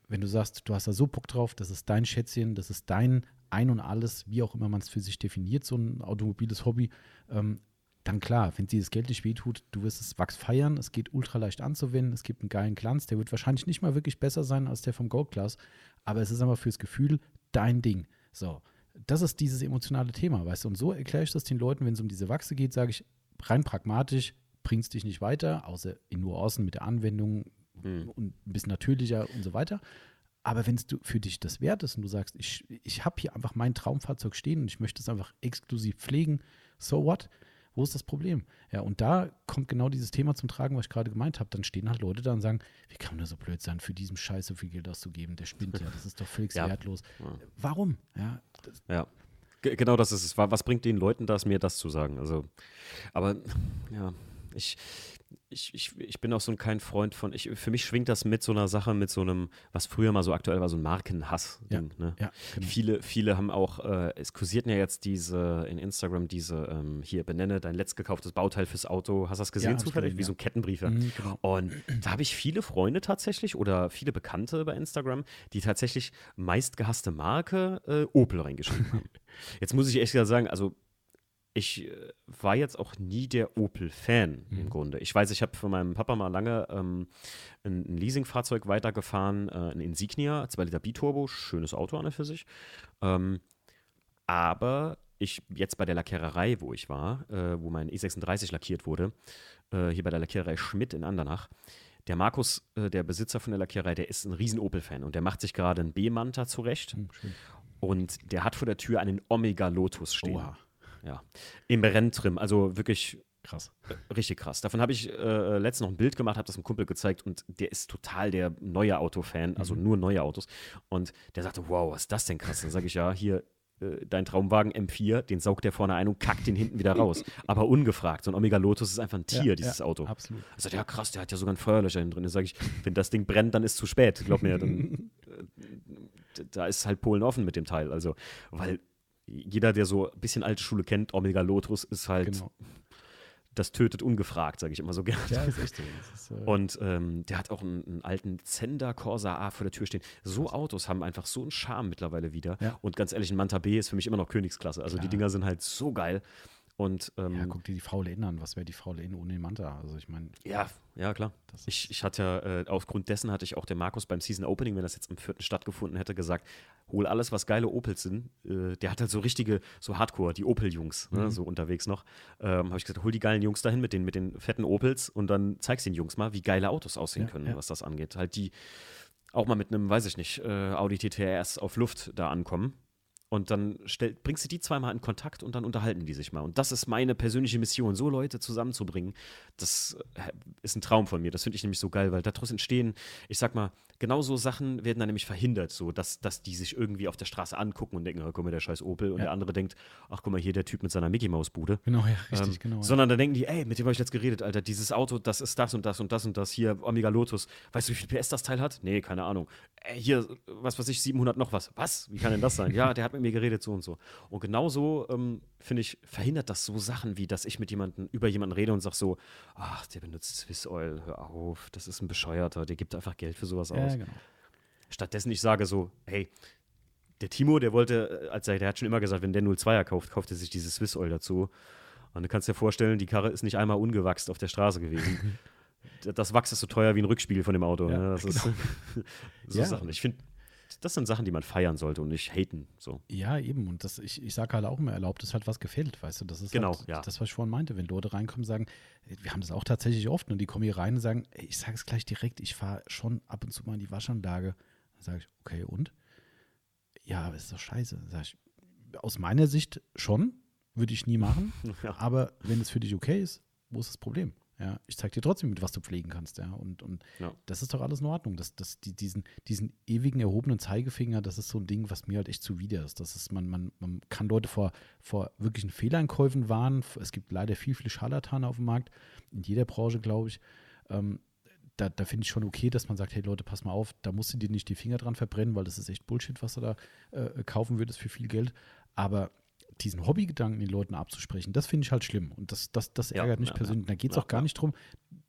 Wenn du sagst, du hast da so Bock drauf, das ist dein Schätzchen, das ist dein Ein und Alles, wie auch immer man es für sich definiert, so ein automobiles Hobby, ähm, dann klar, wenn dir das Geld nicht wehtut, du wirst das Wachs feiern, es geht ultra leicht anzuwenden, es gibt einen geilen Glanz, der wird wahrscheinlich nicht mal wirklich besser sein als der vom Gold Class, aber es ist einfach fürs Gefühl dein Ding. So, das ist dieses emotionale Thema, weißt du, und so erkläre ich das den Leuten, wenn es um diese Wachse geht, sage ich rein pragmatisch, bringt es dich nicht weiter, außer in Nuancen mit der Anwendung mhm. und ein bisschen natürlicher und so weiter. Aber wenn es für dich das wert ist und du sagst, ich, ich habe hier einfach mein Traumfahrzeug stehen und ich möchte es einfach exklusiv pflegen, so what? Wo ist das Problem? Ja, und da kommt genau dieses Thema zum Tragen, was ich gerade gemeint habe. Dann stehen halt Leute da und sagen, wie kann man da so blöd sein, für diesen Scheiß so viel Geld auszugeben? Der spinnt ja, das ist doch völlig [LAUGHS] ja. wertlos. Ja. Warum? Ja, ja. genau das ist es. Was bringt den Leuten das, mir das zu sagen? Also, aber ja, ich, ich, ich, ich bin auch so ein kein Freund von, ich, für mich schwingt das mit so einer Sache, mit so einem, was früher mal so aktuell war, so ein Markenhass. Ja, ne? ja, genau. Viele, viele haben auch, äh, es kursierten ja jetzt diese, in Instagram diese, ähm, hier, benenne dein letztgekauftes Bauteil fürs Auto. Hast du das gesehen ich zufällig? gesehen, Wie ja. so ein Kettenbrief. ja. Mhm, genau. Und da habe ich viele Freunde tatsächlich oder viele Bekannte bei Instagram, die tatsächlich meistgehasste Marke äh, Opel reingeschrieben haben. [LAUGHS] Jetzt muss ich echt sagen, also ich äh, war jetzt auch nie der Opel-Fan im Mhm. Grunde. Ich weiß, ich habe von meinem Papa mal lange ähm, ein, ein Leasingfahrzeug weitergefahren, äh, ein Insignia, 2 Liter Biturbo, schönes Auto an und für sich. Ähm, aber ich jetzt bei der Lackiererei, wo ich war, äh, wo mein E36 lackiert wurde, äh, hier bei der Lackiererei Schmidt in Andernach, der Markus, äh, der Besitzer von der Lackiererei, der ist ein riesen Opel-Fan und der macht sich gerade einen B-Manta zurecht Hm, schön. und der hat vor der Tür einen Omega Lotus stehen. Oha, Ja. Im Renntrim, also wirklich krass. richtig krass. Davon habe ich äh, letztens noch ein Bild gemacht, habe das einem Kumpel gezeigt und der ist total der neue Auto-Fan, also Mhm. nur neue Autos. Und der sagte, wow, was ist das denn krass? Dann sage ich, ja, hier, äh, dein Traumwagen M4, den saugt der vorne ein und kackt den hinten wieder raus. [LAUGHS] Aber ungefragt. So ein Omega Lotus ist einfach ein Tier, Ja, dieses ja, Auto. Absolut. Er sagt, ja krass, der hat ja sogar ein Feuerlöscher hinten drin. Dann sage ich, wenn das Ding brennt, dann ist zu spät. Glaub mir, dann, [LAUGHS] äh, da ist halt Polen offen mit dem Teil. Also, weil jeder, der so ein bisschen alte Schule kennt, Omega Lotus ist halt, Genau. das tötet ungefragt, sage ich immer so gerne. Ja, ist echt so. Ist, äh, Und ähm, der hat auch einen, einen alten Zender Corsa A vor der Tür stehen. So Autos haben einfach so einen Charme mittlerweile wieder. Ja. Und ganz ehrlich, ein Manta B ist für mich immer noch Königsklasse. Also die Klar. Dinger sind halt so geil. Und ähm, ja, guck dir die VLN an. Was wäre die VLN ohne den Manta? Also ich meine, Ja, ja, klar. Ich, ich hatte ja, äh, aufgrund dessen hatte ich auch der Markus beim Season Opening, wenn das jetzt am vierten stattgefunden hätte, gesagt, hol alles, was geile Opels sind. Äh, der hat halt so richtige, so Hardcore, die Opel-Jungs, ne, Mhm. so unterwegs noch. Ähm, Habe ich gesagt, hol die geilen Jungs dahin mit den, mit den fetten Opels und dann zeig's den Jungs mal, wie geile Autos aussehen Ja, können, ja. was das angeht. Halt die auch mal mit einem, weiß ich nicht, äh, Audi TTRS auf Luft da ankommen. Und dann stell, bringst du die zweimal in Kontakt und dann unterhalten die sich mal. Und das ist meine persönliche Mission, so Leute zusammenzubringen. Das äh, ist ein Traum von mir. Das finde ich nämlich so geil, weil daraus entstehen, ich sag mal, genau so Sachen werden dann nämlich verhindert, so dass, dass die sich irgendwie auf der Straße angucken und denken, oh, guck mal, der scheiß Opel. Und Ja. der andere denkt, ach, guck mal, hier der Typ mit seiner Mickey-Maus-Bude. genau, ja, richtig, Ähm, genau. ja. Sondern dann denken die, ey, mit dem habe ich jetzt geredet, Alter, dieses Auto, das ist das und das und das und das. Hier, Omega Lotus. Weißt du, wie viel PS das Teil hat? Nee, keine Ahnung. Ey, hier, was weiß ich, 700 noch was. Was? Wie kann denn das sein? ja, der hat mit mir geredet, so und so. Und genauso, ähm, finde ich, verhindert das so Sachen wie, dass ich mit jemandem, über jemanden rede und sage so, ach, der benutzt Swiss Oil, hör auf, das ist ein Bescheuerter, der gibt einfach Geld für sowas aus. ja, genau. Stattdessen ich sage so, hey, der Timo, der wollte, äh, als er, der hat schon immer gesagt, wenn der 02er kauft, kauft er sich dieses Swiss Oil dazu. Und du kannst dir vorstellen, die Karre ist nicht einmal ungewachst auf der Straße gewesen. [LAUGHS] Das Wachs ist so teuer wie ein Rückspiegel von dem Auto. Ja, ne? Das [LAUGHS] ist [LAUGHS] so Ja. Sachen. Ich finde, das sind Sachen, die man feiern sollte und nicht haten. So. Ja, eben. Und das, ich, ich sage halt auch immer, erlaubt es halt, was gefällt, weißt du. Das ist Genau, halt ja. das, was ich vorhin meinte. Wenn Leute reinkommen und sagen, wir haben das auch tatsächlich oft, und die kommen hier rein und sagen, ey, ich sage es gleich direkt, ich fahre schon ab und zu mal in die Waschanlage. Dann sage ich, okay, und? Ja, aber ist doch scheiße. Sag ich, aus meiner Sicht schon, würde ich nie machen. [LAUGHS] Ja. Aber wenn es für dich okay ist, wo ist das Problem? Ja, ich zeige dir trotzdem, mit was du pflegen kannst, ja. Und, und Ja. das ist doch alles in Ordnung. Das, das, die, diesen, diesen ewigen erhobenen Zeigefinger, das ist so ein Ding, was mir halt echt zuwider ist. Das ist, man, man, man kann Leute vor, vor wirklichen Fehleinkäufen warnen. Es gibt leider viel, viel Scharlatane auf dem Markt, in jeder Branche, glaube ich. Ähm, da, da finde ich schon okay, dass man sagt, hey Leute, pass mal auf, da musst du dir nicht die Finger dran verbrennen, weil das ist echt Bullshit, was du da äh, kaufen würdest für viel Geld. Aber diesen Hobbygedanken den Leuten abzusprechen, das finde ich halt schlimm. Und das, das, das Ja, ärgert mich ja, persönlich. Da geht es ja, auch gar ja. nicht drum.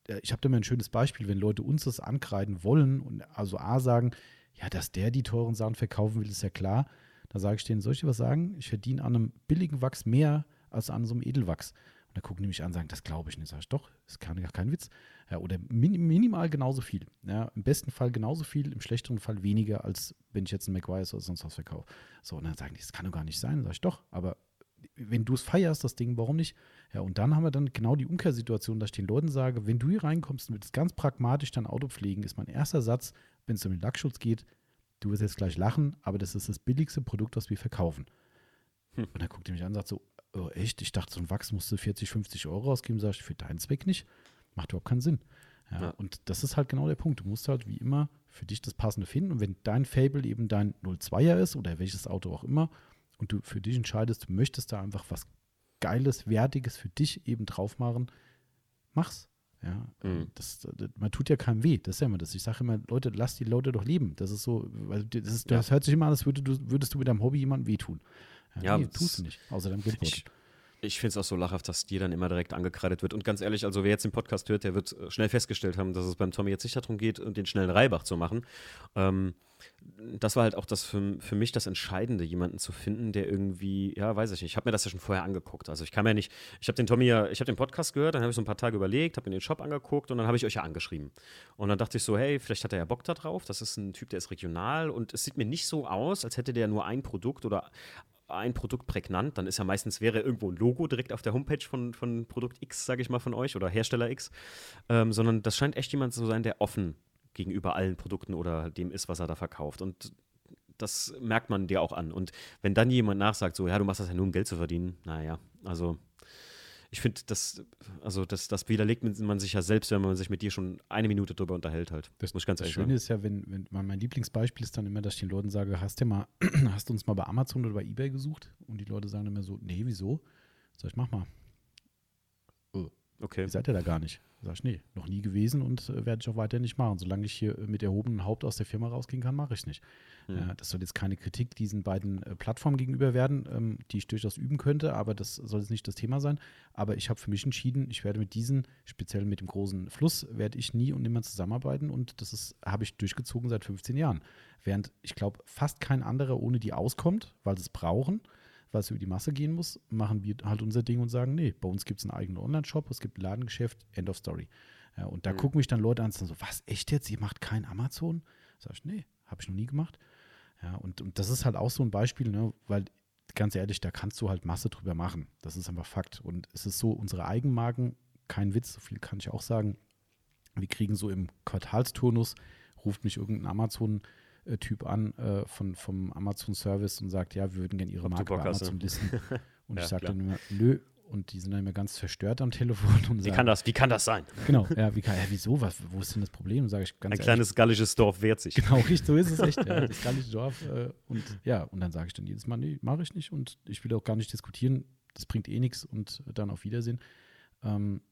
äh, Ich habe da mal ein schönes Beispiel, wenn Leute uns das ankreiden wollen und also A sagen, ja, dass der die teuren Sachen verkaufen will, ist ja klar. Da sage ich denen, soll ich dir was sagen? Ich verdiene an einem billigen Wachs mehr als an so einem Edelwachs. Und da gucken die mich an und sagen, das glaube ich nicht. Sag ich, doch, ist gar kein Witz. Ja, oder min, minimal genauso viel. Ja, Im besten Fall genauso viel, im schlechteren Fall weniger, als wenn ich jetzt einen McWise oder sonst was verkaufe. So, und dann sagen die, das kann doch gar nicht sein. Sag ich, doch, aber wenn du es feierst, das Ding, warum nicht? Ja, und dann haben wir dann genau die Umkehrsituation, dass ich den Leuten sage, wenn du hier reinkommst und willst ganz pragmatisch dein Auto pflegen, ist mein erster Satz, wenn es um den Lackschutz geht, du wirst jetzt gleich lachen, aber das ist das billigste Produkt, was wir verkaufen. Hm. Und dann guckt er mich an und sagt so, oh, echt? Ich dachte, so ein Wachs musste 40, 50 Euro ausgeben. Sag ich, für deinen Zweck nicht. Macht überhaupt keinen Sinn. Ja, Ja. Und das ist halt genau der Punkt. Du musst halt wie immer für dich das Passende finden. Und wenn dein Fable eben dein 02er ist oder welches Auto auch immer, und du für dich entscheidest, du möchtest da einfach was Geiles, Wertiges für dich eben drauf machen, mach's. Ja, Mhm. das, das, man tut ja keinem weh. Das ist ja immer das. Ich sage immer, Leute, lass die Leute doch leben. Das ist so, weil das, ist, das hört sich immer an, als würdest du, würdest du mit deinem Hobby jemandem wehtun. Ja, nee, das- tust du nicht. Außer deinem Geldbeutel. Ich, finde es auch so lachhaft, dass dir dann immer direkt angekreidet wird. Und ganz ehrlich, also wer jetzt den Podcast hört, der wird äh, schnell festgestellt haben, dass es beim Tommy jetzt nicht darum geht, den schnellen Reibach zu machen. Ähm, das war halt auch das für, für mich das Entscheidende, jemanden zu finden, der irgendwie, ja, weiß ich nicht, ich habe mir das ja schon vorher angeguckt. Also ich kam ja nicht, ich habe den Tommy ja, ich habe den Podcast gehört, dann habe ich so ein paar Tage überlegt, habe mir den Shop angeguckt und dann habe ich euch ja angeschrieben. Und dann dachte ich so, hey, vielleicht hat er ja Bock da drauf. Das ist ein Typ, der ist regional und es sieht mir nicht so aus, als hätte der nur ein Produkt oder ein Produkt prägnant, dann ist ja meistens wäre irgendwo ein Logo direkt auf der Homepage von, von Produkt X, sage ich mal, von euch oder Hersteller X, ähm, sondern das scheint echt jemand zu sein, der offen gegenüber allen Produkten oder dem ist, was er da verkauft. Und das merkt man dir auch an. Und wenn dann jemand nachsagt, so, ja, du machst das ja nur, um Geld zu verdienen, naja, also ich finde, das, also das, das widerlegt man sich ja selbst, wenn man sich mit dir schon eine Minute drüber unterhält halt. Das, muss ich ganz das ehrlich Schöne sagen. ist ja, wenn, wenn mein mein Lieblingsbeispiel ist dann immer, dass ich den Leuten sage, hast du mal, [CLEARS THROAT] hast du uns mal bei Amazon oder bei Ebay gesucht? Und die Leute sagen immer so, nee, wieso? Sag ich, mach mal. Okay. Ihr seid ja da gar nicht. Sag ich, nee, noch nie gewesen und äh, werde ich auch weiterhin nicht machen. Solange ich hier äh, mit erhobenem Haupt aus der Firma rausgehen kann, mache ich nicht. Ja, das soll jetzt keine Kritik diesen beiden äh, Plattformen gegenüber werden, ähm, die ich durchaus üben könnte, aber das soll jetzt nicht das Thema sein. Aber ich habe für mich entschieden, ich werde mit diesen, speziell mit dem großen Fluss, werde ich nie und nimmer zusammenarbeiten und das habe ich durchgezogen seit 15 Jahren. Während ich glaube, fast kein anderer ohne die auskommt, weil sie es brauchen, es über die Masse gehen muss, machen wir halt unser Ding und sagen, nee, bei uns gibt es einen eigenen Online-Shop, es gibt ein Ladengeschäft, End of Story. Ja, und da Mhm. gucken mich dann Leute an und sagen so, was, echt jetzt? Ihr macht kein Amazon? Sag ich, nee, habe ich noch nie gemacht. Ja, und, und das ist halt auch so ein Beispiel, ne, weil ganz ehrlich, da kannst du halt Masse drüber machen. Das ist einfach Fakt. Und es ist so, unsere Eigenmarken, kein Witz, so viel kann ich auch sagen, wir kriegen so im Quartalsturnus, ruft mich irgendein Amazon-Typ an äh, von, vom Amazon-Service und sagt, ja, wir würden gerne ihre Ob Marke bei Amazon ne? listen. [LAUGHS] Und Ja, ich sage dann immer, nö. Und die sind dann immer ganz verstört am Telefon und Wie sagen, kann das, wie kann das sein? genau, ja, wie kann, ja, wieso, was, wo ist denn das Problem? Sage ich ganz Ein ehrlich, kleines gallisches Dorf wehrt sich. Genau, richtig, so ist es echt. Ja, [LAUGHS] das gallische Dorf. Äh, und ja, und dann sage ich dann jedes Mal, nee, mache ich nicht und ich will auch gar nicht diskutieren. Das bringt eh nichts und dann auf Wiedersehen. Ähm,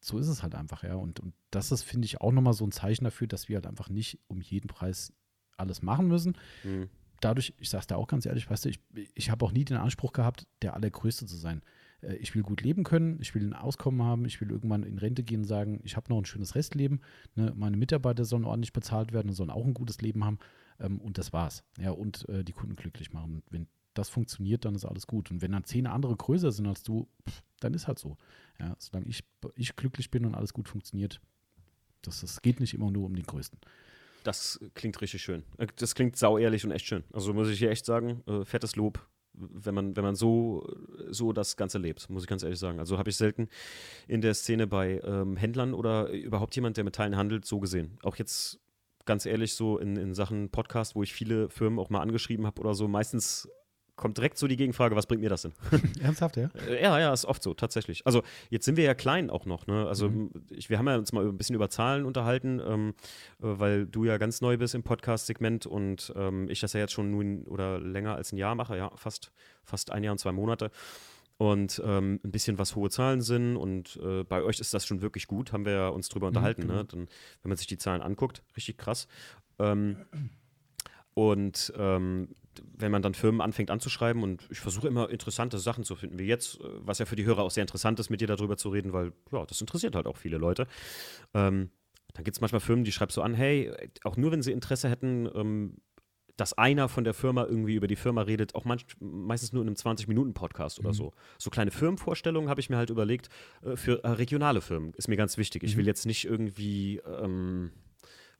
so ist es halt einfach, ja. Und, und das ist, finde ich, auch nochmal so ein Zeichen dafür, dass wir halt einfach nicht um jeden Preis alles machen müssen. Hm. Dadurch, ich sage es dir auch ganz ehrlich, weißt du, ich, ich habe auch nie den Anspruch gehabt, der Allergrößte zu sein. Äh, Ich will gut leben können, ich will ein Auskommen haben, ich will irgendwann in Rente gehen und sagen, ich habe noch ein schönes Restleben. Ne? Meine Mitarbeiter sollen ordentlich bezahlt werden und sollen auch ein gutes Leben haben. Ähm, und das war's. Ja, und äh, die Kunden glücklich machen. Und wenn das funktioniert, dann ist alles gut. Und wenn dann zehn andere größer sind als du, pff, dann ist halt so. Ja, solange ich, ich glücklich bin und alles gut funktioniert, das, das geht nicht immer nur um den Größten. Das klingt richtig schön. Äh, Das klingt sauehrlich und echt schön. Also muss ich hier echt sagen, äh, fettes Lob, wenn man, wenn man so, so das Ganze lebt, muss ich ganz ehrlich sagen. Also habe ich selten in der Szene bei ähm, Händlern oder überhaupt jemand, der mit Teilen handelt, so gesehen. Auch jetzt ganz ehrlich so in, in Sachen Podcast, wo ich viele Firmen auch mal angeschrieben habe oder so, meistens kommt direkt so die Gegenfrage, was bringt mir das denn? [LAUGHS] Ernsthaft, ja? Äh, Ja, ja, ist oft so, tatsächlich. Also jetzt sind wir ja klein auch noch, ne? Also Mhm. ich, wir haben ja uns mal ein bisschen über Zahlen unterhalten, ähm, äh, weil du ja ganz neu bist im Podcast-Segment und ähm, ich das ja jetzt schon nun oder länger als ein Jahr mache, ja, fast, fast ein Jahr und zwei Monate. Und ähm, ein bisschen was hohe Zahlen sind und äh, bei euch ist das schon wirklich gut, haben wir ja uns drüber unterhalten, genau. ne? Dann, wenn man sich die Zahlen anguckt, richtig krass. Ähm, und ähm, wenn man dann Firmen anfängt anzuschreiben und ich versuche immer interessante Sachen zu finden, wie jetzt, äh, was ja für die Hörer auch sehr interessant ist, mit dir darüber zu reden, weil ja, das interessiert halt auch viele Leute. Ähm, dann gibt es manchmal Firmen, die schreibst so an, hey, auch nur wenn sie Interesse hätten, ähm, dass einer von der Firma irgendwie über die Firma redet, auch manch, meistens nur in einem 20-Minuten-Podcast oder Mhm. so. So kleine Firmenvorstellungen habe ich mir halt überlegt, äh, für äh, regionale Firmen ist mir ganz wichtig. Ich Mhm. will jetzt nicht irgendwie, ähm,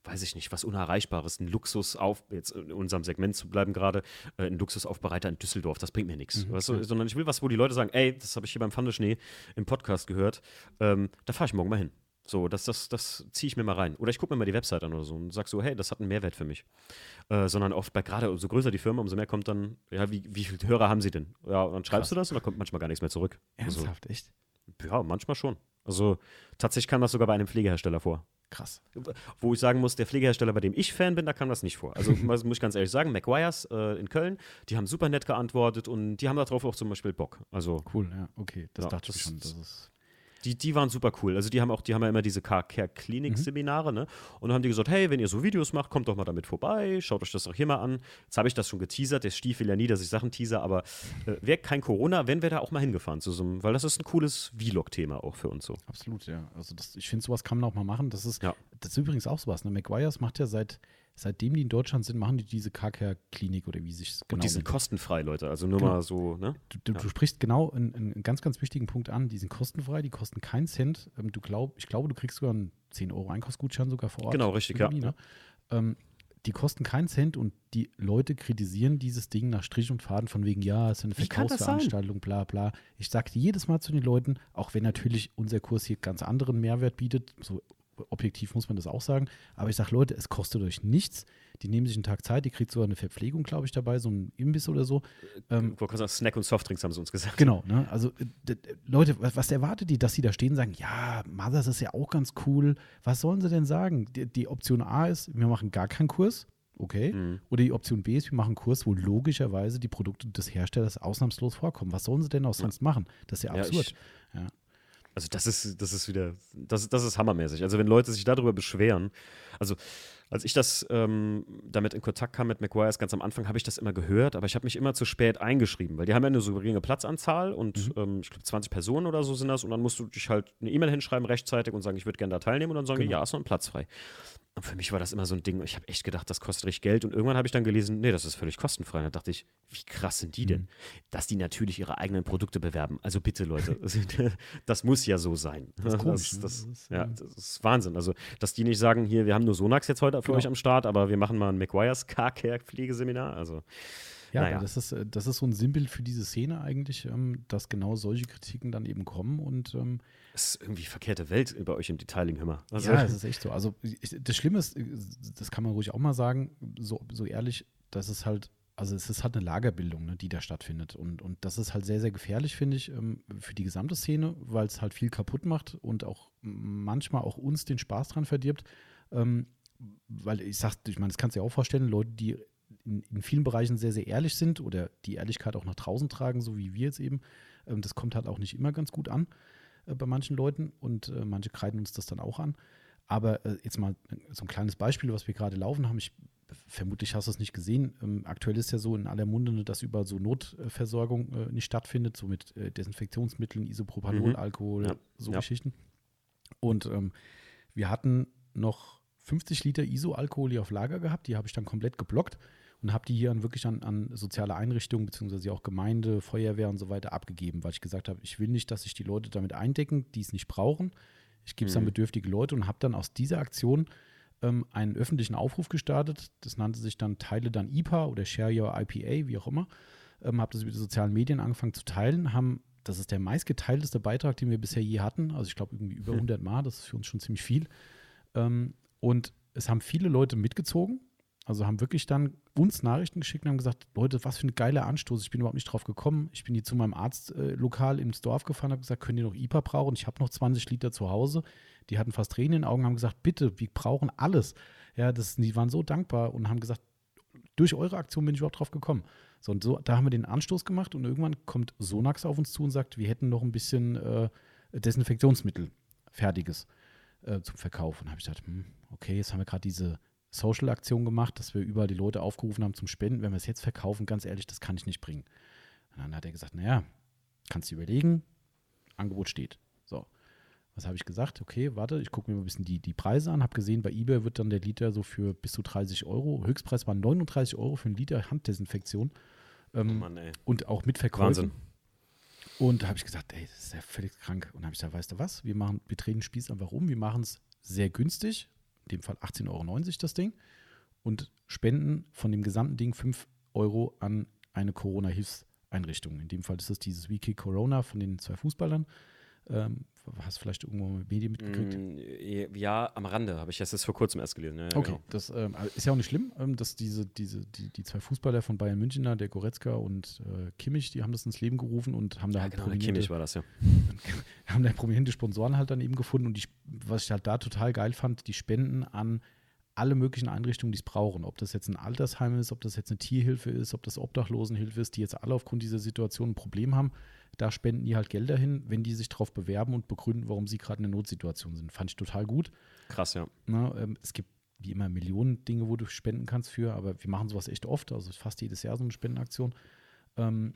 weiß ich nicht, was Unerreichbares, ein Luxus auf, jetzt in unserem Segment zu bleiben gerade, äh, ein Luxusaufbereiter in Düsseldorf, das bringt mir nichts. Mhm, weißt du? Sondern ich will was, wo die Leute sagen, ey, das habe ich hier beim Pfandeschnee im Podcast gehört, ähm, da fahre ich morgen mal hin. So, das, das, das ziehe ich mir mal rein. Oder ich gucke mir mal die Website an oder so und sag so, hey, das hat einen Mehrwert für mich. Äh, sondern oft bei gerade, umso größer die Firma, umso mehr kommt dann, ja, wie, wie viele Hörer haben sie denn? Ja, und dann schreibst Krass. du das und dann kommt manchmal gar nichts mehr zurück. Also, Ernsthaft, echt? ja, manchmal schon. Also tatsächlich kam das sogar bei einem Pflegehersteller vor. Krass. Wo ich sagen muss, der Pflegehersteller, bei dem ich Fan bin, da kam das nicht vor. Also [LAUGHS] muss ich ganz ehrlich sagen, McGuire's äh, in Köln, die haben super nett geantwortet und die haben darauf auch zum Beispiel Bock. Also cool, ja, okay, das ja, dachte ich das schon. ist- Das ist die, die waren super cool. Also die haben auch, die haben ja immer diese Car-Care-Klinik-Seminare, ne? Und dann haben die gesagt, hey, wenn ihr so Videos macht, kommt doch mal damit vorbei, schaut euch das doch hier mal an. Jetzt habe ich das schon geteasert, der Stiefel ja nie, dass ich Sachen teaser, aber äh, wäre kein Corona, wenn wir da auch mal hingefahren zu so einem, weil das ist ein cooles Vlog-Thema auch für uns so. Absolut, ja. Also das, ich finde, sowas kann man auch mal machen. Das ist, Ja. das ist übrigens auch sowas. Ne? McGuire's macht ja seit, seitdem die in Deutschland sind, machen die diese Car-Care-Klinik oder wie sich genau Und die sind nennt. kostenfrei, Leute. Also nur Genau. mal so, ne? Du, du, Ja. du sprichst genau einen, einen ganz, ganz wichtigen Punkt an. Die sind kostenfrei, die kosten keinen Cent. Ähm, du glaub, ich glaube, du kriegst sogar einen 10 Euro Einkaufsgutschein sogar vor Ort. Genau, richtig, ja. ne? ähm, die kosten keinen Cent und die Leute kritisieren dieses Ding nach Strich und Faden von wegen, ja, es ist eine Verkaufsveranstaltung, bla bla. Ich sage jedes Mal zu den Leuten, auch wenn natürlich unser Kurs hier ganz anderen Mehrwert bietet, so objektiv muss man das auch sagen, aber ich sage, Leute, es kostet euch nichts. Die nehmen sich einen Tag Zeit, die kriegt sogar eine Verpflegung, glaube ich, dabei, so ein Imbiss oder so. Ähm, gerade sagen, Snack und Softdrinks haben sie uns gesagt. Genau, ne? Also äh, Leute, was, was erwartet die, dass sie da stehen und sagen, ja, Mothers ist ja auch ganz cool. Was sollen sie denn sagen? Die, die Option A ist, wir machen gar keinen Kurs, okay. Mhm. Oder die Option B ist, wir machen einen Kurs, wo logischerweise die Produkte des Herstellers ausnahmslos vorkommen. Was sollen sie denn auch sonst machen? Das ist ja Ja, absurd. ich- ja. Also das ist, das ist wieder, das, das ist hammermäßig. Also wenn Leute sich darüber beschweren, also als ich das ähm, damit in Kontakt kam mit McGuire's ganz am Anfang, habe ich das immer gehört, aber ich habe mich immer zu spät eingeschrieben, weil die haben ja eine so geringe Platzanzahl und ähm, ich glaube 20 Personen oder so sind das und dann musst du dich halt eine E-Mail hinschreiben rechtzeitig und sagen, ich würde gerne da teilnehmen und dann sagen die, Genau. ja, ist noch ein Platz frei. Und für mich war das immer so ein Ding, ich habe echt gedacht, das kostet richtig Geld und irgendwann habe ich dann gelesen, nee, das ist völlig kostenfrei. Und da dachte ich, wie krass sind die denn? Dass die natürlich ihre eigenen Produkte bewerben. Also bitte Leute, [LAUGHS] das muss ja so sein. Das ist komisch, das, ne? das, Das ist, ja, das ist Wahnsinn. Also, dass die nicht sagen, hier, wir haben nur Sonax jetzt heute für Genau. euch am Start, aber wir machen mal ein McGuire's Car-Care-Pflegeseminar. Also, Ja, Naja. das ist, äh, das ist so ein Sinnbild für diese Szene eigentlich, ähm, dass genau solche Kritiken dann eben kommen und ähm, es ist irgendwie verkehrte Welt bei euch im Detailing, hör mal. Also, ja, es ist echt so. Also ich, das Schlimme ist, äh, das kann man ruhig auch mal sagen, so, so ehrlich, dass es halt, also es ist halt eine Lagerbildung, ne, die da stattfindet. Und, und das ist halt sehr, sehr gefährlich, finde ich, ähm, für die gesamte Szene, weil es halt viel kaputt macht und auch manchmal auch uns den Spaß dran verdirbt. Ähm, weil ich sag, ich meine, das kannst du dir auch vorstellen, Leute, die in, in vielen Bereichen sehr, sehr ehrlich sind oder die Ehrlichkeit auch nach draußen tragen, so wie wir jetzt eben, ähm, das kommt halt auch nicht immer ganz gut an äh, bei manchen Leuten und äh, manche kreiden uns das dann auch an. Aber äh, jetzt mal so ein kleines Beispiel, was wir gerade laufen haben. Ich vermutlich hast du es nicht gesehen. Ähm, aktuell ist ja so in aller Munde, dass über so Notversorgung äh, nicht stattfindet, so mit äh, Desinfektionsmitteln, Isopropanol, Mhm. Alkohol, Ja, so ja. Geschichten. Und ähm, wir hatten noch 50 Liter ISO-Alkohol hier auf Lager gehabt. Die habe ich dann komplett geblockt und habe die hier an, wirklich an, an soziale Einrichtungen, beziehungsweise auch Gemeinde, Feuerwehr und so weiter abgegeben, weil ich gesagt habe, ich will nicht, dass sich die Leute damit eindecken, die es nicht brauchen. Ich gebe es an Mhm. bedürftige Leute und habe dann aus dieser Aktion ähm, einen öffentlichen Aufruf gestartet. Das nannte sich dann Teile dann IPA oder Share Your IPA, wie auch immer. Ähm, habe das über die sozialen Medien angefangen zu teilen, haben das ist der meistgeteilteste Beitrag, den wir bisher je hatten. Also ich glaube irgendwie über Hm. 100 Mal, das ist für uns schon ziemlich viel. Ähm, und es haben viele Leute mitgezogen, also haben wirklich dann uns Nachrichten geschickt und haben gesagt, Leute, was für ein geiler Anstoß, ich bin überhaupt nicht drauf gekommen. Ich bin hier zu meinem Arztlokal äh, ins Dorf gefahren, habe gesagt, könnt ihr noch IPA brauchen? Ich habe noch 20 Liter zu Hause. Die hatten fast Tränen in den Augen, haben gesagt, bitte, wir brauchen alles. Ja, das, die waren so dankbar und haben gesagt, durch eure Aktion bin ich überhaupt drauf gekommen. So, und so, da haben wir den Anstoß gemacht und irgendwann kommt Sonax auf uns zu und sagt, wir hätten noch ein bisschen äh, Desinfektionsmittel, fertiges, äh, zum Verkauf. Und habe ich gedacht, hm, okay, jetzt haben wir gerade diese Social-Aktion gemacht, dass wir überall die Leute aufgerufen haben zum Spenden. Wenn wir es jetzt verkaufen, ganz ehrlich, das kann ich nicht bringen. Und dann hat er gesagt, naja, kannst du überlegen, Angebot steht. So. Was habe ich gesagt? Okay, warte, ich gucke mir mal ein bisschen die, die Preise an. Habe gesehen, bei eBay wird dann der Liter so für bis zu 30 Euro. Höchstpreis war 39 Euro für einen Liter Handdesinfektion. oh Ähm, Mann, ey. und auch mit Verkäufen. Wahnsinn. Und da habe ich gesagt, ey, das ist ja völlig krank. Und habe ich gesagt, weißt du was? Wir machen, wir drehen den Spieß einfach um. Wir machen es sehr günstig, in dem Fall 18,90 Euro das Ding, und spenden von dem gesamten Ding 5 Euro an eine Corona-Hilfseinrichtung. In dem Fall ist es dieses Wiki Corona von den zwei Fußballern. Ähm, hast du vielleicht irgendwo Medien mitgekriegt? Mm, ja, am Rande habe ich das jetzt vor kurzem erst gelesen. Ja, okay, genau. das ähm, ist ja auch nicht schlimm, ähm, dass diese, diese, die, die zwei Fußballer von Bayern München, der Goretzka und äh, Kimmich, die haben das ins Leben gerufen und haben da Ja, halt genau, prominente, Kimmich war das, ja. [LAUGHS] haben da prominente Sponsoren halt dann eben gefunden und die, was ich halt da total geil fand, die spenden an alle möglichen Einrichtungen, die es brauchen. Ob das jetzt ein Altersheim ist, ob das jetzt eine Tierhilfe ist, ob das Obdachlosenhilfe ist, die jetzt alle aufgrund dieser Situation ein Problem haben, da spenden die halt Gelder hin, wenn die sich darauf bewerben und begründen, warum sie gerade in einer Notsituation sind. Fand ich total gut. Krass, ja. Na, ähm, es gibt wie immer Millionen Dinge, wo du spenden kannst für, aber wir machen sowas echt oft, also fast jedes Jahr so eine Spendenaktion. Ähm,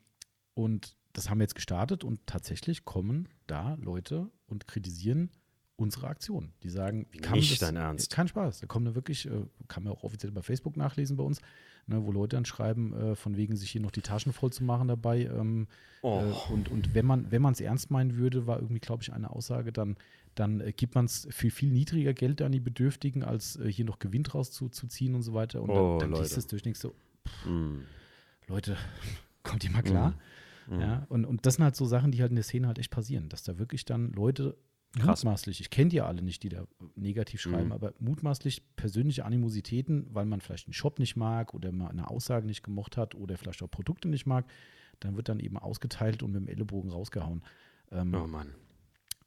und das haben wir jetzt gestartet und tatsächlich kommen da Leute und kritisieren unsere Aktion. Die sagen, wie kann Nicht das, dein Ernst. Kein Spaß. Da kommen da wirklich, äh, kann man auch offiziell bei Facebook nachlesen bei uns, ne, wo Leute dann schreiben, äh, von wegen sich hier noch die Taschen voll zu machen dabei. Ähm, Oh. äh, und, und wenn man wenn man es ernst meinen würde, war irgendwie, glaube ich, eine Aussage, dann, dann äh, gibt man es für viel niedriger Geld an die Bedürftigen, als äh, hier noch Gewinn draus zu, zu ziehen und so weiter. Und Oh, dann, dann liest es durch nichts so, Mm. Leute, [LAUGHS] kommt ihr mal klar? Mhm. Ja, und, und das sind halt so Sachen, die halt in der Szene halt echt passieren, dass da wirklich dann Leute Krass. mutmaßlich, ich kenne die ja alle nicht, die da negativ schreiben, Mhm. aber mutmaßlich persönliche Animositäten, weil man vielleicht einen Shop nicht mag oder mal eine Aussage nicht gemocht hat oder vielleicht auch Produkte nicht mag, dann wird dann eben ausgeteilt und mit dem Ellenbogen rausgehauen. Ähm, Oh Mann.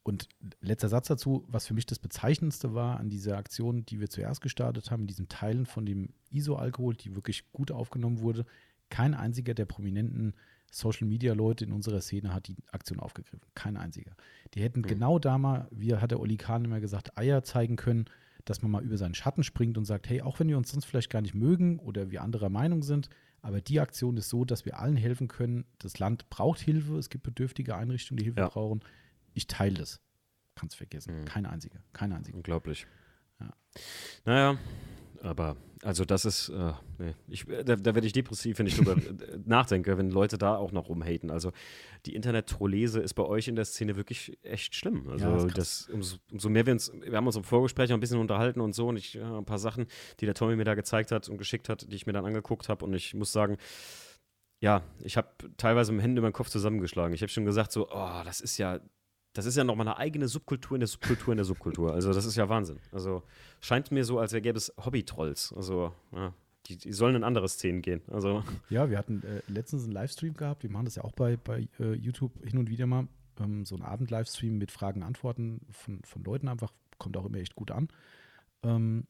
und letzter Satz dazu, was für mich das Bezeichnendste war an dieser Aktion, die wir zuerst gestartet haben, in diesen Teilen von dem ISO-Alkohol, die wirklich gut aufgenommen wurde. Kein einziger der prominenten Social-Media-Leute in unserer Szene hat die Aktion aufgegriffen. Kein einziger. Die hätten genau da mal, wie hat der Oli Kahn immer gesagt, Eier zeigen können, dass man mal über seinen Schatten springt und sagt, hey, auch wenn wir uns sonst vielleicht gar nicht mögen oder wir anderer Meinung sind, aber die Aktion ist so, dass wir allen helfen können. Das Land braucht Hilfe, es gibt bedürftige Einrichtungen, die Hilfe Ja. brauchen. Ich teile das. Kannst vergessen. Mhm. Kein einziger. Kein einziger. Unglaublich. Ja. Naja, aber also das ist, äh, nee, ich, da, da werde ich depressiv, wenn ich drüber [LAUGHS] äh, nachdenke, wenn Leute da auch noch rumhaten. Also die Internet-Trollese ist bei euch in der Szene wirklich echt schlimm. Also Ja, krass. das, umso, umso mehr wir uns, wir haben uns im Vorgespräch auch ein bisschen unterhalten und so und ich, ja, ein paar Sachen, die der Tommy mir da gezeigt hat und geschickt hat, die ich mir dann angeguckt habe und ich muss sagen, ja, ich habe teilweise mit den Händen über den Kopf zusammengeschlagen. Ich habe schon gesagt so, oh, das ist ja, das ist ja nochmal eine eigene Subkultur in der Subkultur in der Subkultur. Also das ist ja Wahnsinn. Also scheint mir so, als gäbe es Hobby-Trolls. Also ja, die, die sollen in andere Szenen gehen. Also Ja, wir hatten äh, letztens einen Livestream gehabt. Wir machen das ja auch bei, bei äh, YouTube hin und wieder mal. Ähm, so einen Abend-Livestream mit Fragen, Antworten von, von Leuten einfach. Kommt auch immer echt gut an. Ähm,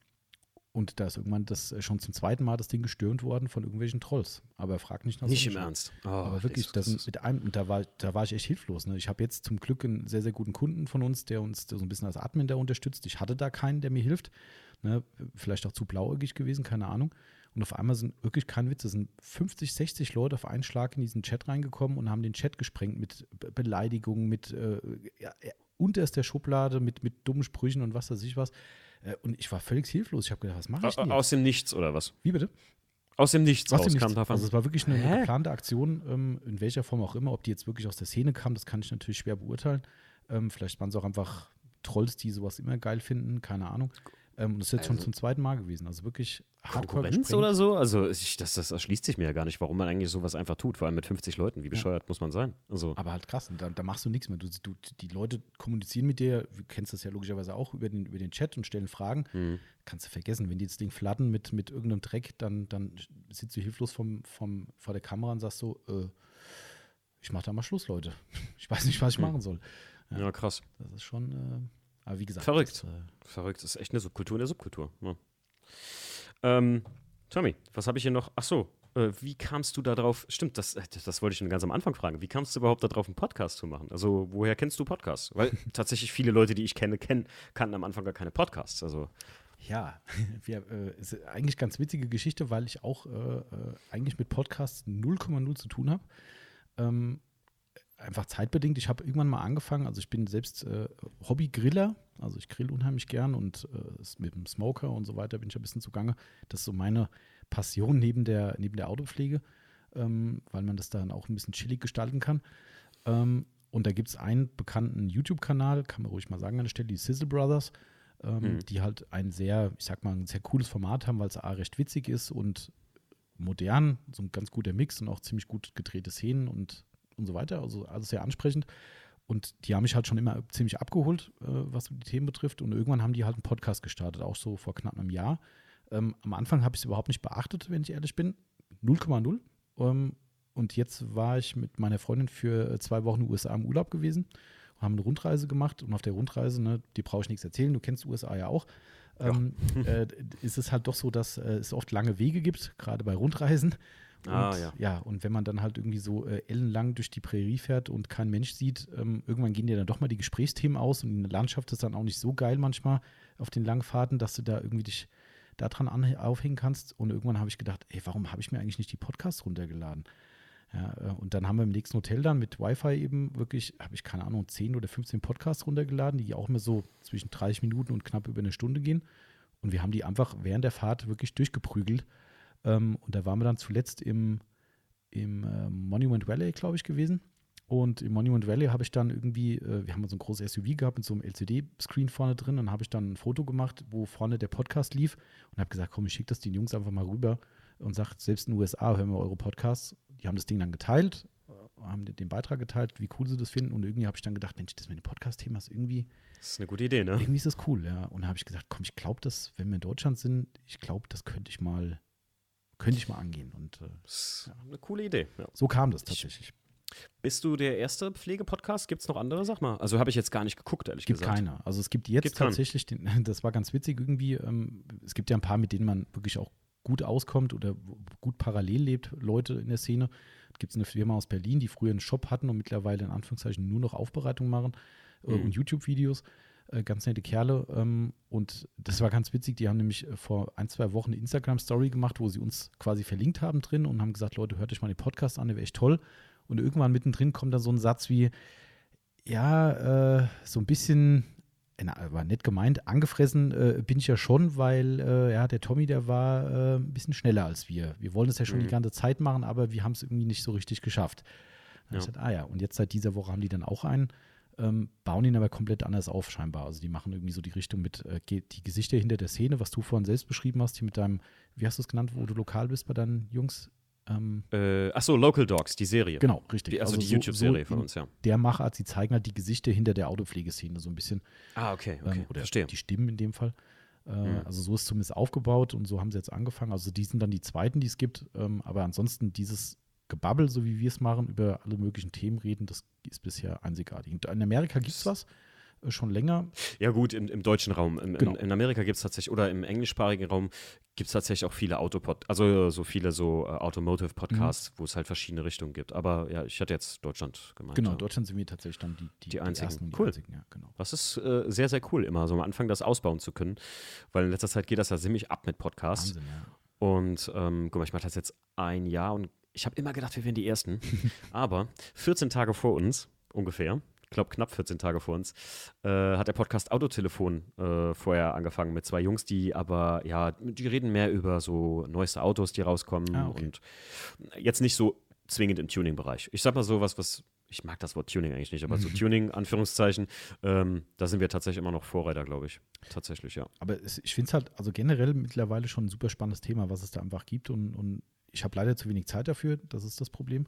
und da ist irgendwann das äh, schon zum zweiten Mal das Ding gestürmt worden von irgendwelchen Trolls. Aber frag nicht nach nicht im Sonnenschein. Ernst. Oh, Aber wirklich, das mit einem, und da war, da war ich echt hilflos. Ne? Ich habe jetzt zum Glück einen sehr, sehr guten Kunden von uns, der uns so ein bisschen als Admin da unterstützt. Ich hatte da keinen, der mir hilft. Ne? Vielleicht auch zu blauäugig gewesen, keine Ahnung. Und auf einmal sind wirklich kein Witz, es sind 50, 60 Leute auf einen Schlag in diesen Chat reingekommen und haben den Chat gesprengt mit Be Beleidigungen, mit äh, ja, ja, unterster Schublade, mit, mit dummen Sprüchen und was weiß ich was. Äh, und ich war völlig hilflos. Ich habe gedacht, was mache ich denn jetzt? Aus dem Nichts oder was? Wie bitte? Aus dem Nichts Was raus kam nichts? davon. Also es war wirklich eine, eine geplante Aktion, ähm, in welcher Form auch immer. Ob die jetzt wirklich aus der Szene kam, das kann ich natürlich schwer beurteilen. Ähm, vielleicht waren es auch einfach Trolls, die sowas immer geil finden, keine Ahnung. Ähm, und das ist jetzt schon Also- zum zweiten Mal gewesen. Also wirklich hardcore Konkurrenz gesprengt. oder so? Also ich, das, das erschließt sich mir ja gar nicht, warum man eigentlich sowas einfach tut, vor allem mit 50 Leuten. Wie bescheuert muss man sein? Also Aber halt krass, und da, da machst du nichts mehr. Du, du, die Leute kommunizieren mit dir, du kennst das ja logischerweise auch über den, über den Chat und stellen Fragen. hm. Kannst du vergessen, wenn die das Ding flatten mit, mit irgendeinem Dreck, dann, dann sitzt du hilflos vom, vom, vor der Kamera und sagst so, äh, ich mach da mal Schluss, Leute. [LAUGHS] Ich weiß nicht, was ich Hm. machen soll. ja, krass. Das ist schon, äh, aber wie gesagt. Verrückt. Das, äh, Verrückt, das ist echt eine Subkultur in der Subkultur. Ja. Ähm, Tommy, was habe ich hier noch? Ach so, äh, wie kamst du da drauf? Stimmt, das, äh, das wollte ich schon ganz am Anfang fragen. Wie kamst du überhaupt darauf, einen Podcast zu machen? Also, woher kennst du Podcasts? Weil [LAUGHS] tatsächlich viele Leute, die ich kenne, kennen, kannten am Anfang gar keine Podcasts. Also, ja, [LAUGHS] wir, äh, ist eigentlich ganz witzige Geschichte, weil ich auch äh, äh, eigentlich mit Podcasts 0,0 zu tun habe. Ähm, einfach zeitbedingt. Ich habe irgendwann mal angefangen, also ich bin selbst äh, Hobby-Griller, also ich grill unheimlich gern und äh, mit dem Smoker und so weiter bin ich ein bisschen zugange. Das ist so meine Passion neben der, neben der Autopflege, ähm, weil man das dann auch ein bisschen chillig gestalten kann. Ähm, und da gibt es einen bekannten YouTube-Kanal, kann man ruhig mal sagen an der Stelle, die Sizzle Brothers, ähm, Hm. die halt ein sehr, ich sag mal, ein sehr cooles Format haben, weil es A recht witzig ist und modern, so ein ganz guter Mix und auch ziemlich gut gedrehte Szenen und, und so weiter. Also alles sehr ansprechend. und die haben mich halt schon immer ziemlich abgeholt, äh, was die Themen betrifft. Und irgendwann haben die halt einen Podcast gestartet, auch so vor knapp einem Jahr. Ähm, am Anfang habe ich es überhaupt nicht beachtet, wenn ich ehrlich bin. 0,0. Ähm, und jetzt war ich mit meiner Freundin für zwei Wochen in den USA im Urlaub gewesen haben eine Rundreise gemacht und auf der Rundreise, ne, die brauche ich nichts erzählen, du kennst die USA ja auch, ähm, äh, ist es halt doch so, dass äh, es oft lange Wege gibt, gerade bei Rundreisen. Und, Ah, ja. ja, und wenn man dann halt irgendwie so äh, ellenlang durch die Prärie fährt und kein Mensch sieht, ähm, irgendwann gehen dir dann doch mal die Gesprächsthemen aus und die Landschaft ist dann auch nicht so geil manchmal auf den langen Fahrten, dass du da irgendwie dich daran an- aufhängen kannst. Und irgendwann habe ich gedacht, ey, warum habe ich mir eigentlich nicht die Podcasts runtergeladen? Ja, äh, und dann haben wir im nächsten Hotel dann mit Wi-Fi eben wirklich, habe ich keine Ahnung, 10 oder 15 Podcasts runtergeladen, die auch immer so zwischen 30 Minuten und knapp über eine Stunde gehen. Und wir haben die einfach während der Fahrt wirklich durchgeprügelt. Ähm, und da waren wir dann zuletzt im, im äh, Monument Valley, glaube ich, gewesen. Und im Monument Valley habe ich dann irgendwie, äh, wir haben so ein großes SUV gehabt mit so einem LCD-Screen vorne drin. Dann habe ich dann ein Foto gemacht, wo vorne der Podcast lief und habe gesagt, komm, ich schicke das den Jungs einfach mal rüber und sagt, selbst in den USA hören wir eure Podcasts. Die haben das Ding dann geteilt, äh, haben den Beitrag geteilt, wie cool sie das finden. Und irgendwie habe ich dann gedacht, Mensch, das mit dem Podcast-Thema ist irgendwie, Das ist eine gute Idee, ne? irgendwie ist das cool, ja. Und da habe ich gesagt, komm, ich glaube, dass, wenn wir in Deutschland sind, ich glaube, das könnte ich mal, könnte ich mal angehen. Und äh, Das ist eine coole Idee. Ja. so kam das tatsächlich. Bist du der erste Pflegepodcast? Gibt es noch andere? Sag mal. Also habe ich jetzt gar nicht geguckt, ehrlich Es gibt gesagt. keine. Also es gibt jetzt Gibt tatsächlich, den, [LAUGHS] das war ganz witzig irgendwie, ähm, es gibt ja ein paar, mit denen man wirklich auch gut auskommt oder gut parallel lebt, Leute in der Szene. Es gibt eine Firma aus Berlin, die früher einen Shop hatten und mittlerweile in Anführungszeichen nur noch Aufbereitung machen äh, Mhm. und YouTube-Videos. Äh, ganz nette Kerle. Ähm, und das war ganz witzig. Die haben nämlich äh, vor ein, zwei Wochen eine Instagram-Story gemacht, wo sie uns quasi verlinkt haben drin und haben gesagt, Leute, hört euch mal den Podcast an, der wäre echt toll. Und irgendwann mittendrin kommt dann so ein Satz wie, ja, äh, so ein bisschen, äh, na, war nett gemeint, angefressen äh, bin ich ja schon, weil ja, der Tommy, der war ein bisschen schneller als wir. Wir wollen es ja schon Mhm. die ganze Zeit machen, aber wir haben es irgendwie nicht so richtig geschafft. Ja. ich gesagt, ah ja, und jetzt seit dieser Woche haben die dann auch einen, ähm, bauen ihn aber komplett anders auf scheinbar. Also die machen irgendwie so die Richtung mit äh, die Gesichter hinter der Szene, was du vorhin selbst beschrieben hast, hier mit deinem, wie hast du es genannt, wo du lokal bist bei deinen Jungs? Ähm, Äh, achso, Local Dogs, die Serie. genau, richtig. Die, also, die so- YouTube-Serie so von uns, ja. Der Machart, sie zeigen halt die Gesichter hinter der Autopflegeszene so ein bisschen. Ah, okay, okay. Ähm, oder Verstehe. die Stimmen in dem Fall. Äh, Mhm. Also so ist zumindest aufgebaut und so haben sie jetzt angefangen. Also die sind dann die zweiten, die es gibt. Ähm, aber ansonsten dieses Gebabbel, so wie wir es machen, über alle möglichen Themen reden, das ist bisher einzigartig. Und In Amerika gibt es was, äh, schon länger. Ja, gut, im, im deutschen Raum. Im, Genau. in, in Amerika gibt es tatsächlich, oder im englischsprachigen Raum gibt es tatsächlich auch viele Autopod, also so viele so äh, Automotive-Podcasts, wo es halt verschiedene Richtungen gibt. Aber ja, ich hatte jetzt Deutschland gemeint. Genau, ja. in Deutschland sind wir tatsächlich dann die, die, Die einzigen. ersten und die Cool. einzigen. Ja, genau. Das ist äh, sehr, sehr cool, immer so am Anfang das ausbauen zu können. Weil in letzter Zeit geht das ja ziemlich ab mit Podcasts. Wahnsinn, ja. Und ähm, guck mal, ich mache das jetzt ein Jahr und ich habe immer gedacht, wir wären die Ersten. [LAUGHS] Aber 14 Tage vor uns, ungefähr, ich glaube knapp 14 Tage vor uns, äh, hat der Podcast Autotelefon äh, vorher angefangen mit zwei Jungs, die aber, ja, die reden mehr über so neueste Autos, die rauskommen Ah, okay. und jetzt nicht so zwingend im Tuning-Bereich. Ich sag mal so was, was, ich mag das Wort Tuning eigentlich nicht, aber so [LAUGHS] Tuning, Anführungszeichen, ähm, da sind wir tatsächlich immer noch Vorreiter, glaube ich. Tatsächlich, ja. Aber es, ich finde es halt, also generell mittlerweile schon ein super spannendes Thema, was es da einfach gibt. Und, und ich habe leider zu wenig Zeit dafür, das ist das Problem.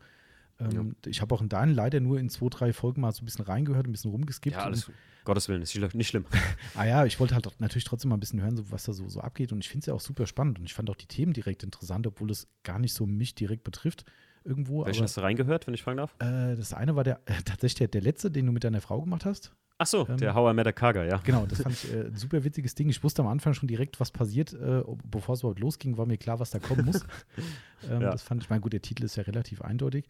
Ähm, Ich habe auch in deinen leider nur in zwei, drei Folgen mal so ein bisschen reingehört, ein bisschen rumgeskippt. Ja, alles, Gottes Willen, ist nicht schlimm. Und, [LAUGHS] ah ja, ich wollte halt natürlich trotzdem mal ein bisschen hören, so, was da so, so abgeht. Und ich finde es ja auch super spannend. Und ich fand auch die Themen direkt interessant, obwohl es gar nicht so mich direkt betrifft irgendwo. Welchen aber hast du reingehört, wenn ich fragen darf? äh, das eine war der äh, [LAUGHS] tatsächlich der, der letzte, den du mit deiner Frau gemacht hast. Ach so, Ähm, der How I Met a Kaga, ja. Genau, das fand ich äh, ein super witziges Ding. Ich wusste am Anfang schon direkt, was passiert. Äh, bevor es überhaupt losging, war mir klar, was da kommen muss. [LAUGHS] ähm, Ja. Das fand ich, mein gut, der Titel ist ja relativ eindeutig.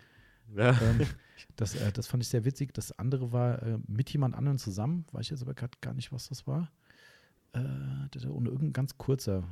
ja. Ähm, [LAUGHS] das, äh, das fand ich sehr witzig. Das andere war äh, mit jemand anderem zusammen. Weiß ich jetzt aber gerade gar nicht, was das war. Äh, und irgendein ganz kurzer.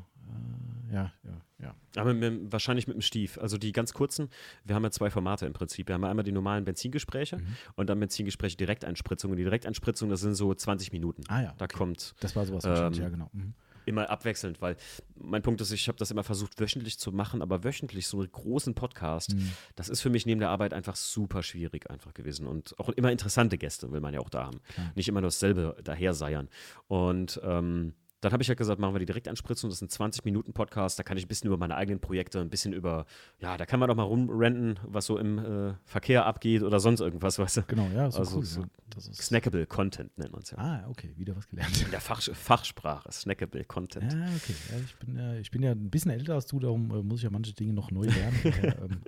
Äh, ja, ja, ja. Aber mit, wahrscheinlich mit dem Stief. Also die ganz kurzen, wir haben ja zwei Formate im Prinzip. Wir haben einmal die normalen Benzingespräche Mhm. und dann Benzingespräche Direkteinspritzungen. Und die Direkteinspritzungen, das sind so 20 Minuten. Ah ja. Da okay. kommt Das war sowas ähm, ja, genau. Mhm. immer abwechselnd, weil mein Punkt ist, ich habe das immer versucht, wöchentlich zu machen, aber wöchentlich so einen großen Podcast, Mhm. das ist für mich neben der Arbeit einfach super schwierig einfach gewesen. Und auch immer interessante Gäste will man ja auch da haben. Klar. Nicht immer nur dasselbe daher seiern. Und ähm, dann habe ich ja gesagt, machen wir die Direktanspritzung. Das ist ein 20-Minuten-Podcast. Da kann ich ein bisschen über meine eigenen Projekte, ein bisschen über, ja, da kann man doch mal rumrenten, was so im äh, Verkehr abgeht oder sonst irgendwas, weißt du? Genau, ja, so also cool. So das ist snackable Content nennt man es ja. Ah, okay, wieder was gelernt. In der Fach, Fachsprache, snackable Content. Ja, okay. Ja, ich, bin, äh, ich bin ja ein bisschen älter als du, darum äh, muss ich ja manche Dinge noch neu lernen. [LAUGHS] aber, ähm.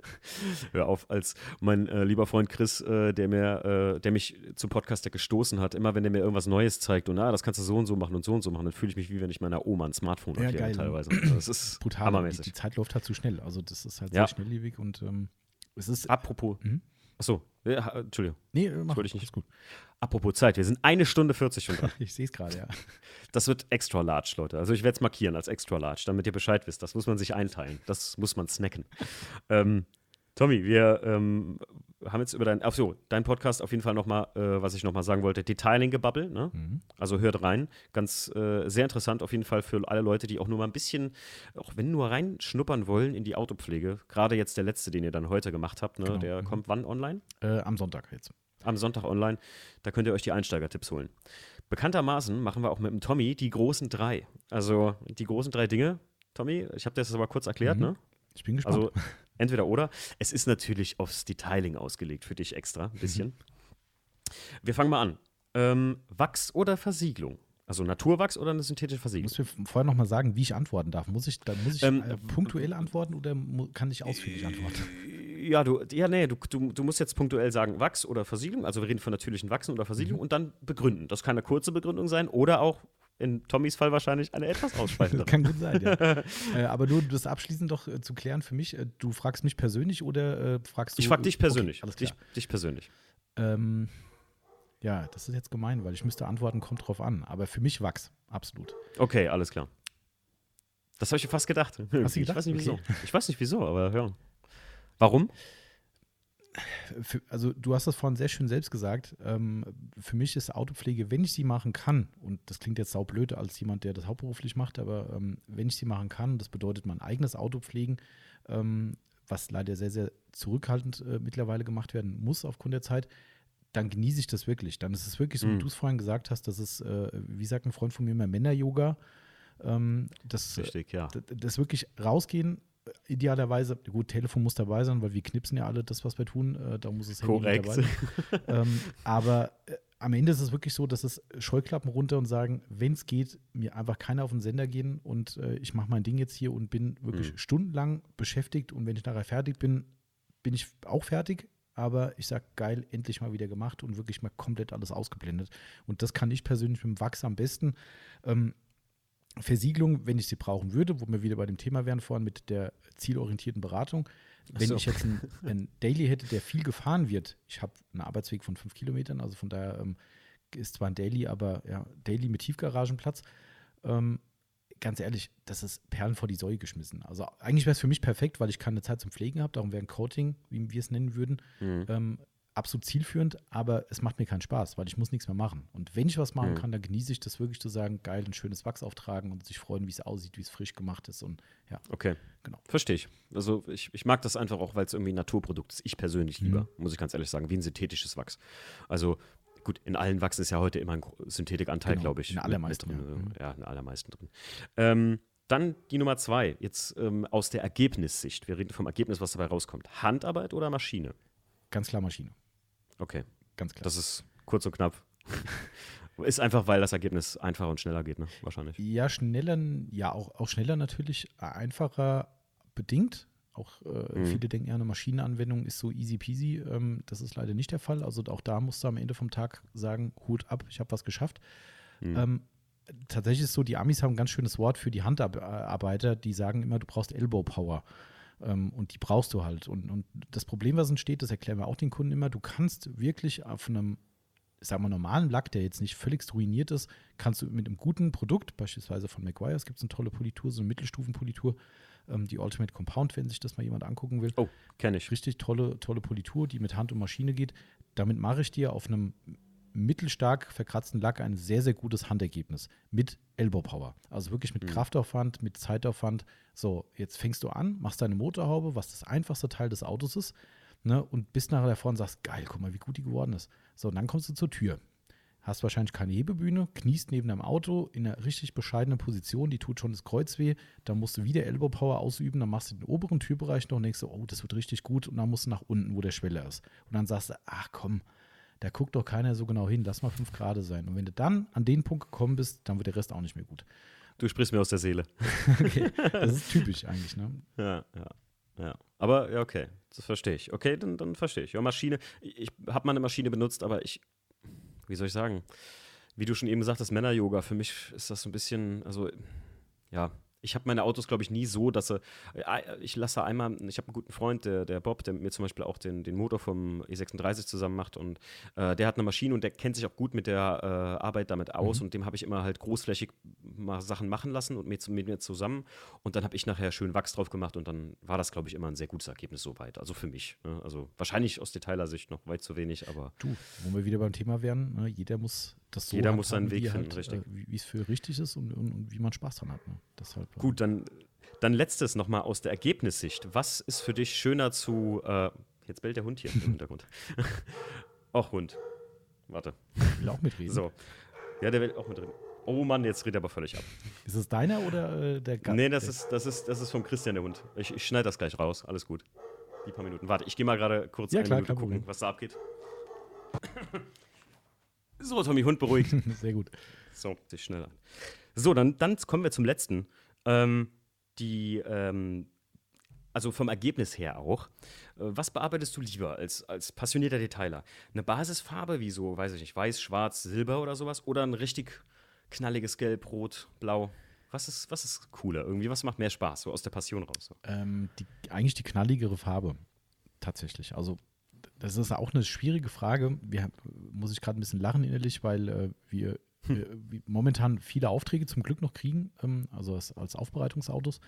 Hör auf, als mein äh, lieber Freund Chris, äh, der mir, äh, der mich zum Podcast gestoßen hat, immer wenn er mir irgendwas Neues zeigt und ah, das kannst du so und so machen und so und so machen, dann fühle ich mich wie wenn ich meiner Oma ein Smartphone ja, erkläre geil. teilweise. Also das ist [CLEARS THROAT] brutal. hammermäßig. Die, die, Zeit läuft halt zu schnell. Also das ist halt Ja. sehr schnelllebig und ähm, es ist. Apropos, Mhm. achso, ja, Entschuldigung, Nee, mach, ich nicht. ist gut. apropos Zeit, wir sind eine Stunde 40 schon dran. Ich sehe es gerade, ja. Das wird extra large, Leute. Also ich werde es markieren als extra large, damit ihr Bescheid wisst. Das muss man sich einteilen. Das muss man snacken. ähm, Tommy, wir ähm, haben jetzt über dein, ach so, dein Podcast auf jeden Fall nochmal, äh, was ich nochmal sagen wollte, Detailing-Gebubble, ne? Mhm. Also hört rein. Ganz äh, sehr interessant auf jeden Fall für alle Leute, die auch nur mal ein bisschen, auch wenn nur reinschnuppern wollen in die Autopflege. Gerade jetzt der letzte, den ihr dann heute gemacht habt, ne? Genau. Der Mhm. kommt wann online? Äh, am Sonntag jetzt. am Sonntag online. Da könnt ihr euch die Einsteigertipps holen. Bekanntermaßen machen wir auch mit dem Tommy die großen drei. Also die großen drei Dinge. Tommy, ich habe dir das aber kurz erklärt, Mhm. ne? Ich bin gespannt. Also entweder oder. Es ist natürlich aufs Detailing ausgelegt für dich extra, Mhm. ein bisschen. Wir fangen mal an. Ähm, Wachs oder Versiegelung? Also Naturwachs oder eine synthetische Versiegelung? Du mir vorher noch mal sagen, wie ich antworten darf. Muss ich, da muss ich Ähm, äh, punktuell antworten oder kann ich ausführlich antworten? Ja, du, ja, nee, du, du, du musst jetzt punktuell sagen, Wachs oder Versiegelung. Also wir reden von natürlichen Wachsen oder Versiegelung Mhm. und dann begründen. Das kann eine kurze Begründung sein oder auch in Tommys Fall wahrscheinlich eine etwas [LAUGHS] ausschweifendere. kann gut sein, ja. [LAUGHS] äh, aber nur das abschließend doch äh, zu klären für mich. Äh, du fragst mich persönlich oder fragst du. ich frage dich persönlich. Okay, alles dich, klar. dich persönlich. Ähm, ja, das ist jetzt gemein, weil ich müsste antworten, kommt drauf an. Aber für mich Wachs, absolut. Okay, alles klar. Das habe ich fast gedacht. Hast du Ich gedacht? weiß nicht wieso. Okay. Ich weiß nicht wieso, aber ja. Warum? Also du hast das vorhin sehr schön selbst gesagt. Ähm, für mich ist Autopflege, wenn ich sie machen kann, und das klingt jetzt saublöd als jemand, der das hauptberuflich macht, aber ähm, wenn ich sie machen kann, das bedeutet mein eigenes Auto pflegen, ähm, was leider sehr, sehr zurückhaltend äh, mittlerweile gemacht werden muss aufgrund der Zeit, dann genieße ich das wirklich. Dann ist es wirklich so, wie Mhm. du es vorhin gesagt hast, das ist, äh, wie sagt ein Freund von mir immer, Männer-Yoga. Das, Richtig, ja. D- das wirklich rausgehen, äh, idealerweise, gut, Telefon muss dabei sein, weil wir knipsen ja alle das, was wir tun, äh, da muss es Handy Korrekt. dabei sein. ähm, aber äh, am Ende ist es wirklich so, dass es Scheuklappen runter und sagen, wenn es geht, mir einfach keiner auf den Sender gehen und äh, ich mache mein Ding jetzt hier und bin wirklich Mhm. stundenlang beschäftigt und wenn ich nachher fertig bin, bin ich auch fertig. Aber ich sag geil, endlich mal wieder gemacht und wirklich mal komplett alles ausgeblendet. Und das kann ich persönlich mit dem Wachs am besten. Ähm, Versiegelung, wenn ich sie brauchen würde, wo wir wieder bei dem Thema wären vorhin mit der zielorientierten Beratung. Wenn so. ich jetzt einen, einen Daily hätte, der viel gefahren wird, ich habe einen Arbeitsweg von fünf Kilometern, also von daher ähm, ist zwar ein Daily, aber ja, Daily mit Tiefgaragenplatz. Ähm, ganz ehrlich, das ist Perlen vor die Säue geschmissen. Also eigentlich wäre es für mich perfekt, weil ich keine Zeit zum Pflegen habe, darum wäre ein Coating, wie wir es nennen würden, Mhm. ähm, absolut zielführend, aber es macht mir keinen Spaß, weil ich muss nichts mehr machen. Und wenn ich was machen Mhm. kann, dann genieße ich das wirklich zu sagen, geil, ein schönes Wachs auftragen und sich freuen, wie es aussieht, wie es frisch gemacht ist und ja. Okay. Genau. Verstehe ich. Also ich, ich mag das einfach auch, weil es irgendwie ein Naturprodukt ist. Ich persönlich lieber, Mhm. muss ich ganz ehrlich sagen, wie ein synthetisches Wachs. Also gut, in allen Wachsen ist ja heute immer ein Synthetikanteil, Genau, glaube ich. in mit- allermeisten, mit ja. drin. Mhm. Ja, in allermeisten drin. Ähm, dann die Nummer zwei, jetzt ähm, aus der Ergebnissicht. Wir reden vom Ergebnis, was dabei rauskommt. Handarbeit oder Maschine? Ganz klar Maschine. Okay, Ganz klar. das ist kurz und knapp. [LAUGHS] ist einfach, weil das Ergebnis einfacher und schneller geht, ne? Wahrscheinlich. Ja, schneller, ja, auch, auch schneller natürlich, äh, einfacher bedingt. Auch äh, Mhm. viele denken ja, eine Maschinenanwendung ist so easy peasy. Ähm, das ist leider nicht der Fall. Also auch da musst du am Ende vom Tag sagen, Hut ab, ich habe was geschafft. Mhm. Ähm, tatsächlich ist so, die Amis haben ein ganz schönes Wort für die Handarbeiter, die sagen immer, du brauchst Elbow Power. Ähm, und die brauchst du halt. Und, und das Problem, was entsteht, das erklären wir auch den Kunden immer, du kannst wirklich auf einem, sagen wir, normalen Lack, der jetzt nicht völlig ruiniert ist, kannst du mit einem guten Produkt, beispielsweise von McGuire's gibt es eine tolle Politur, so eine Mittelstufenpolitur, ähm, die Ultimate Compound, wenn sich das mal jemand angucken will. Oh, kenne ich. Richtig tolle, tolle Politur, die mit Hand und Maschine geht. Damit mache ich dir auf einem mittelstark verkratzten Lack ein sehr, sehr gutes Handergebnis mit Elbow Power. Also wirklich mit Mhm. Kraftaufwand, mit Zeitaufwand. So, jetzt fängst du an, machst deine Motorhaube, was das einfachste Teil des Autos ist, ne, und bist nachher davor und sagst, geil, guck mal, wie gut die geworden ist. So, und dann kommst du zur Tür. hast wahrscheinlich keine Hebebühne, kniest neben deinem Auto in einer richtig bescheidenen Position, die tut schon das Kreuz weh, dann musst du wieder Elbow Power ausüben, dann machst du den oberen Türbereich noch und denkst oh, das wird richtig gut und dann musst du nach unten, wo der Schweller ist. Und dann sagst du, ach komm, da guckt doch keiner so genau hin, lass mal fünf Grad sein. Und wenn du dann an den Punkt gekommen bist, dann wird der Rest auch nicht mehr gut. Du sprichst mir aus der Seele. [LAUGHS] okay, das ist typisch eigentlich, ne? Ja, ja. Ja, aber ja, okay, das verstehe ich. Okay, dann, dann verstehe ich. Ja, Maschine, ich habe mal eine Maschine benutzt, aber ich, wie soll ich sagen, wie du schon eben sagtest, Männer-Yoga, für mich ist das so ein bisschen, also ja, ich habe meine Autos, glaube ich, nie so, dass sie. Äh, ich lasse einmal, ich habe einen guten Freund, der, der Bob, der mit mir zum Beispiel auch den, den Motor vom E36 zusammen macht und äh, der hat eine Maschine und der kennt sich auch gut mit der äh, Arbeit damit aus mhm. und dem habe ich immer halt großflächig mal Sachen machen lassen und mit, mit mir zusammen und dann habe ich nachher schön Wachs drauf gemacht und dann war das, glaube ich, immer ein sehr gutes Ergebnis soweit. Also für mich. Ne? Also wahrscheinlich aus Detailersicht noch weit zu wenig, aber. Du, wo wir wieder beim Thema wären, ne? jeder muss das so Jeder muss seinen Weg finden, halt, richtig. Äh, wie es für richtig ist und, und, und, wie man Spaß dran hat. Ne? Deshalb, äh, Gut, dann, dann letztes nochmal aus der Ergebnissicht. Was ist für dich schöner zu. Äh, jetzt bellt der Hund hier im [LAUGHS] Hintergrund. [LAUGHS] Auch Hund. Warte. Will auch mitreden. So. Ja, der will auch mitreden. Oh Mann, jetzt redet er aber völlig ab. Ist es deiner oder äh, der Gast? Nee, das ist, das, ist, das ist vom Christian der Hund. Ich, ich schneide das gleich raus. Alles gut. Die paar Minuten. Warte, ich gehe mal gerade kurz ja, eine klar, Minute gucken, was da abgeht. So, Tommy, Hund beruhigt. [LAUGHS] Sehr gut. So, sich schnell an. So, dann, dann kommen wir zum letzten. Ähm, die, ähm, also vom Ergebnis her auch. Äh, was bearbeitest du lieber als, als passionierter Detailer? Eine Basisfarbe wie so, weiß ich nicht, weiß, schwarz, silber oder sowas? Oder ein richtig knalliges Gelb, Rot, Blau? Was ist, was ist cooler irgendwie? Was macht mehr Spaß, so aus der Passion raus? So? Ähm, die, eigentlich die knalligere Farbe, tatsächlich. Also das ist auch eine schwierige Frage. Wir, muss ich gerade ein bisschen lachen innerlich, weil äh, wir, hm. wir, momentan viele Aufträge zum Glück noch kriegen, ähm, also als, als, Aufbereitungsautos.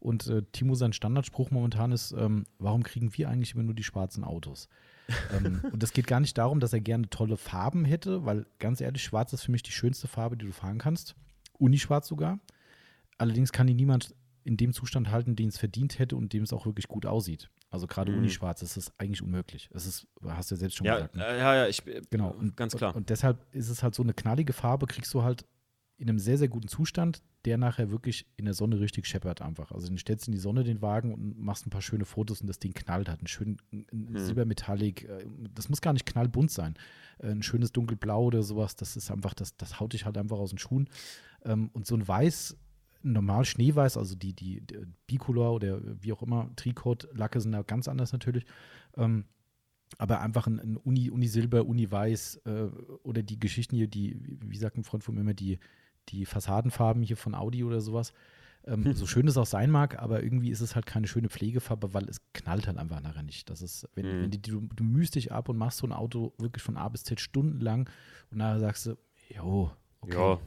Und äh, Timo, sein Standardspruch momentan ist, ähm, warum kriegen wir eigentlich immer nur die schwarzen Autos? ähm, [LAUGHS] und das geht gar nicht darum, dass er gerne tolle Farben hätte, weil ganz ehrlich, schwarz ist für mich die schönste Farbe, die du fahren kannst. Unischwarz sogar. Allerdings kann die niemand in dem Zustand halten, den es verdient hätte und dem es auch wirklich gut aussieht. Also gerade mhm. Unischwarz ist es eigentlich unmöglich. Es ist, hast du ja selbst schon ja, gesagt. Ne? Äh, ja, ja, ich, genau. Und, ganz klar. Und, und, deshalb ist es halt so eine knallige Farbe, kriegst du halt in einem sehr, sehr guten Zustand, der nachher wirklich in der Sonne richtig scheppert einfach. Also du stellst in die Sonne den Wagen und machst ein paar schöne Fotos und das Ding knallt halt. Ein schön ein mhm. Silbermetallic, äh, das muss gar nicht knallbunt sein. Äh, ein schönes dunkelblau oder sowas, das ist einfach, das, das haut dich halt einfach aus den Schuhen. Ähm, und so ein Weiß normal Schneeweiß, also die, die, die Bicolor oder wie auch immer, Tricot-Lacke sind da ganz anders natürlich. Ähm, aber einfach ein, ein Uni, Uni-Silber, Uni-Weiß äh, oder die Geschichten hier, die, wie sagt ein Freund von mir immer, die, die Fassadenfarben hier von Audi oder sowas. Ähm, hm. So schön es auch sein mag, aber irgendwie ist es halt keine schöne Pflegefarbe, weil es knallt halt einfach nachher nicht. Das ist, wenn, hm. wenn die, du, du mühst dich ab und machst so ein Auto wirklich von A bis Z stundenlang und nachher sagst du, jo, okay. Ja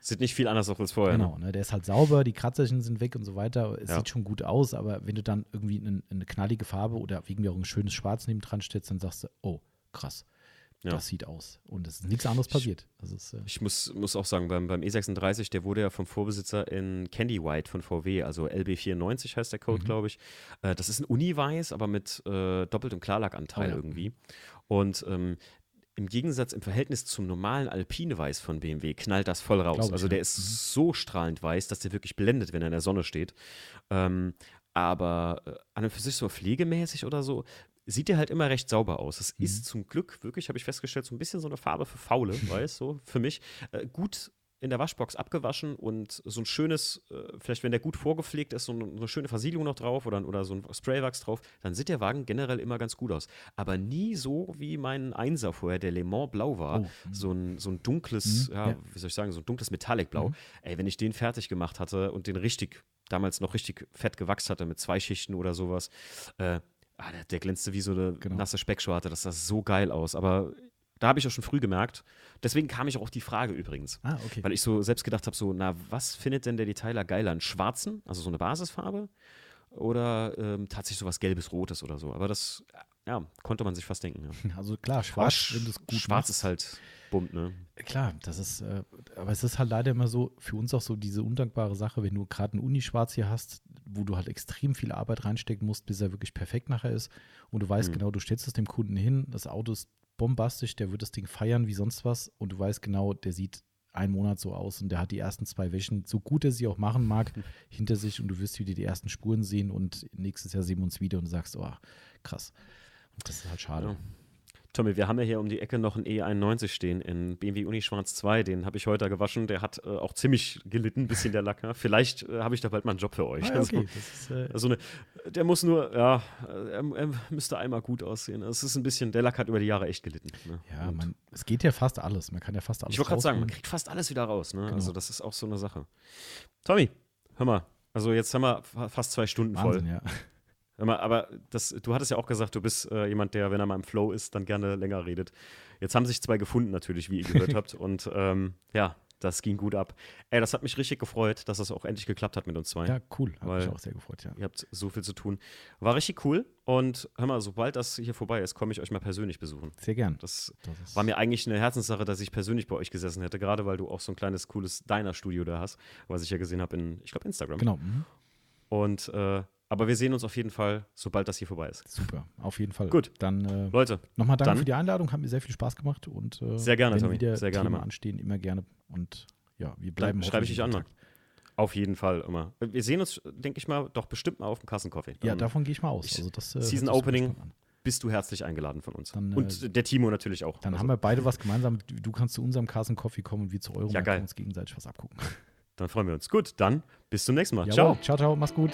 Sieht nicht viel anders aus als vorher. Ne? Genau, ne? der ist halt sauber, die Kratzerchen sind weg und so weiter. Es ja. sieht schon gut aus, aber wenn du dann irgendwie eine, eine knallige Farbe oder wegen mir auch ein schönes Schwarz neben dran stellst, dann sagst du, oh, krass. Ja. Das sieht aus. Und es ist nichts anderes passiert. Ich, ist, äh ich muss, muss auch sagen, beim, beim E36, der wurde ja vom Vorbesitzer in Candy White von VW, also LB94 heißt der Code, mhm. glaube ich. Äh, das ist ein Uni-Weiß, aber mit äh, doppeltem Klarlackanteil oh, ja. irgendwie. Und ähm, im Gegensatz im Verhältnis zum normalen Alpine-Weiß von BMW knallt das voll raus. Also der ist mhm. so strahlend weiß, dass der wirklich blendet, wenn er in der Sonne steht. Ähm, aber äh, an und für sich so pflegemäßig oder so, sieht der halt immer recht sauber aus. Es mhm. ist zum Glück wirklich, habe ich festgestellt, so ein bisschen so eine Farbe für Faule, [LAUGHS] weiß so, für mich. Äh, gut in der Waschbox abgewaschen und so ein schönes, äh, vielleicht wenn der gut vorgepflegt ist, so eine, eine, schöne Versiegelung noch drauf oder, oder so ein Spraywachs drauf, dann sieht der Wagen generell immer ganz gut aus. Aber nie so wie mein Einser vorher, der Le Mans Blau war. Oh. So, ein, so ein dunkles, mhm, ja, ja, wie soll ich sagen, so ein dunkles Metallic-Blau. Mhm. Ey, wenn ich den fertig gemacht hatte und den richtig, damals noch richtig fett gewachst hatte mit zwei Schichten oder sowas, äh, Ah, der, der, glänzte wie so eine genau. nasse Speckschwarte. Das sah so geil aus. Aber da habe ich auch schon früh gemerkt. Deswegen kam ich auch auf die Frage übrigens. Ah, okay. Weil ich so selbst gedacht habe: so, na, was findet denn der Detailer geiler? Einen schwarzen, also so eine Basisfarbe? Oder ähm, tatsächlich sowas Gelbes, Rotes oder so. Aber das, ja, konnte man sich fast denken. Ja. [LAUGHS] Also klar, schwarz, Schwarz machst. ist halt bunt, ne? Klar, das ist, äh, aber es ist halt leider immer so, für uns auch so diese undankbare Sache, wenn du gerade einen Unischwarz hier hast, wo du halt extrem viel Arbeit reinstecken musst, bis er wirklich perfekt nachher ist und du weißt mhm. genau, du stellst es dem Kunden hin, das Auto ist bombastisch, der wird das Ding feiern wie sonst was und du weißt genau, der sieht einen Monat so aus und der hat die ersten zwei Wäschen, so gut er sie auch machen mag, [LAUGHS] hinter sich und du wirst wieder die ersten Spuren sehen und nächstes Jahr sehen wir uns wieder und du sagst, oh, krass. Und das ist halt schade. Ja. Tommy, wir haben ja hier um die Ecke noch einen E91 stehen in BMW Uni Schwarz 2. Den habe ich heute gewaschen. Der hat äh, auch ziemlich gelitten, ein bisschen der Lacker. Vielleicht äh, habe ich da bald mal einen Job für euch. Ah, ja, okay. also, ist, äh also eine, der muss nur, ja, er, er, müsste einmal gut aussehen. Es ist ein bisschen, der Lack hat über die Jahre echt gelitten. Ne? Ja, man, es geht ja fast alles. Man kann ja fast alles Ich wollte gerade sagen, man kriegt fast alles wieder raus. Ne? Genau. Also das ist auch so eine Sache. Tommy, hör mal. Also jetzt haben wir fast zwei Stunden Wahnsinn, voll. Ja. Aber das, du hattest ja auch gesagt, du bist äh, jemand, der, wenn er mal im Flow ist, dann gerne länger redet. Jetzt haben sich zwei gefunden, natürlich, wie ihr gehört [LAUGHS] habt. Und ähm, ja, das ging gut ab. Ey, das hat mich richtig gefreut, dass das auch endlich geklappt hat mit uns zwei. Ja, cool. Hat mich auch sehr gefreut, ja. Ihr habt so viel zu tun. War richtig cool. Und hör mal, sobald das hier vorbei ist, komme ich euch mal persönlich besuchen. Sehr gern. Das, das war mir eigentlich eine Herzenssache, dass ich persönlich bei euch gesessen hätte, gerade weil du auch so ein kleines, cooles Diner-Studio da hast, was ich ja gesehen habe in, ich glaube, Instagram. Genau. Mhm. Und äh, aber wir sehen uns auf jeden Fall, sobald das hier vorbei ist. Super, auf jeden Fall. Gut. Dann, äh, Leute. Nochmal danke für die Einladung, hat mir sehr viel Spaß gemacht. Und, äh, sehr gerne, wenn Tommy. wieder sehr gerne Themen mal. anstehen, immer gerne. Und ja, wir bleiben Schreibe ich dich an, Mann. Auf jeden Fall immer. Wir sehen uns, denke ich mal, doch bestimmt mal auf dem Kassenkoffee. Ja, davon gehe ich mal aus. Also das, äh, Season Opening bist du herzlich eingeladen von uns. Dann, und äh, der Timo natürlich auch. Dann also. haben wir beide was gemeinsam. Du kannst zu unserem Kassenkoffee kommen und wir zu eurem. Ja, geil. uns gegenseitig was abgucken. Dann freuen wir uns. Gut, dann bis zum nächsten Mal. Jawohl, ciao. Ciao, ciao, mach's gut.